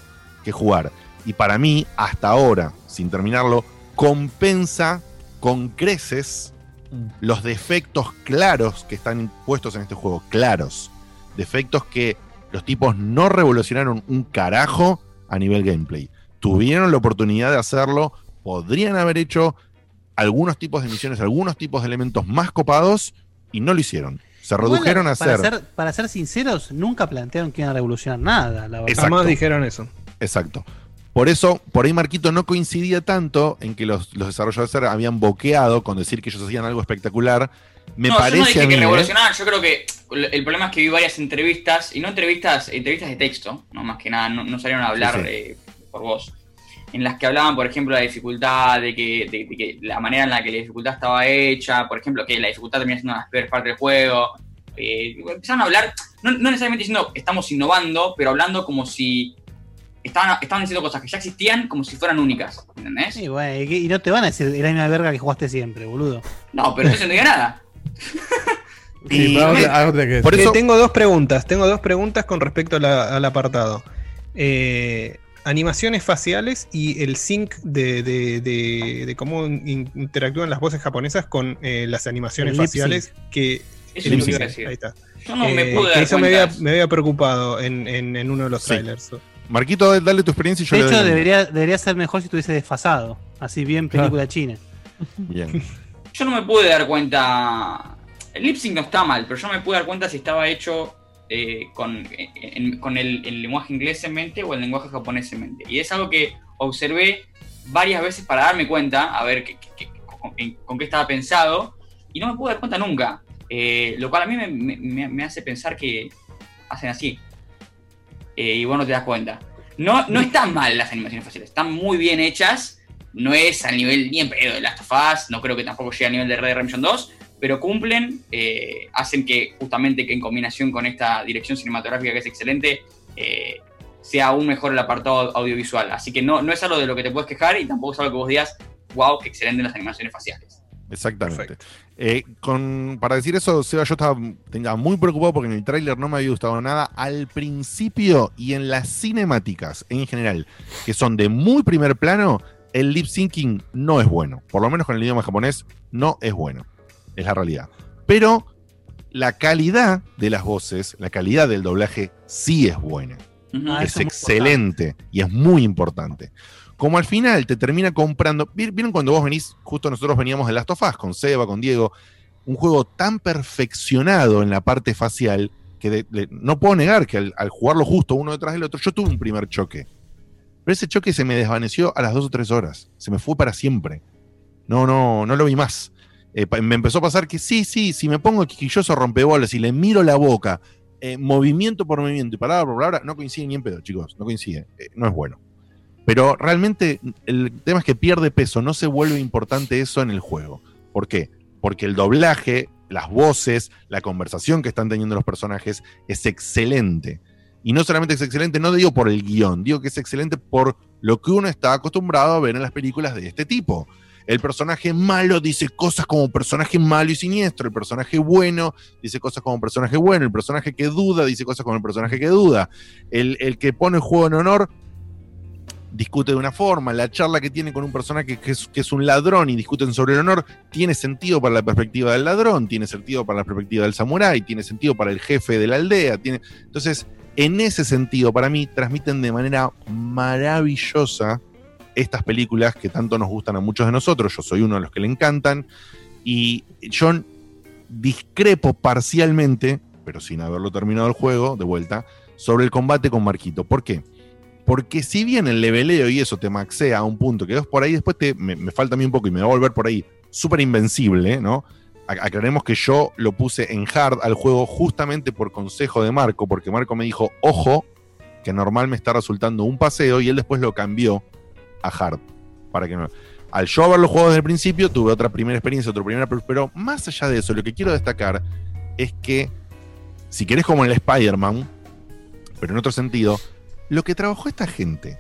que jugar. Y para mí, hasta ahora, sin terminarlo, compensa con creces los defectos claros que están puestos en este juego, claros. Defectos que los tipos no revolucionaron un carajo a nivel gameplay. Tuvieron la oportunidad de hacerlo, podrían haber hecho algunos tipos de misiones, algunos tipos de elementos más copados y no lo hicieron. Se redujeron a para hacer. ser. Para ser sinceros, nunca plantearon que iban a revolucionar nada, la verdad. Exacto. dijeron eso. Exacto. Por eso, por ahí Marquito no coincidía tanto en que los, los desarrolladores habían boqueado con decir que ellos hacían algo espectacular. Me no, yo no parece dije a mí. que ¿eh? revolucionaban, yo creo que el el problema es que vi varias entrevistas, y no entrevistas, entrevistas de texto, no más que nada, no, no salieron a hablar Sí, sí. eh, por voz, en las que hablaban, por ejemplo, de la dificultad, de que, de- de que la manera en la que la dificultad estaba hecha, por ejemplo, que la dificultad termina siendo una de las peores partes del juego. Eh, empezaron a hablar, no, no necesariamente diciendo estamos innovando, pero hablando como si estaban, estaban diciendo cosas que ya existían como si fueran únicas, ¿entendés? Sí, bueno, y, y no te van a decir es la misma verga que jugaste siempre, boludo. No, pero entonces no diga nada. [laughs] Y que decir. por eso tengo dos preguntas. Tengo dos preguntas con respecto a la- al apartado. Eh, animaciones faciales y el sync de, de- de- de cómo in- interactúan las voces japonesas con eh, las animaciones faciales que Eso es lo que iba a decir. ahí está. Yo no me Eh, pude dar eso me había, me había preocupado en, en- en uno de los Sí. trailers. Marquito, dale tu experiencia y yo De le doy hecho, debería, debería ser mejor si estuviese desfasado. Así bien película china. Bien. [laughs] Yo no me pude dar cuenta. El lip sync no está mal, pero yo no me pude dar cuenta si estaba hecho eh, con, en- con el, el lenguaje inglés en mente o el lenguaje japonés en mente. Y es algo que observé varias veces para darme cuenta, a ver qué- qué- qué- con, en- con qué estaba pensado, y no me pude dar cuenta nunca. Eh, lo cual a mí me, me- me- me hace pensar que hacen así. Eh, y vos no te das cuenta. No, no están mal las animaciones faciales, están muy bien hechas. No es al nivel ni en pedo de Last of Us, no creo que tampoco llegue al nivel de Red Dead Redemption 2, pero cumplen, eh, hacen que justamente que en combinación con esta dirección cinematográfica que es excelente, eh, sea aún mejor el apartado audiovisual. Así que no, no es algo de lo que te puedes quejar y tampoco es algo que vos digas, wow, qué excelente las animaciones faciales. Exactamente. Eh, con, para decir eso, Seba, yo estaba, estaba muy preocupado porque en el tráiler no me había gustado nada al principio y en las cinemáticas en general, que son de muy primer plano, el lip syncing no es bueno. Por lo menos con el idioma japonés no es bueno. Es la realidad. Pero la calidad de las voces, la calidad del doblaje sí es buena. Ah, es excelente y es muy importante. Como al final te termina comprando. ¿vi- ¿Vieron cuando vos venís? Justo nosotros veníamos de Last of Us con Seba, con Diego. Un juego tan perfeccionado en la parte facial que no puedo negar que al, jugarlo justo uno detrás del otro, yo tuve un primer choque. Pero ese choque se me desvaneció a las dos o tres horas. Se me fue para siempre. No, no, no lo vi más. eh, me empezó a pasar que sí, sí, si me pongo quisquilloso rompebolas y le miro la boca, eh, movimiento por movimiento y palabra por palabra, no coincide ni en pedo, chicos, no coincide, eh, no es bueno. Pero realmente el tema es que pierde peso, no se vuelve importante eso en el juego. ¿Por qué? Porque el doblaje, las voces, la conversación que están teniendo los personajes es excelente. Y no solamente es excelente, no digo por el guion, digo que es excelente por lo que uno está acostumbrado a ver en las películas de este tipo. El personaje malo dice cosas como personaje malo y siniestro, el personaje bueno dice cosas como personaje bueno, el personaje que duda dice cosas como el personaje que duda, el, el que pone el juego en honor discute de una forma, la charla que tiene con un personaje que es, un ladrón y discuten sobre el honor tiene sentido para la perspectiva del ladrón, tiene sentido para la perspectiva del samurái, tiene sentido para el jefe de la aldea, tiene... entonces en ese sentido para mí transmiten de manera maravillosa estas películas que tanto nos gustan a muchos de nosotros, yo soy uno de los que le encantan y yo discrepo parcialmente, pero sin haberlo terminado el juego, de vuelta, sobre el combate con Marquito. ¿Por qué? Porque si bien el leveleo y eso te maxea a un punto que es por ahí, después te, me, falta a mí un poco y me va a volver por ahí súper invencible, ¿no? Ac- Aclaremos que yo lo puse en hard al juego justamente por consejo de Marco, porque Marco me dijo, ojo, que normal me está resultando un paseo y él después lo cambió a hard. Para que. Al yo haberlo jugado desde el principio, tuve otra primera experiencia, otra primera. Pero más allá de eso, lo que quiero destacar es que, si querés como en el Spider-Man, pero en otro sentido, lo que trabajó esta gente,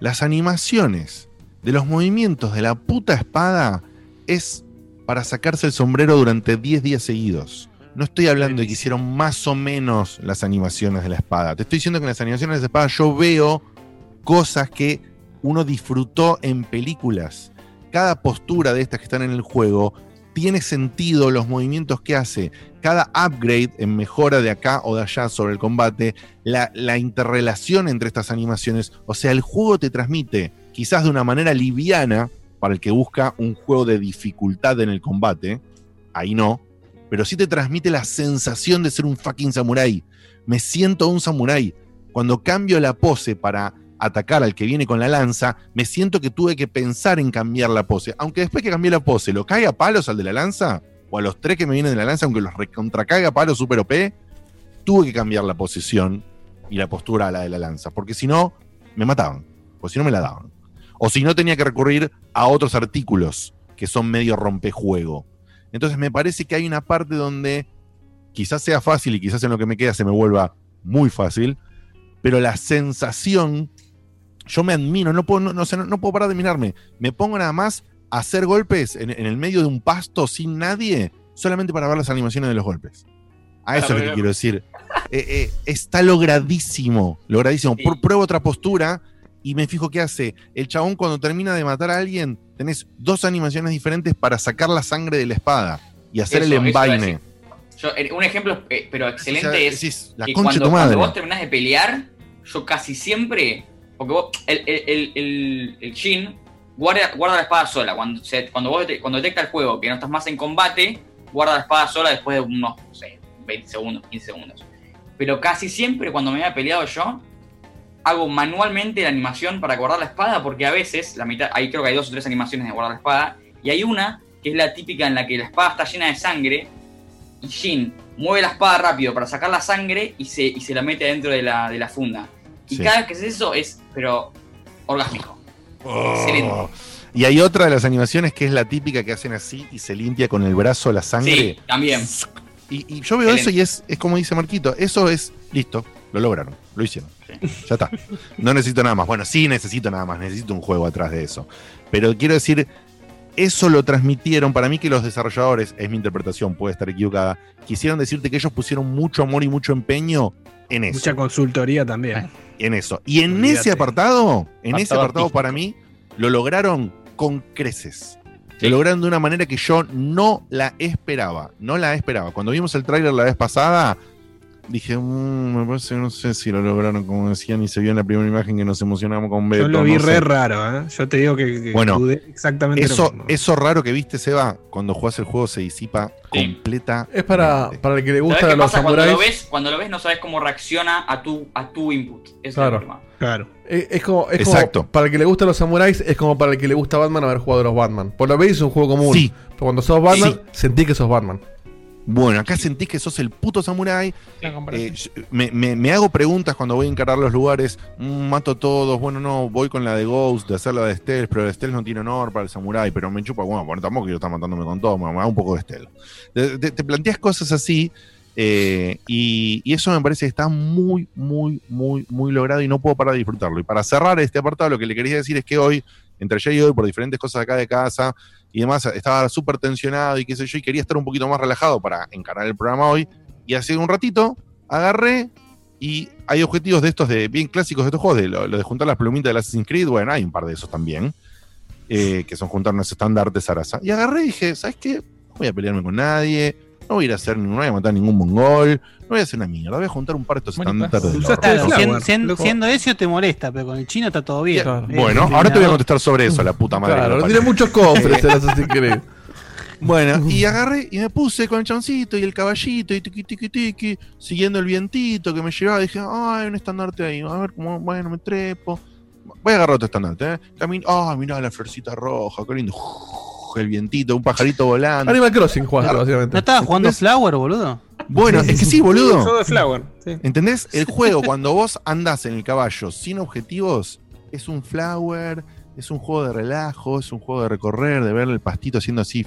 las animaciones de los movimientos de la puta espada, es para sacarse el sombrero durante 10 días seguidos. No estoy hablando de que hicieron más o menos las animaciones de la espada. Te estoy diciendo que en las animaciones de la espada yo veo cosas que uno disfrutó en películas. Cada postura de estas que están en el juego tiene sentido los movimientos que hace. Cada upgrade en mejora de acá o de allá sobre el combate, la, la interrelación entre estas animaciones. O sea, el juego te transmite, quizás de una manera liviana, para el que busca un juego de dificultad en el combate, ahí no, pero sí te transmite la sensación de ser un fucking samurái. Me siento un samurái. Cuando cambio la pose para atacar al que viene con la lanza, me siento que tuve que pensar en cambiar la pose. Aunque después que cambié la pose, lo caiga a palos al de la lanza, o a los tres que me vienen de la lanza, aunque los recontracaiga a palos super OP, tuve que cambiar la posición y la postura a la de la lanza. Porque si no, me mataban. O si no, me la daban. O si no, tenía que recurrir a otros artículos que son medio rompejuego. Entonces me parece que hay una parte donde quizás sea fácil y quizás en lo que me queda se me vuelva muy fácil, pero la sensación, yo me admiro, no puedo, no, no sé, no- no puedo parar de mirarme, me pongo nada más a hacer golpes en, en el medio de un pasto sin nadie, solamente para ver las animaciones de los golpes. A eso es lo que quiero decir. Eh, eh, está logradísimo, logradísimo. Por, pruebo otra postura y me fijo qué hace. El chabón cuando termina de matar a alguien, tenés dos animaciones diferentes para sacar la sangre de la espada y hacer Eso, el envaine. Yo, eh, un ejemplo, eh, pero excelente, O sea, es la que concha de cuando, tu cuando vos terminás de pelear, yo casi siempre. Porque vos, el, el, el, el, Jin guarda, guarda la espada sola. Cuando, vos dete- cuando detecta el juego que no estás más en combate, guarda la espada sola después de unos, no sé, 20 segundos, 15 segundos. Pero casi siempre cuando me había peleado yo, hago manualmente la animación para guardar la espada, porque a veces, la mitad, ahí creo que hay dos o tres animaciones de guardar la espada, y hay una que es la típica en la que la espada está llena de sangre, y Jin mueve la espada rápido para sacar la sangre y se, y se la mete dentro de la, de la funda. Y Sí. cada vez que hace eso es, pero, orgásmico. Excelente. Oh. Y hay otra de las animaciones que es la típica que hacen así y se limpia con el brazo la sangre. Sí, también. Y, y yo veo eso y es, es como dice Marquito, eso es listo, lo lograron, lo hicieron. Ya está. No necesito nada más. Bueno, sí necesito nada más, necesito un juego atrás de eso. Pero quiero decir, eso lo transmitieron. Para mí que los desarrolladores, es mi interpretación, puede estar equivocada, quisieron decirte que ellos pusieron mucho amor y mucho empeño en eso. Mucha consultoría también. En eso. Y en Olvídate. ese apartado, en ese Apartado artístico. para mí, lo lograron con creces. Lo lograron de una manera que yo no la esperaba. No la esperaba. Cuando vimos el tráiler la vez pasada, dije, "Mm, me parece que no sé si lo lograron como decían y se vio en la primera imagen que nos emocionamos con Beto. Yo lo vi no sé. re raro, ¿eh? Yo te digo que, que Bueno, dudé exactamente lo Eso, mismo. eso raro que viste, Seba, cuando jugás el juego se disipa completa. Es para, para el que le ¿Sabes gusta qué a los pasa? Cuando samuráis. lo, ves, cuando lo ves no sabes cómo reacciona a tu, a tu input. Es el Claro. problema. Claro. Es, es como, es Exacto. como para el que le gustan los samuráis, es como para el que le gusta Batman haber jugado a los Batman. Por lo veis es un juego común. Sí. Pero cuando sos Batman, Sí. sentí que sos Batman. Bueno, acá sentís que sos el puto samurái. Eh, me, me- me hago preguntas cuando voy a encarar los lugares. Mm, mato todos. Bueno, no, voy con la de Ghost, de hacer la de Stealth, pero el Stealth no tiene honor para el samurái. Pero me chupa, bueno, bueno, tampoco quiero estar matándome con todo. Me hago un poco de Stealth. Te, te- te planteas cosas así. eh, y, y eso me parece que está muy, muy, muy, muy logrado y no puedo parar de disfrutarlo. Y para cerrar este apartado, lo que le quería decir es que hoy, entre ayer y hoy, por diferentes cosas acá de casa y demás, estaba súper tensionado y qué sé yo, y quería estar un poquito más relajado para encarar el programa hoy. Y hace un ratito agarré y hay objetivos de estos de bien clásicos de estos juegos, de lo, de juntar las plumitas del Assassin's Creed, bueno, hay un par de esos también, eh, que son juntar unos estandartes Sarasa. Y agarré y dije, ¿sabes qué? No voy a pelearme con nadie, no voy a ir a hacer, no voy a matar ningún mongol, no voy a hacer una mierda, voy a juntar un par de del orto. Claro, sien- sien- siendo eso te molesta, pero con el chino está todo bien. Bueno, ahora te voy a contestar sobre eso, la puta madre. Claro, tiene muchos cofres [laughs] el Assassin's Creed. Bueno, y agarré y me puse con el chancito y el caballito y tiki tiki tiki, siguiendo el vientito que me llevaba. Dije, ay, hay un estandarte ahí, a ver cómo, bueno, me trepo. Voy a agarrar otro estandarte, ¿eh? Camino, ay, mirá la florcita roja, qué lindo. El vientito, un pajarito volando. Animal Crossing jugaste, básicamente. ¿No estabas jugando Flower, boludo? Bueno, es que sí, boludo. De Flower. sí. ¿Entendés? El juego, cuando vos andás en el caballo sin objetivos, es un flower, es un juego de relajo, es un juego de recorrer, de ver el pastito haciendo así,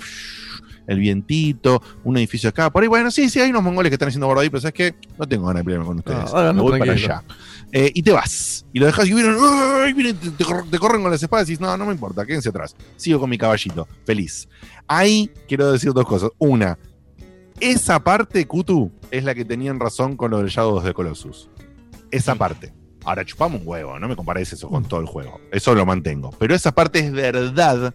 el vientito, un edificio acá. Por ahí, bueno, sí, sí, hay unos mongoles que están haciendo por ahí, pero ¿sabes qué? No tengo ganas de pelearme con ustedes. Ah, Me voy para allá. Eh, y te vas. Y lo dejas y vienen, ¡ay! vienen, te, te cor- te corren con las espadas y dices, no, no me importa, quédense atrás. Sigo con mi caballito, feliz. Ahí quiero decir dos cosas. Una, esa parte, Kutu, es la que tenían razón con lo del Shadows de Colossus. Esa parte. Ahora chupamos un huevo, no me compares eso con todo el juego. Eso lo mantengo. Pero esa parte es verdad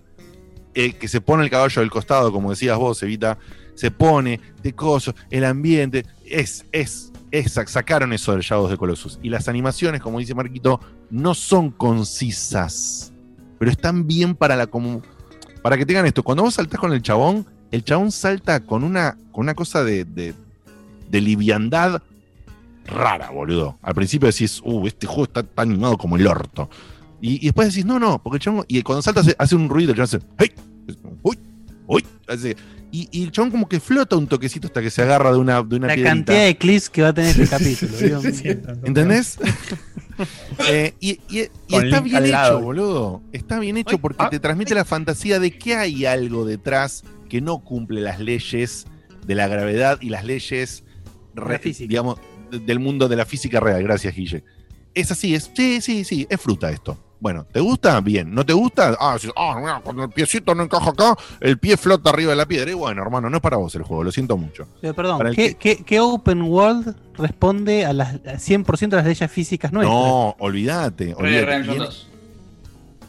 que se pone el caballo del costado, como decías vos, Evita. Se pone de coso, el ambiente. Es, es, es. Sacaron eso del Shadows de Colossus. Y las animaciones, como dice Marquito, no son concisas. Pero están bien para la comu- Para que tengan esto. Cuando vos saltás con el chabón, el chabón salta con una, con una cosa de, de, liviandad rara, boludo. Al principio decís, uh, este juego está tan animado como el orto. Y, después decís, no, no, porque el chabón. Y cuando salta hace, hace un ruido, el chabón hace, ¡hey! ¡Uy! ¡Uy! Hace- y, y el chabón como que flota un toquecito hasta que se agarra de una, de una La piedrita. cantidad de clips que va a tener este capítulo. Dios mío. ¿Entendés? [laughs] Eh, y y- y Con está bien hecho, lado. boludo. Está bien hecho porque te transmite la fantasía de que hay algo detrás que no cumple las leyes de la gravedad y las leyes, re- digamos, de- del mundo de la física real. Gracias, Guille. Es así, es, sí, sí, sí, es fruta esto. Bueno, ¿te gusta? Bien. ¿No te gusta? Ah, dices, ah, mira, cuando el piecito no encaja acá, el pie flota arriba de la piedra. Y bueno, hermano, no es para vos el juego, lo siento mucho. Pero perdón, ¿qué, qué, qué open world responde a las a 100% de las leyes físicas nuestras? No, olvídate. olvídate.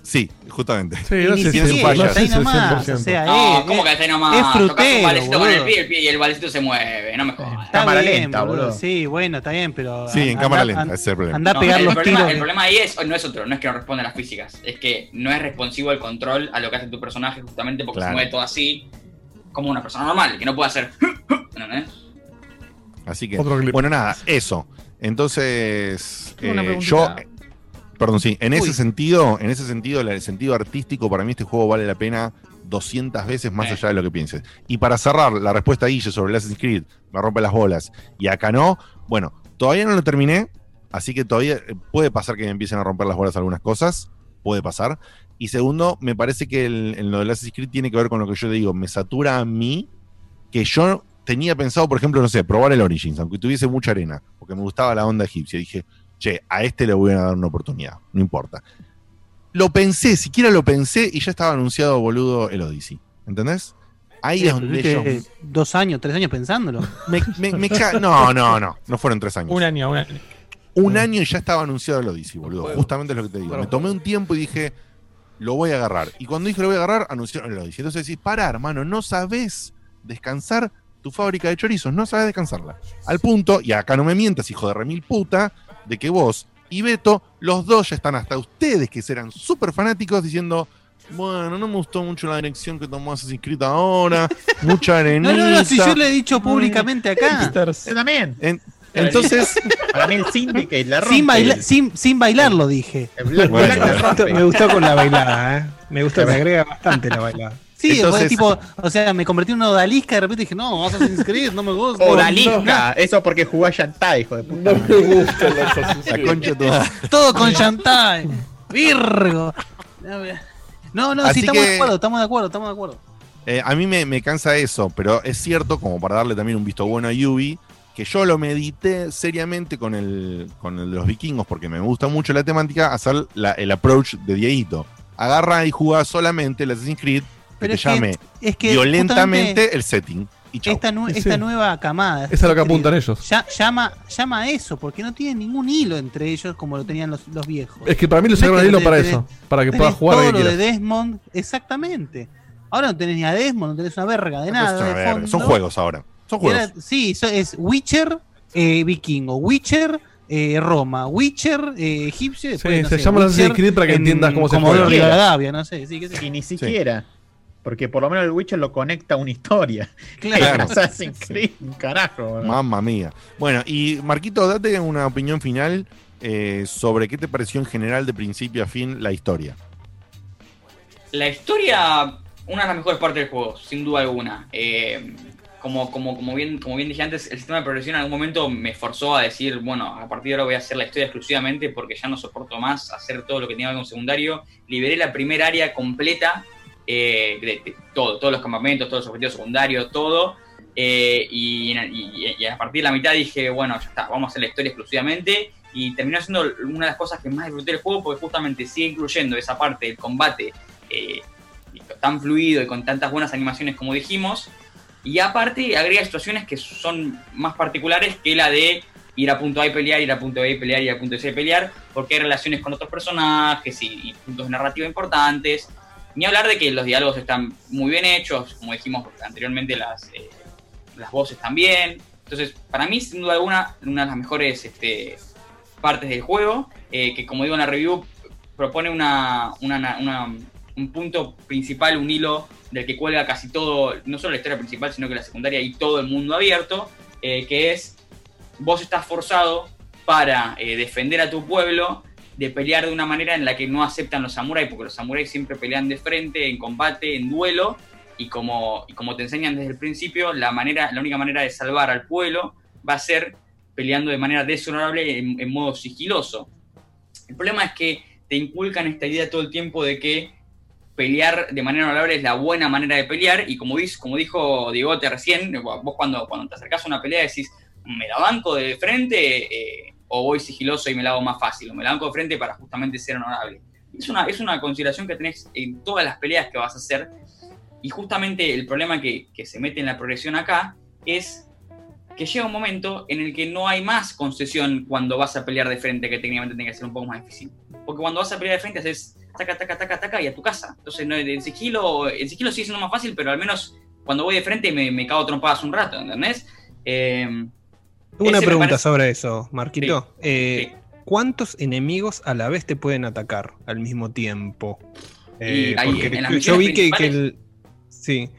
Redemption Viene- 2. Sí, justamente. Sí, no sé si es fallas. está ahí nomás, 100%. o sea, No, eh, ¿cómo que está ahí nomás? Es un valecito con el pie, el pie y el valecito se mueve, no me jodas. Está Cámara bien, lenta, boludo. Sí, bueno, está bien, pero. Sí, en anda- cámara lenta, ese es el problema. Anda a No, pegar el, los problema, tiros. el problema ahí es, no es otro, no es que no responde a las físicas, es que no es responsivo el control a lo que hace tu personaje justamente porque Claro. se mueve todo así, como una persona normal, que no puede hacer. [laughs] ¿entendés? Así que, Otro clip. bueno, nada, eso. Entonces, eh, yo, perdón, sí, en Uy. ese sentido, en ese sentido, el sentido artístico, para mí este juego vale la pena 200 veces más Eh. allá de lo que pienses. Y para cerrar la respuesta a Guille sobre el Assassin's Creed, me rompe las bolas, y acá no, bueno, todavía no lo terminé, así que todavía eh, puede pasar que me empiecen a romper las bolas algunas cosas, puede pasar. Y segundo, me parece que el, en lo del Assassin's Creed tiene que ver con lo que yo digo, me satura a mí que yo tenía pensado, por ejemplo, no sé, probar el Origins, aunque tuviese mucha arena, porque me gustaba la onda egipcia. Dije, che, a este le voy a dar una oportunidad, no importa. Lo pensé, siquiera lo pensé y ya estaba anunciado, boludo, el Odyssey. ¿Entendés? Ahí Sí, es pero donde eh, Dos años, tres años pensándolo. me- me- me ca- No, no, no, no fueron tres años. Un año, un año. Un año y ya estaba anunciado el Odyssey, boludo. Justamente es lo que te digo. Me tomé un tiempo y dije, lo voy a agarrar. Y cuando dije lo voy a agarrar, anunciaron el Odyssey. Entonces decís, para, hermano, no sabés descansar tu fábrica de chorizos, no sabes descansarla. Al punto, y acá no me mientas, hijo de remil puta, de que vos y Beto, los dos ya están hasta ustedes, que serán súper fanáticos, diciendo, bueno, no me gustó mucho la dirección que tomó Assassin's Creed ahora, [laughs] mucha No, arenita. no, no, si yo lo he dicho públicamente acá. Yo también. En- entonces, Para mí el Syndicate la rompe. Sin, baila- sin, sin bailar lo dije. Black Bueno. Black. Me gustó con la bailada, ¿eh? Me gustó, me agrega bastante la bailada. Sí, Entonces- fue tipo, o sea, me convertí en una odalisca y de repente dije, no, Assassin's [laughs] Creed, no me gusta. Odalisca. Eso porque jugó a Shantai, hijo de puta. No me gusta los Assassin's la Creed. concha madre. Todo con [laughs] Shantai. Virgo. No, no, Así sí, estamos que- de acuerdo, estamos de acuerdo, estamos de acuerdo. Eh, a mí me, me cansa eso, pero es cierto, como para darle también un visto bueno a Yubi, que yo lo medité seriamente con el, con el de los vikingos, porque me gusta mucho la temática, hacer la- el approach de Dieguito. Agarra y juega solamente el Assassin's Creed, que te es que- es que violentamente el setting. Y chau. Esta, Sí, esta sí. nueva camada. Eso es lo que apuntan ellos. Ya, llama, llama a eso, porque no tiene ningún hilo entre ellos como lo tenían los, los viejos. Es que para mí lo sacaron que el hilo tenés- para tenés- eso. Para que puedas jugar todo lo que de. Desmond, exactamente. Ahora no tenés ni a Desmond, no tenés una verga de nada. es una de verga. fondo. Son juegos ahora. Son juegos. Era- sí, es Witcher, eh, vikingo, Witcher, eh, Roma, Witcher, eh, egipcio. después, Sí, no se sé, llama Witcher Assassin's Creed para que en entiendas cómo se juega. Rivadavia, no sé, sí, sé yo. Y ni siquiera. Porque por lo menos el Witcher lo conecta a una historia. [laughs] Claro. [laughs] Assassin's Creed, carajo. Mamma mía. Bueno, y Marquito, date una opinión final eh, sobre qué te pareció en general de principio a fin la historia. La historia, una de las mejores partes del juego, sin duda alguna. Eh, como, como, como, bien, como bien dije antes, el sistema de progresión en algún momento me forzó a decir, bueno, a partir de ahora voy a hacer la historia exclusivamente porque ya no soporto más hacer todo lo que tenía que ver con secundario. Liberé la primera área completa eh, de, todo, todos los campamentos, todos los objetivos secundarios, todo. Eh, y, a partir de la mitad dije, bueno, ya está, vamos a hacer la historia exclusivamente. Y terminó siendo una de las cosas que más disfruté del juego porque justamente sigue incluyendo esa parte del combate eh, tan fluido y con tantas buenas animaciones como dijimos. Y aparte agrega situaciones que son más particulares que la de ir a punto A y pelear, ir a punto B y pelear, ir a punto C y pelear, porque hay relaciones con otros personajes y, y puntos de narrativa importantes. Ni hablar de que los diálogos están muy bien hechos, como dijimos anteriormente, las, eh, las voces también. Entonces, para mí, sin duda alguna, una de las mejores este, partes del juego, eh, que como digo en la review, propone una, una- un punto principal, un hilo del que cuelga casi todo, no solo la historia principal, sino que la secundaria y todo el mundo abierto, eh, que es, vos estás forzado para defender a tu pueblo de pelear de una manera en la que no aceptan los samuráis, porque los samuráis siempre pelean de frente, en combate, en duelo, y como, como te enseñan desde el principio, la, manera, la única manera de salvar al pueblo va a ser peleando de manera deshonorable en, modo sigiloso. El problema es que te inculcan esta idea todo el tiempo de que pelear de manera honorable es la buena manera de pelear, y como, dis- como dijo Diegote recién, vos cuando, cuando te acercás a una pelea decís, me la banco de frente eh, o voy sigiloso y me la hago más fácil, o me la banco de frente para justamente ser honorable. Es una, es una consideración que tenés en todas las peleas que vas a hacer, y justamente el problema que, que se mete en la progresión acá es que llega un momento en el que no hay más concesión cuando vas a pelear de frente, que técnicamente tiene que ser un poco más difícil. Porque cuando vas a pelear de frente haces taca, taca, taca, taca y a tu casa. Entonces, no, en sigilo, en sigilo sigue siendo más fácil, pero al menos cuando voy de frente me, me cago trompadas un rato, ¿entendés? Eh, una ese pregunta parece- sobre eso, Marquito. Eh, ¿Cuántos enemigos a la vez te pueden atacar al mismo tiempo? Eh, Y ahí, porque en las yo vi que, que el. Sí.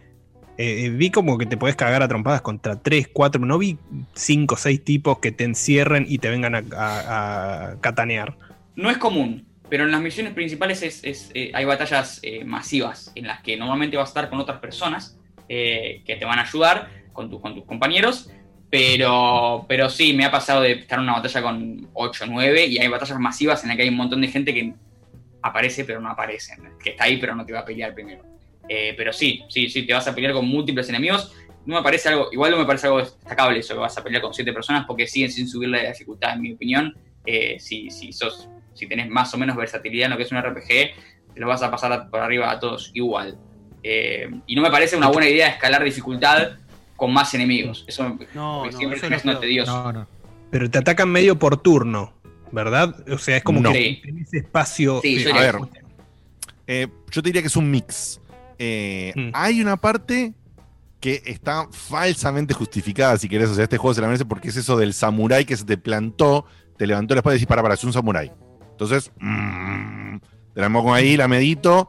Eh, vi como que te podés cagar a trompadas contra 3, 4. No vi 5 o 6 tipos que te encierren y te vengan a, a- a catanear. No es común, pero en las misiones principales es, es, eh, hay batallas eh, masivas en las que normalmente vas a estar con otras personas que te van a ayudar con, tu- con tus compañeros. Pero, pero sí, me ha pasado de estar en una batalla con 8 o 9 y hay batallas masivas en las que hay un montón de gente que aparece pero no aparece, que está ahí pero no te va a pelear primero. Eh, pero sí, sí, sí, te vas a pelear con múltiples enemigos. No me parece algo, igual no me parece algo destacable eso que vas a pelear con 7 personas porque siguen sin subirle la dificultad, en mi opinión. Eh, si, si sos, si tenés más o menos versatilidad en lo que es un RPG, te lo vas a pasar por arriba a todos igual. Eh, y no me parece una buena idea escalar dificultad con más enemigos. Eso me- No, no, siempre eso termina no tedioso. Pero te atacan medio por turno, ¿verdad? O sea, es como No. que Sí. tenés espacio. Sí, eh, A ver, eh, yo te diría que es un mix. Eh, Mm. Hay una parte que está falsamente justificada, si querés. O sea, este juego se la merece porque es eso del samurái que se te plantó, te levantó la espada y decís, para, para, es un samurái. Entonces, mm, te la pongo ahí, la medito.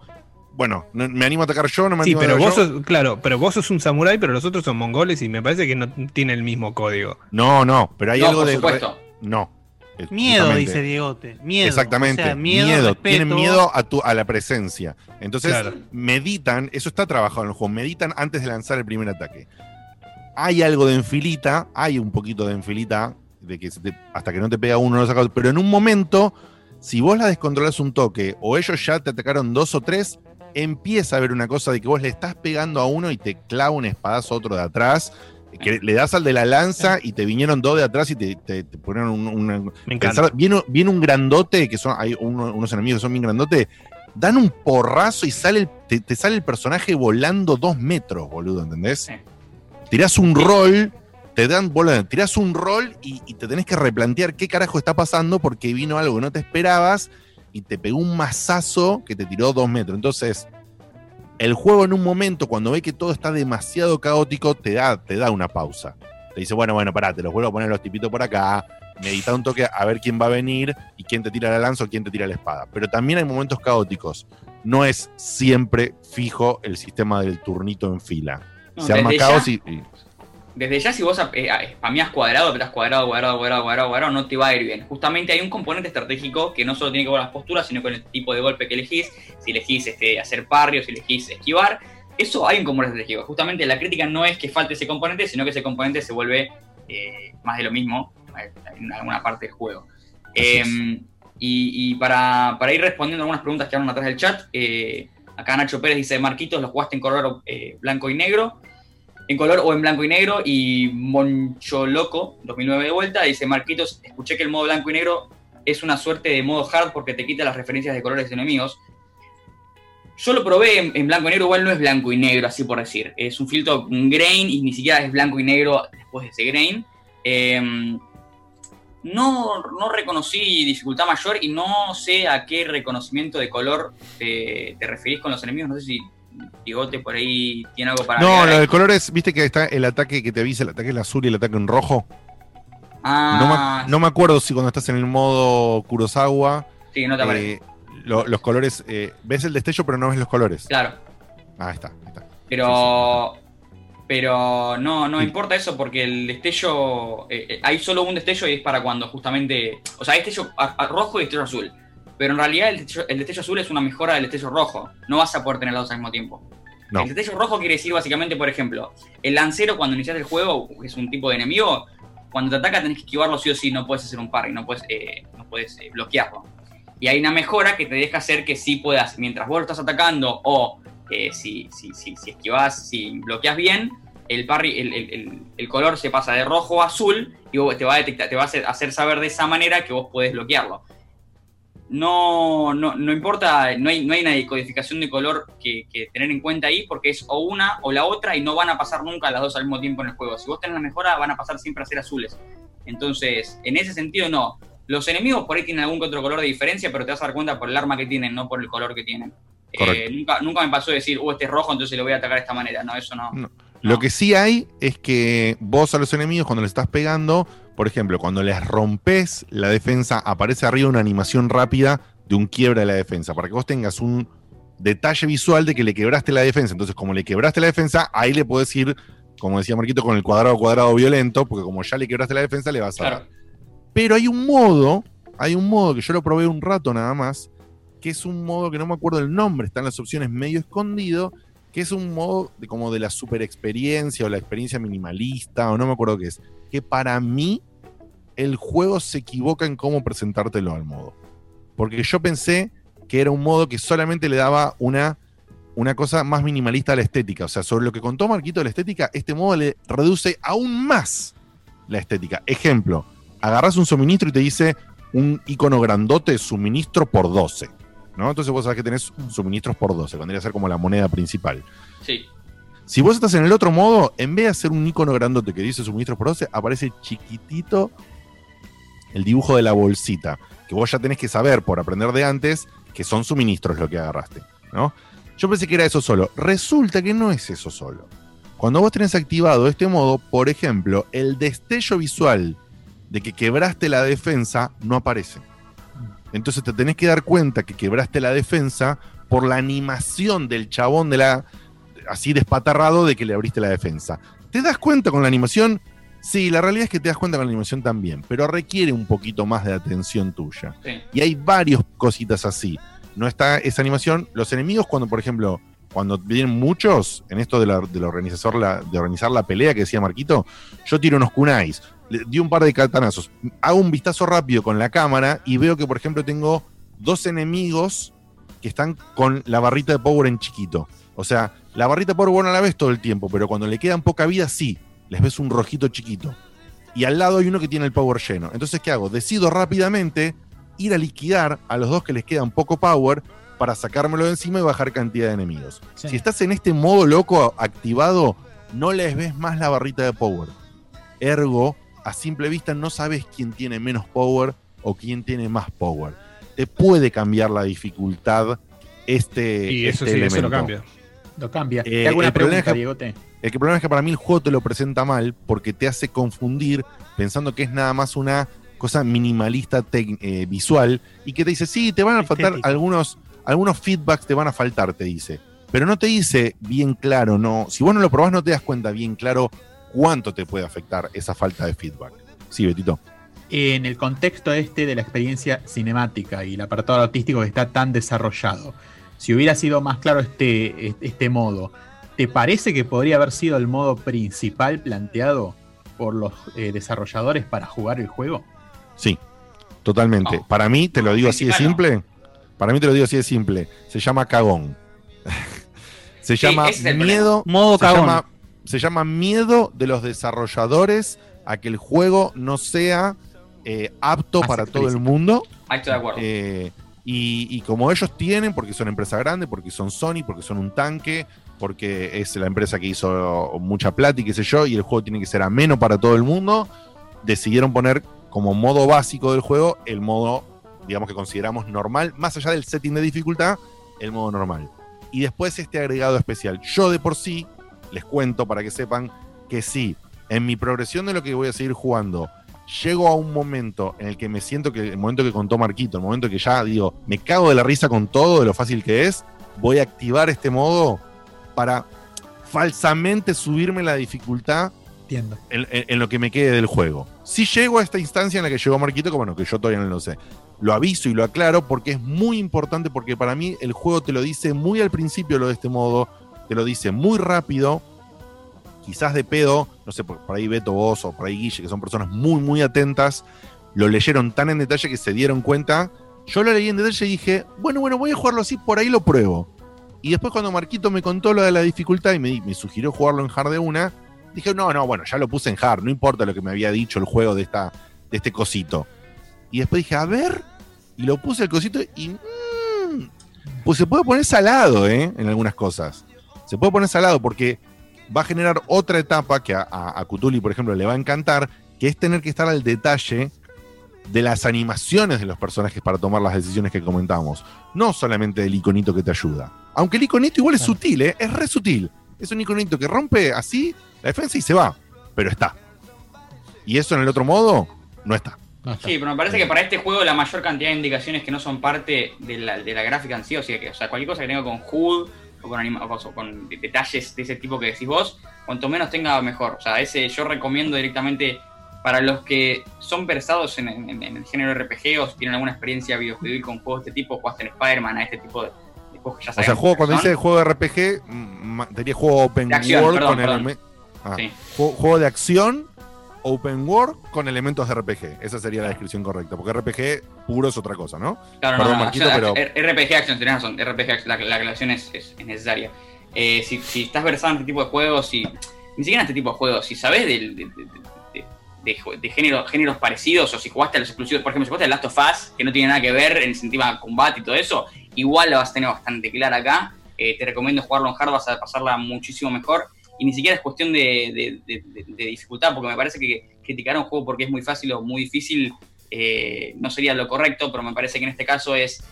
Bueno, no- me animo a atacar yo, no me Sí, animo a pero atacar vos yo. sos, claro, pero vos sos un samurái, pero los otros son mongoles y me parece que no tiene el mismo código. No, no, pero hay No, algo por de. supuesto. No. Es Miedo, dice Diegote. Miedo. Exactamente. O sea, miedo. Tienen miedo a, tu, a la presencia. Entonces, Claro. meditan. Eso está trabajado en el juego. Meditan antes de lanzar el primer ataque. Hay algo de enfilita. Hay un poquito de enfilita. De que se te- hasta que no te pega uno, no lo sacas. Pero en un momento, si vos la descontrolas un toque o ellos ya te atacaron dos o tres, empieza a haber una cosa de que vos le estás pegando a uno y te clava un espadazo a otro de atrás. Que le das al de la lanza y te vinieron dos de atrás y te, te, te ponieron un, una- Me encanta. Pensar- viene, viene un grandote, que son, hay uno- unos enemigos que son bien grandotes, dan un porrazo y sale el- te, te sale el personaje volando dos metros, boludo, ¿entendés? Tirás un rol, te dan bola, tirás un rol y, y te tenés que replantear qué carajo está pasando porque vino algo que no te esperabas y te pegó un mazazo que te tiró dos metros. Entonces, el juego en un momento, cuando ve que todo está demasiado caótico, te da, te da una pausa. Te dice, bueno, bueno, pará, te los vuelvo a poner los tipitos por acá, medita un toque a ver quién va a venir y quién te tira la lanza o quién te tira la espada. Pero también hay momentos caóticos. No es siempre fijo el sistema del turnito en fila. No, Se arma caos y- Desde ya, si vos eh, spameás cuadrado, apretás cuadrado, cuadrado, cuadrado, cuadrado, cuadrado, no te va a ir bien. Justamente hay un componente estratégico que no solo tiene que ver con las posturas, sino con el tipo de golpe que elegís. Si elegís este, hacer parry o si elegís esquivar, eso hay un componente estratégico. Justamente la crítica no es que falte ese componente, sino que ese componente se vuelve eh, más de lo mismo eh, en alguna parte del juego. Eh, y y para, para ir respondiendo algunas preguntas que hablan atrás del chat, eh, acá Nacho Pérez dice, Marquitos, ¿lo jugaste en color eh, blanco y negro? En color o en blanco y negro. Y Moncho Loco, 2009 de vuelta, dice, Marquitos, escuché que el modo blanco y negro es una suerte de modo hard porque te quita las referencias de colores enemigos. Yo lo probé en, blanco y negro, igual no es blanco y negro, así por decir. Es un filtro, grain, y ni siquiera es blanco y negro después de ese grain. Eh, no, no reconocí dificultad mayor y no sé a qué reconocimiento de color te, te referís con los enemigos. No sé si Bigote por ahí tiene algo para No, lo ahí. del color es, viste que está el ataque que te avisa, el ataque en azul y el ataque en rojo. Ah, No, me, no me acuerdo si cuando estás en el modo Kurosawa. Sí, no te aparece. eh, lo- los colores. eh, ves el destello, pero no ves los colores. Claro. Ah, está. ahí está. Pero. Pero no, no importa eso porque el destello. eh, hay solo un destello y es para cuando justamente. O sea, hay destello rojo y destello azul. Pero en realidad el destello, el destello azul es una mejora del destello rojo. No vas a poder tener los dos al mismo tiempo. No. El destello rojo quiere decir básicamente, por ejemplo, el lancero cuando inicias el juego, que es un tipo de enemigo, cuando te ataca tenés que esquivarlo sí o sí, no puedes hacer un parry, no puedes, eh, no puedes eh, bloquearlo. Y hay una mejora que te deja hacer que sí puedas, mientras vos lo estás atacando o eh, si, si, si, si esquivas, si bloqueas bien, el, parry, el, el- el- color se pasa de rojo a azul y te va a detectar, te va a hacer, hacer saber de esa manera que vos podés bloquearlo. No, no, no importa, no hay, no hay una decodificación de color que, que tener en cuenta ahí porque es o una o la otra y no van a pasar nunca las dos al mismo tiempo en el juego. Si vos tenés la mejora, van a pasar siempre a ser azules. Entonces, en ese sentido, no. Los enemigos por ahí tienen algún que otro color de diferencia, pero te vas a dar cuenta por el arma que tienen, no por el color que tienen. Eh, nunca, nunca me pasó de decir, uh, este es rojo, entonces lo voy a atacar de esta manera. No, eso no. Lo que sí hay es que vos a los enemigos, cuando les estás pegando, por ejemplo, cuando les rompes la defensa, aparece arriba una animación rápida de un quiebre de la defensa, para que vos tengas un detalle visual de que le quebraste la defensa. Entonces, como le quebraste la defensa, ahí le podés ir, como decía Marquito, con el cuadrado cuadrado violento, porque como ya le quebraste la defensa, le vas a dar. Pero hay un modo, hay un modo que yo lo probé un rato nada más, que es un modo que no me acuerdo el nombre, está en las opciones medio escondido, que es un modo de, como de la super experiencia o la experiencia minimalista, o no me acuerdo qué es, que para mí el juego se equivoca en cómo presentártelo al modo. Porque yo pensé que era un modo que solamente le daba una, una cosa más minimalista a la estética. O sea, sobre lo que contó Marquito de la estética, este modo le reduce aún más la estética. Ejemplo, agarras un suministro y te dice un icono grandote, suministro por 12. ¿No? Entonces vos sabés que tenés suministros por 12, vendría a ser como la moneda principal. Sí. Si vos estás en el otro modo, en vez de hacer un icono grandote que dice suministros por 12, aparece chiquitito el dibujo de la bolsita, que vos ya tenés que saber por aprender de antes que son suministros lo que agarraste, ¿no? Yo pensé que era eso solo. Resulta que no es eso solo. Cuando vos tenés activado este modo, por ejemplo, el destello visual de que quebraste la defensa no aparece. Entonces te tenés que dar cuenta que quebraste la defensa por la animación del chabón de la. así despatarrado de que le abriste la defensa. ¿Te das cuenta con la animación? Sí, la realidad es que te das cuenta con la animación también, pero requiere un poquito más de atención tuya. Sí. Y hay varios cositas así. No está esa animación. Los enemigos, cuando, por ejemplo, cuando vienen muchos, en esto de, la, de, la la- de organizar la pelea que decía Marquito, yo tiro unos kunais, le di un par de katanazos, hago un vistazo rápido con la cámara y veo que, por ejemplo, tengo dos enemigos que están con la barrita de power en chiquito. O sea, la barrita de power vos no la ves todo el tiempo, pero cuando le quedan poca vida, sí, les ves un rojito chiquito. Y al lado hay uno que tiene el power lleno. Entonces, ¿qué hago? Decido rápidamente ir a liquidar a los dos que les quedan poco power para sacármelo de encima y bajar cantidad de enemigos. Sí. Si estás en este modo loco activado, no les ves más la barrita de power. Ergo, a simple vista no sabes quién tiene menos power o quién tiene más power. Te puede cambiar la dificultad este, Y eso este sí, eso lo elemento. cambia. Lo cambia. Eh, ¿Te hago una el problema pregunta, es que- Diegote? El que problema es que para mí el juego te lo presenta mal porque te hace confundir pensando que es nada más una cosa minimalista eh, visual y que te dice, sí, te van a faltar Estética. algunos, algunos feedbacks, te van a faltar, te dice. Pero no te dice bien claro, no. Si vos no lo probás, no te das cuenta bien claro cuánto te puede afectar esa falta de feedback. Sí, Betito. En el contexto este de la experiencia cinemática y el apartado artístico que está tan desarrollado, si hubiera sido más claro este, este modo, ¿te parece que podría haber sido el modo principal planteado por los eh, desarrolladores para jugar el juego? Sí, totalmente. Para mí, te lo digo así de simple. Para mí te lo digo así de simple. Se llama cagón. [laughs] se Sí, llama el miedo. Modo se cagón. Llama, se llama miedo de los desarrolladores a que el juego no sea eh, apto para todo el mundo. Ahí estoy de acuerdo. Eh, y, y como ellos tienen, porque son empresa grande, porque son Sony, porque son un tanque, porque es la empresa que hizo mucha plata y qué sé yo, y el juego tiene que ser ameno para todo el mundo, decidieron poner como modo básico del juego el modo, digamos que consideramos normal, más allá del setting de dificultad, el modo normal. Y después este agregado especial. Yo de por sí, les cuento para que sepan que sí, en mi progresión de lo que voy a seguir jugando, llego a un momento en el que me siento que el momento que contó Marquito, el momento que ya digo, me cago de la risa con todo, de lo fácil que es, voy a activar este modo para falsamente subirme la dificultad Entiendo. en, en- en lo que me quede del juego. Si llego a esta instancia en la que llegó Marquito, que bueno, que yo todavía no lo sé. Lo aviso y lo aclaro porque es muy importante, porque para mí el juego te lo dice muy al principio lo de este modo, te lo dice muy rápido, quizás de pedo, no sé, por, ahí Beto vos o por ahí Guille, que son personas muy, muy atentas, lo leyeron tan en detalle que se dieron cuenta. Yo lo leí en detalle y dije, bueno, bueno, voy a jugarlo así, por ahí lo pruebo. Y después cuando Marquito me contó lo de la dificultad y me, sugirió jugarlo en hard de una, dije, no, no, bueno, ya lo puse en hard, no importa lo que me había dicho el juego de, esta, de este cosito. Y después dije, a ver, y lo puse el cosito y... mm, pues se puede poner salado, ¿eh? En algunas cosas. Se puede poner salado porque va a generar otra etapa que a, a, a Cthulhu, por ejemplo, le va a encantar, que es tener que estar al detalle de las animaciones de los personajes para tomar las decisiones que comentamos. No solamente del iconito que te ayuda. Aunque el iconito igual es sutil, ¿eh? es re sutil. Es un iconito que rompe así la defensa y se va. Pero está. Y eso en el otro modo, no está. Sí, pero me parece que para este juego la mayor cantidad de indicaciones que no son parte de la, de la gráfica en sí, o sea, que, o sea, cualquier cosa que tenga con HUD o con, anima- o con de- detalles de ese tipo que decís vos, cuanto menos tenga mejor. O sea, ese yo recomiendo directamente para los que son versados en, en- en el género RPG o si tienen alguna experiencia videojuegil con juegos de este tipo, jugaste en Spider-Man, a este tipo de, de juegos que ya O sea, juego, cuando dice juego de RPG, mm, ma- diría juego open acción, world perdón, con perdón. eleme- ah, Sí. juego, juego de acción, open world con elementos de RPG. Esa sería la descripción correcta. Porque RPG puro es otra cosa, ¿no? Claro, Perdón, no, no, Marquito, pero. RPG Action, tenés razón. RPG Action, la, la aclaración es, es- es necesaria. Eh, si, si estás versado en este tipo de juegos, y ni siquiera en este tipo de juegos, si sabes de, de- género- géneros parecidos, o si jugaste a los exclusivos, por ejemplo, si jugaste a Last of Us, que no tiene nada que ver en el sentido de combate y todo eso, igual la vas a tener bastante clara acá. Eh, te recomiendo jugarlo en hard, vas a pasarla muchísimo mejor. Y ni siquiera es cuestión de, dificultad, porque me parece que criticar un juego porque es muy fácil o muy difícil eh, no sería lo correcto, pero me parece que en este caso es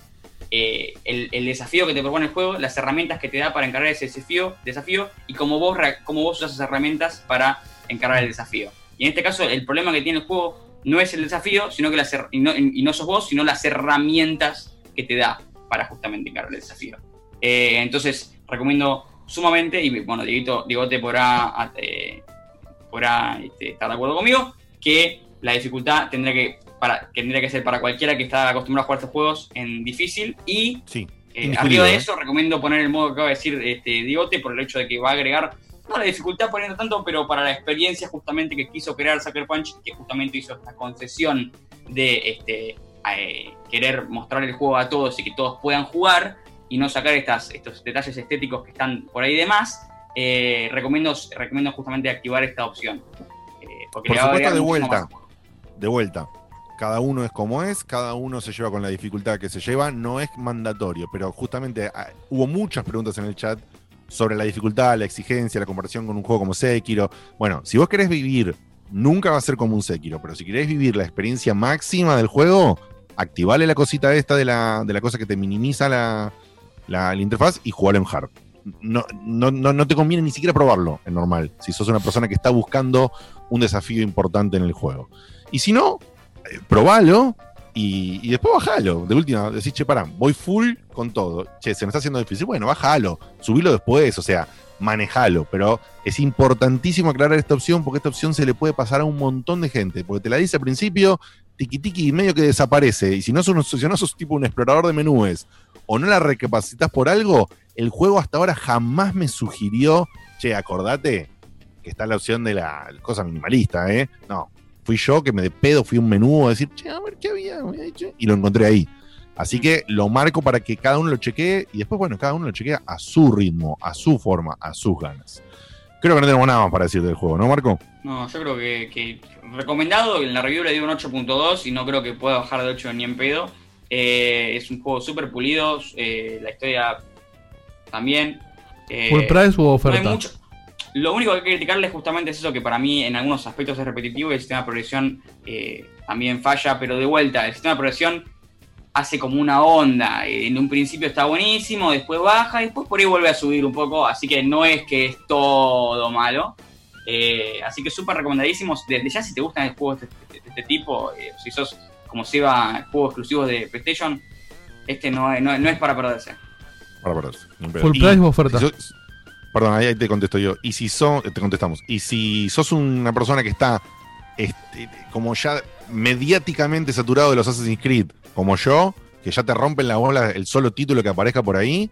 eh, el, desafío que te propone el juego, las herramientas que te da para encarar ese desafío, desafío y cómo vos, cómo vos usas esas herramientas para encarar el desafío. Y en este caso, el problema que tiene el juego no es el desafío, sino que las y no, y no sos vos, sino las herramientas que te da para justamente encarar el desafío. Eh, entonces, recomiendo sumamente, y bueno, Dieguito, Diegote podrá, eh, podrá este, estar de acuerdo conmigo, que la dificultad tendría que, para, tendría que ser para cualquiera que está acostumbrado a jugar estos juegos en difícil y Sí. eh, arriba de ¿eh? eso recomiendo poner el modo que acaba de decir este, Diegote por el hecho de que va a agregar, no la dificultad poniendo tanto, pero para la experiencia justamente que quiso crear Sucker Punch, que justamente hizo esta concesión de este, eh, querer mostrar el juego a todos y que todos puedan jugar y no sacar estas, estos detalles estéticos que están por ahí de más, eh, recomiendo, recomiendo justamente activar esta opción. Eh, porque Por le va a supuesto, de vuelta. más. De vuelta. Cada uno es como es, cada uno se lleva con la dificultad que se lleva, no es mandatorio, pero justamente ah, hubo muchas preguntas en el chat sobre la dificultad, la exigencia, la comparación con un juego como Sekiro. Bueno, si vos querés vivir, nunca va a ser como un Sekiro, pero si querés vivir la experiencia máxima del juego, activale la cosita esta de la, de la cosa que te minimiza la, la, interfaz y jugalo en hard. No, no, no, no te conviene ni siquiera probarlo en normal, si sos una persona que está buscando un desafío importante en el juego. Y si no, eh, probalo y, y después bajalo. De última, decís, che, pará, voy full con todo. Che, se me está haciendo difícil. Bueno, bájalo, subilo después, o sea, manejalo. Pero es importantísimo aclarar esta opción porque esta opción se le puede pasar a un montón de gente. Porque te la dice al principio, tiki tiki, medio que desaparece. Y si no sos, si no sos tipo un explorador de menúes o no la recapacitas por algo, el juego hasta ahora jamás me sugirió, che, acordate que está la opción de la cosa minimalista, ¿eh? No, fui yo que me de pedo fui un menú a decir, che, a ver qué había, me había dicho", y lo encontré ahí. Así que lo marco para que cada uno lo chequee y después, bueno, cada uno lo chequea a su ritmo, a su forma, a sus ganas. Creo que no tenemos nada más para decir del juego, ¿no, Marco? No, yo creo que, que recomendado, en la review le dio un 8.2 y no creo que pueda bajar de 8 ni en pedo. Eh, es un juego súper pulido, eh, la historia también. Eh, ¿Full price u no hay oferta? mucho- Lo único que hay que criticarle justamente es eso que para mí en algunos aspectos es repetitivo y el sistema de progresión eh, también falla, pero de vuelta, el sistema de progresión hace como una onda. En un principio está buenísimo, después baja y después por ahí vuelve a subir un poco, así que no es que es todo malo. Así que súper recomendadísimos. Desde ya, si te gustan juegos de este, de este tipo, si sos como se va juegos exclusivos de PlayStation, este no, es- no, no es para perderse. Para perderse. ¿Full price o oferta? si sos- perdón, ahí, ahí te contesto yo. Y si sos, te contestamos. Y si sos una persona que está este, como ya mediáticamente saturado de los Assassin's Creed, como yo, que ya te rompen la bola el solo título que aparezca por ahí,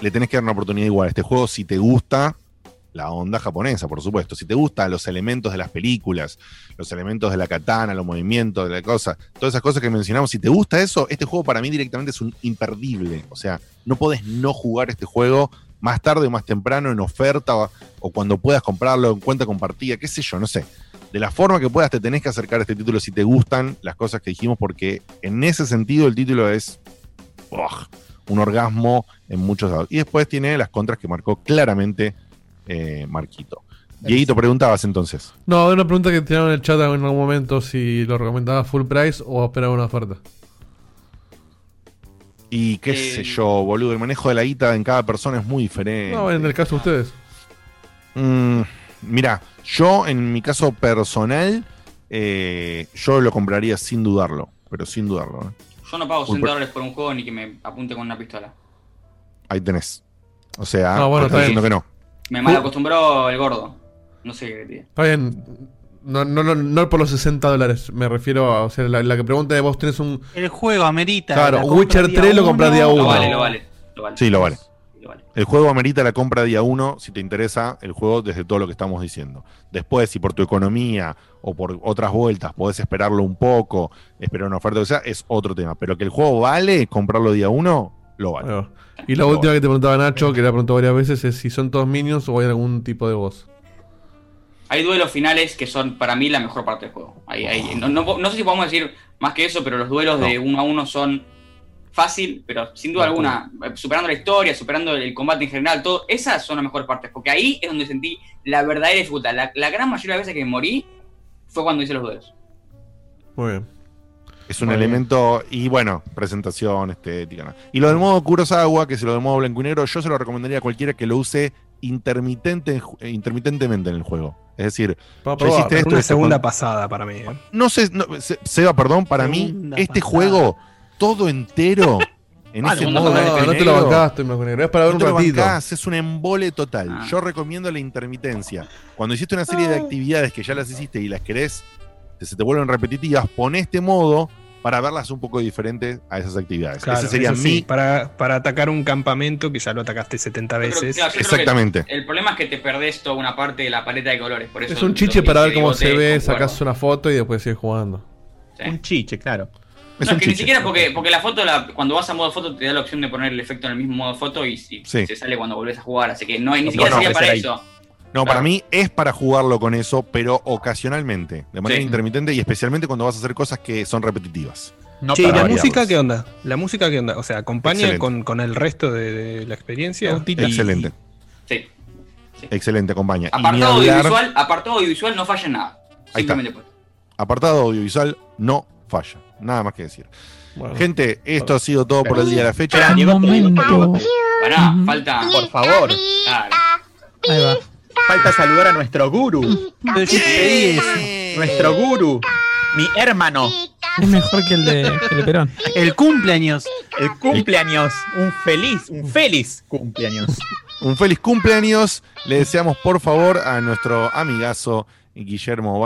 le tenés que dar una oportunidad igual. Este juego, si te gusta la onda japonesa, por supuesto. Si te gustan los elementos de las películas, los elementos de la katana, los movimientos de la cosa, todas esas cosas que mencionamos, si te gusta eso, este juego para mí directamente es un imperdible. O sea, no podés no jugar este juego más tarde o más temprano en oferta o, cuando puedas comprarlo en cuenta compartida, qué sé yo, no sé. De la forma que puedas te tenés que acercar a este título si te gustan las cosas que dijimos, porque en ese sentido el título es un orgasmo en muchos lados. Y después tiene las contras que marcó claramente eh, Marquito. Dieguito, preguntabas entonces. No, una pregunta que tiraron en el chat en algún momento si lo recomendaba full price o esperaba una oferta. Y qué sé yo, boludo, el manejo de la guita en cada persona es muy diferente. No, en el caso de ustedes. Mm, mira, yo en mi caso personal, eh, yo lo compraría sin dudarlo, pero sin dudarlo. ¿eh? Yo no pago Full 100 pri- dólares por un juego ni que me apunte con una pistola. Ahí tenés. O sea, No, bueno, estás está diciendo que no. Me mal acostumbró el gordo. No sé qué quería. Está bien. No, no, no, no por los 60 dólares, me refiero a. O sea, la, la que pregunta es: vos tenés un. El juego amerita. Claro, Witcher día 3 lo compras día Lo uno. vale, lo vale. Lo vale. Sí, lo vale. Lo vale. El juego amerita la compra día uno si te interesa el juego desde todo lo que estamos diciendo. Después, si por tu economía o por otras vueltas podés esperarlo un poco, esperar una oferta o sea, es otro tema. Pero que el juego vale comprarlo día uno, lo vale. Bueno, Y la última que te preguntaba Nacho, que le ha preguntado varias veces, es si son todos minions o hay algún tipo de voz. Hay duelos finales que son para mí la mejor parte del juego. Hay- hay- no, no- no sé si podemos decir más que eso, pero los duelos de uno a uno son fácil, pero sin duda alguna, eh, superando la historia, superando el combate en general, todo, esas son las mejores partes, porque ahí es donde sentí la verdadera dificultad. La, la gran mayoría de veces que morí fue cuando hice los duelos. Muy bien. Es un Muy bien. elemento, y bueno, presentación, estética. ¿no? Y lo del modo Kurosawa, que es lo del modo blanco y negro, yo se lo recomendaría a cualquiera que lo use intermitente, intermitentemente en el juego. Es decir, Para ya hiciste esto, una esto, segunda con- pasada para mí. ¿eh? No sé, no, Se- Seba, perdón, para mí, este pasada. juego, todo entero, en Ah, ese no, modo no, blanco y no te lo negro, bancaste, blanco y negro, es para ver no un te lo ratito. bancás, es un embole total. Ah. Yo recomiendo la intermitencia. Cuando hiciste una serie de actividades que ya las hiciste y las querés, que se te vuelven repetitivas, pon este modo para verlas un poco diferentes a esas actividades. Claro, Ese sería eso sí, mi. para, para atacar un campamento que ya lo atacaste 70 Yo creo- veces. claro, Exactamente. El problema es que te perdés toda una parte de la paleta de colores. Por eso Es un chiche para ver cómo se ve, sacas una foto y después sigues jugando. Sí. Un chiche, claro. Es no, es que ni siquiera porque, porque la foto, la- cuando vas a modo foto, te da la opción de poner el efecto en el mismo modo foto y, si- Sí. se sale cuando volvés a jugar. Así que no, ni No, siquiera no, sería para ahí. eso. No, para mí es para jugarlo con eso, pero ocasionalmente, de manera Sí. intermitente y especialmente cuando vas a hacer cosas que son repetitivas. No Che, ¿y la variarlos. música qué onda? ¿La música qué onda? O sea, acompaña con, con el resto de, de la experiencia. Y- Excelente. Sí. Excelente, acompaña. Apartado hablar- audiovisual, apartado audiovisual no falla en nada. Ahí está. Simplemente pues. Apartado audiovisual no falla. Nada más que decir. Gente, esto ha sido todo por el día de la fecha. Pará, falta. Por favor. Claro. Ahí va. Falta saludar a nuestro guru. Pero te. Nuestro guru. Mi hermano. Es mejor que el de, que el de Perón. El cumpleaños. El cumpleaños. Un feliz, un feliz cumpleaños. Un feliz cumpleaños. Le deseamos, por favor, a nuestro amigazo Guillermo.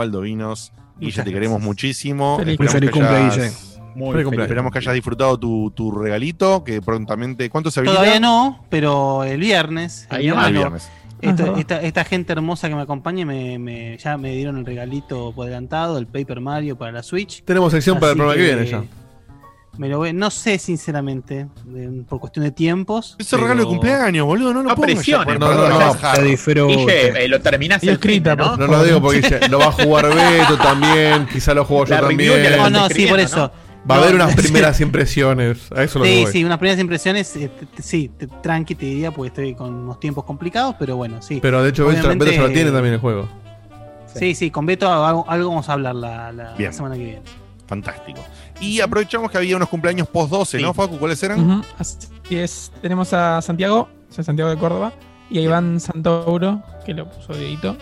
Guille, Muchas te queremos muchísimo. Feliz- feliz que cumple, hayas- Guille. Muy Feliz cumpleaños. Esperamos que hayas disfrutado tu, tu regalito, que prontamente... ¿Cuánto se habilita? Todavía no, pero el viernes. el Ahí. Ah, el viernes. Esta, esta- esta gente hermosa que me acompaña me, me- ya me dieron el regalito por adelantado, el Paper Mario para la Switch. Tenemos sección para el programa que viene ya. Me lo voy- no sé, sinceramente, de- por cuestión de tiempos. Ese regalo de pero- cumpleaños, boludo, no lo No presiones, por no, no, no, disfruta. Guille, eh, lo el escrita, ¿no? No lo digo porque [laughs] dice, lo va a jugar Beto también, quizá lo juego yo también. ya la No, no, sí, por eso. Va a haber unas primeras impresiones. A eso lo Sí, voy. sí, unas primeras impresiones, eh, sí, tranqui te diría, porque estoy con unos tiempos complicados, pero bueno, sí. Pero de hecho, Beto, Beto ya lo tiene también el juego. Sí, sí, con Beto algo, algo vamos a hablar la, la- Bien. la semana que viene. Fantástico. Y aprovechamos que había unos cumpleaños post 12, ¿no, Facu? ¿Cuáles eran? Así es. Tenemos a Santiago, soy Santiago de Córdoba, y a Iván Santouro, que lo puso Dieguito.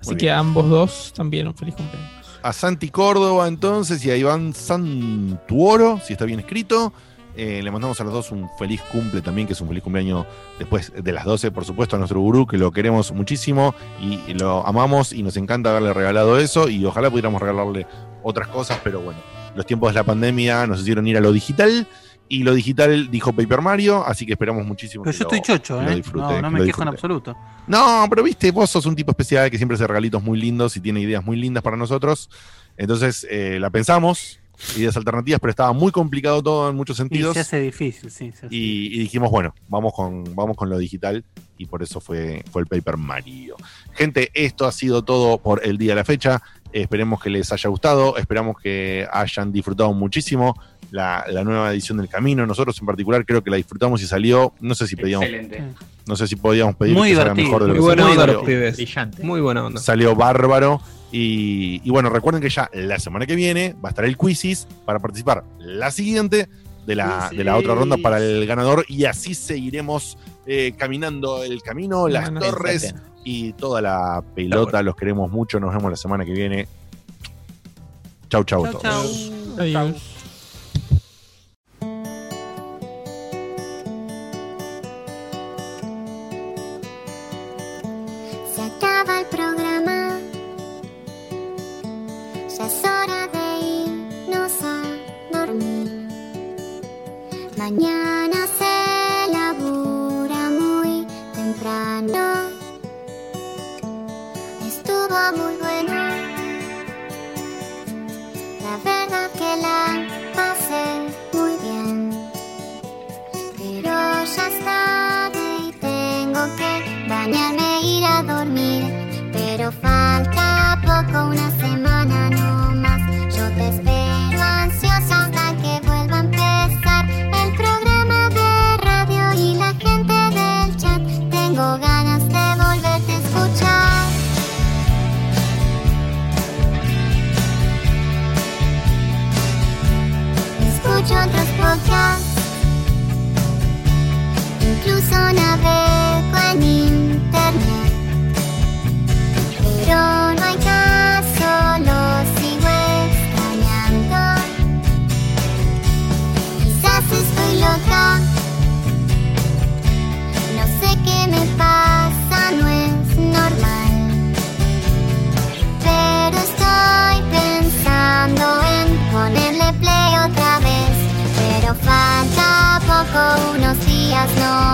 Así que a ambos dos también un feliz cumpleaños. A Santi Córdoba, entonces, y a Iván Santuoro, si está bien escrito. Eh, le mandamos a los dos un feliz cumple también, que es un feliz cumpleaños después de las 12, por supuesto, a nuestro gurú, que lo queremos muchísimo y lo amamos y nos encanta haberle regalado eso. Y ojalá pudiéramos regalarle otras cosas, pero bueno, los tiempos de la pandemia nos hicieron ir a lo digital. Y lo digital dijo Paper Mario, así que esperamos muchísimo. Pero que yo lo- estoy chocho, ¿eh? disfrute, no, no me quejo en absoluto. No, pero viste, vos sos un tipo especial que siempre hace regalitos muy lindos y tiene ideas muy lindas para nosotros. Entonces eh, la pensamos, ideas alternativas, pero estaba muy complicado todo en muchos Y sentidos. se hace difícil, sí. se hace Y, y dijimos, bueno, vamos con, vamos con lo digital y por eso fue, fue el Paper Mario. Gente, esto ha sido todo por el día de la fecha. Esperemos que les haya gustado, esperamos que hayan disfrutado muchísimo la, la nueva edición del Camino. Nosotros en particular creo que la disfrutamos y salió, no sé si pedíamos, Excelente. no sé si podíamos pedir Muy que salga divertido. mejor de lo Muy que buena salió. onda los Salió- pibes. Brillante. Muy buena onda. Salió bárbaro. Y, y bueno, recuerden que ya la semana que viene va a estar el quizzes para participar la siguiente de la, de la otra ronda para el ganador. Y así seguiremos eh, caminando el camino, las torres y toda la pelota. Los queremos mucho. Nos vemos la semana que viene. Chau, chau, a Chau, todos. chau. Adiós. Mañana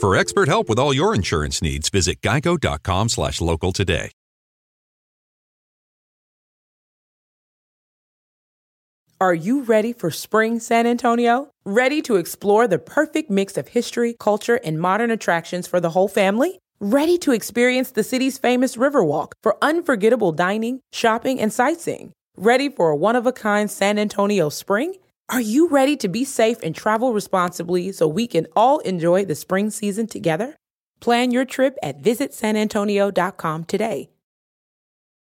For expert help with all your insurance needs, visit geico.com slash local today. Are you ready for spring San Antonio? Ready to explore the perfect mix of history, culture, and modern attractions for the whole family? Ready to experience the city's famous Riverwalk for unforgettable dining, shopping, and sightseeing? Ready for a one of a kind San Antonio spring? Are you ready to be safe and travel responsibly so we can all enjoy the spring season together? Plan your trip at visitsanantonio.com today.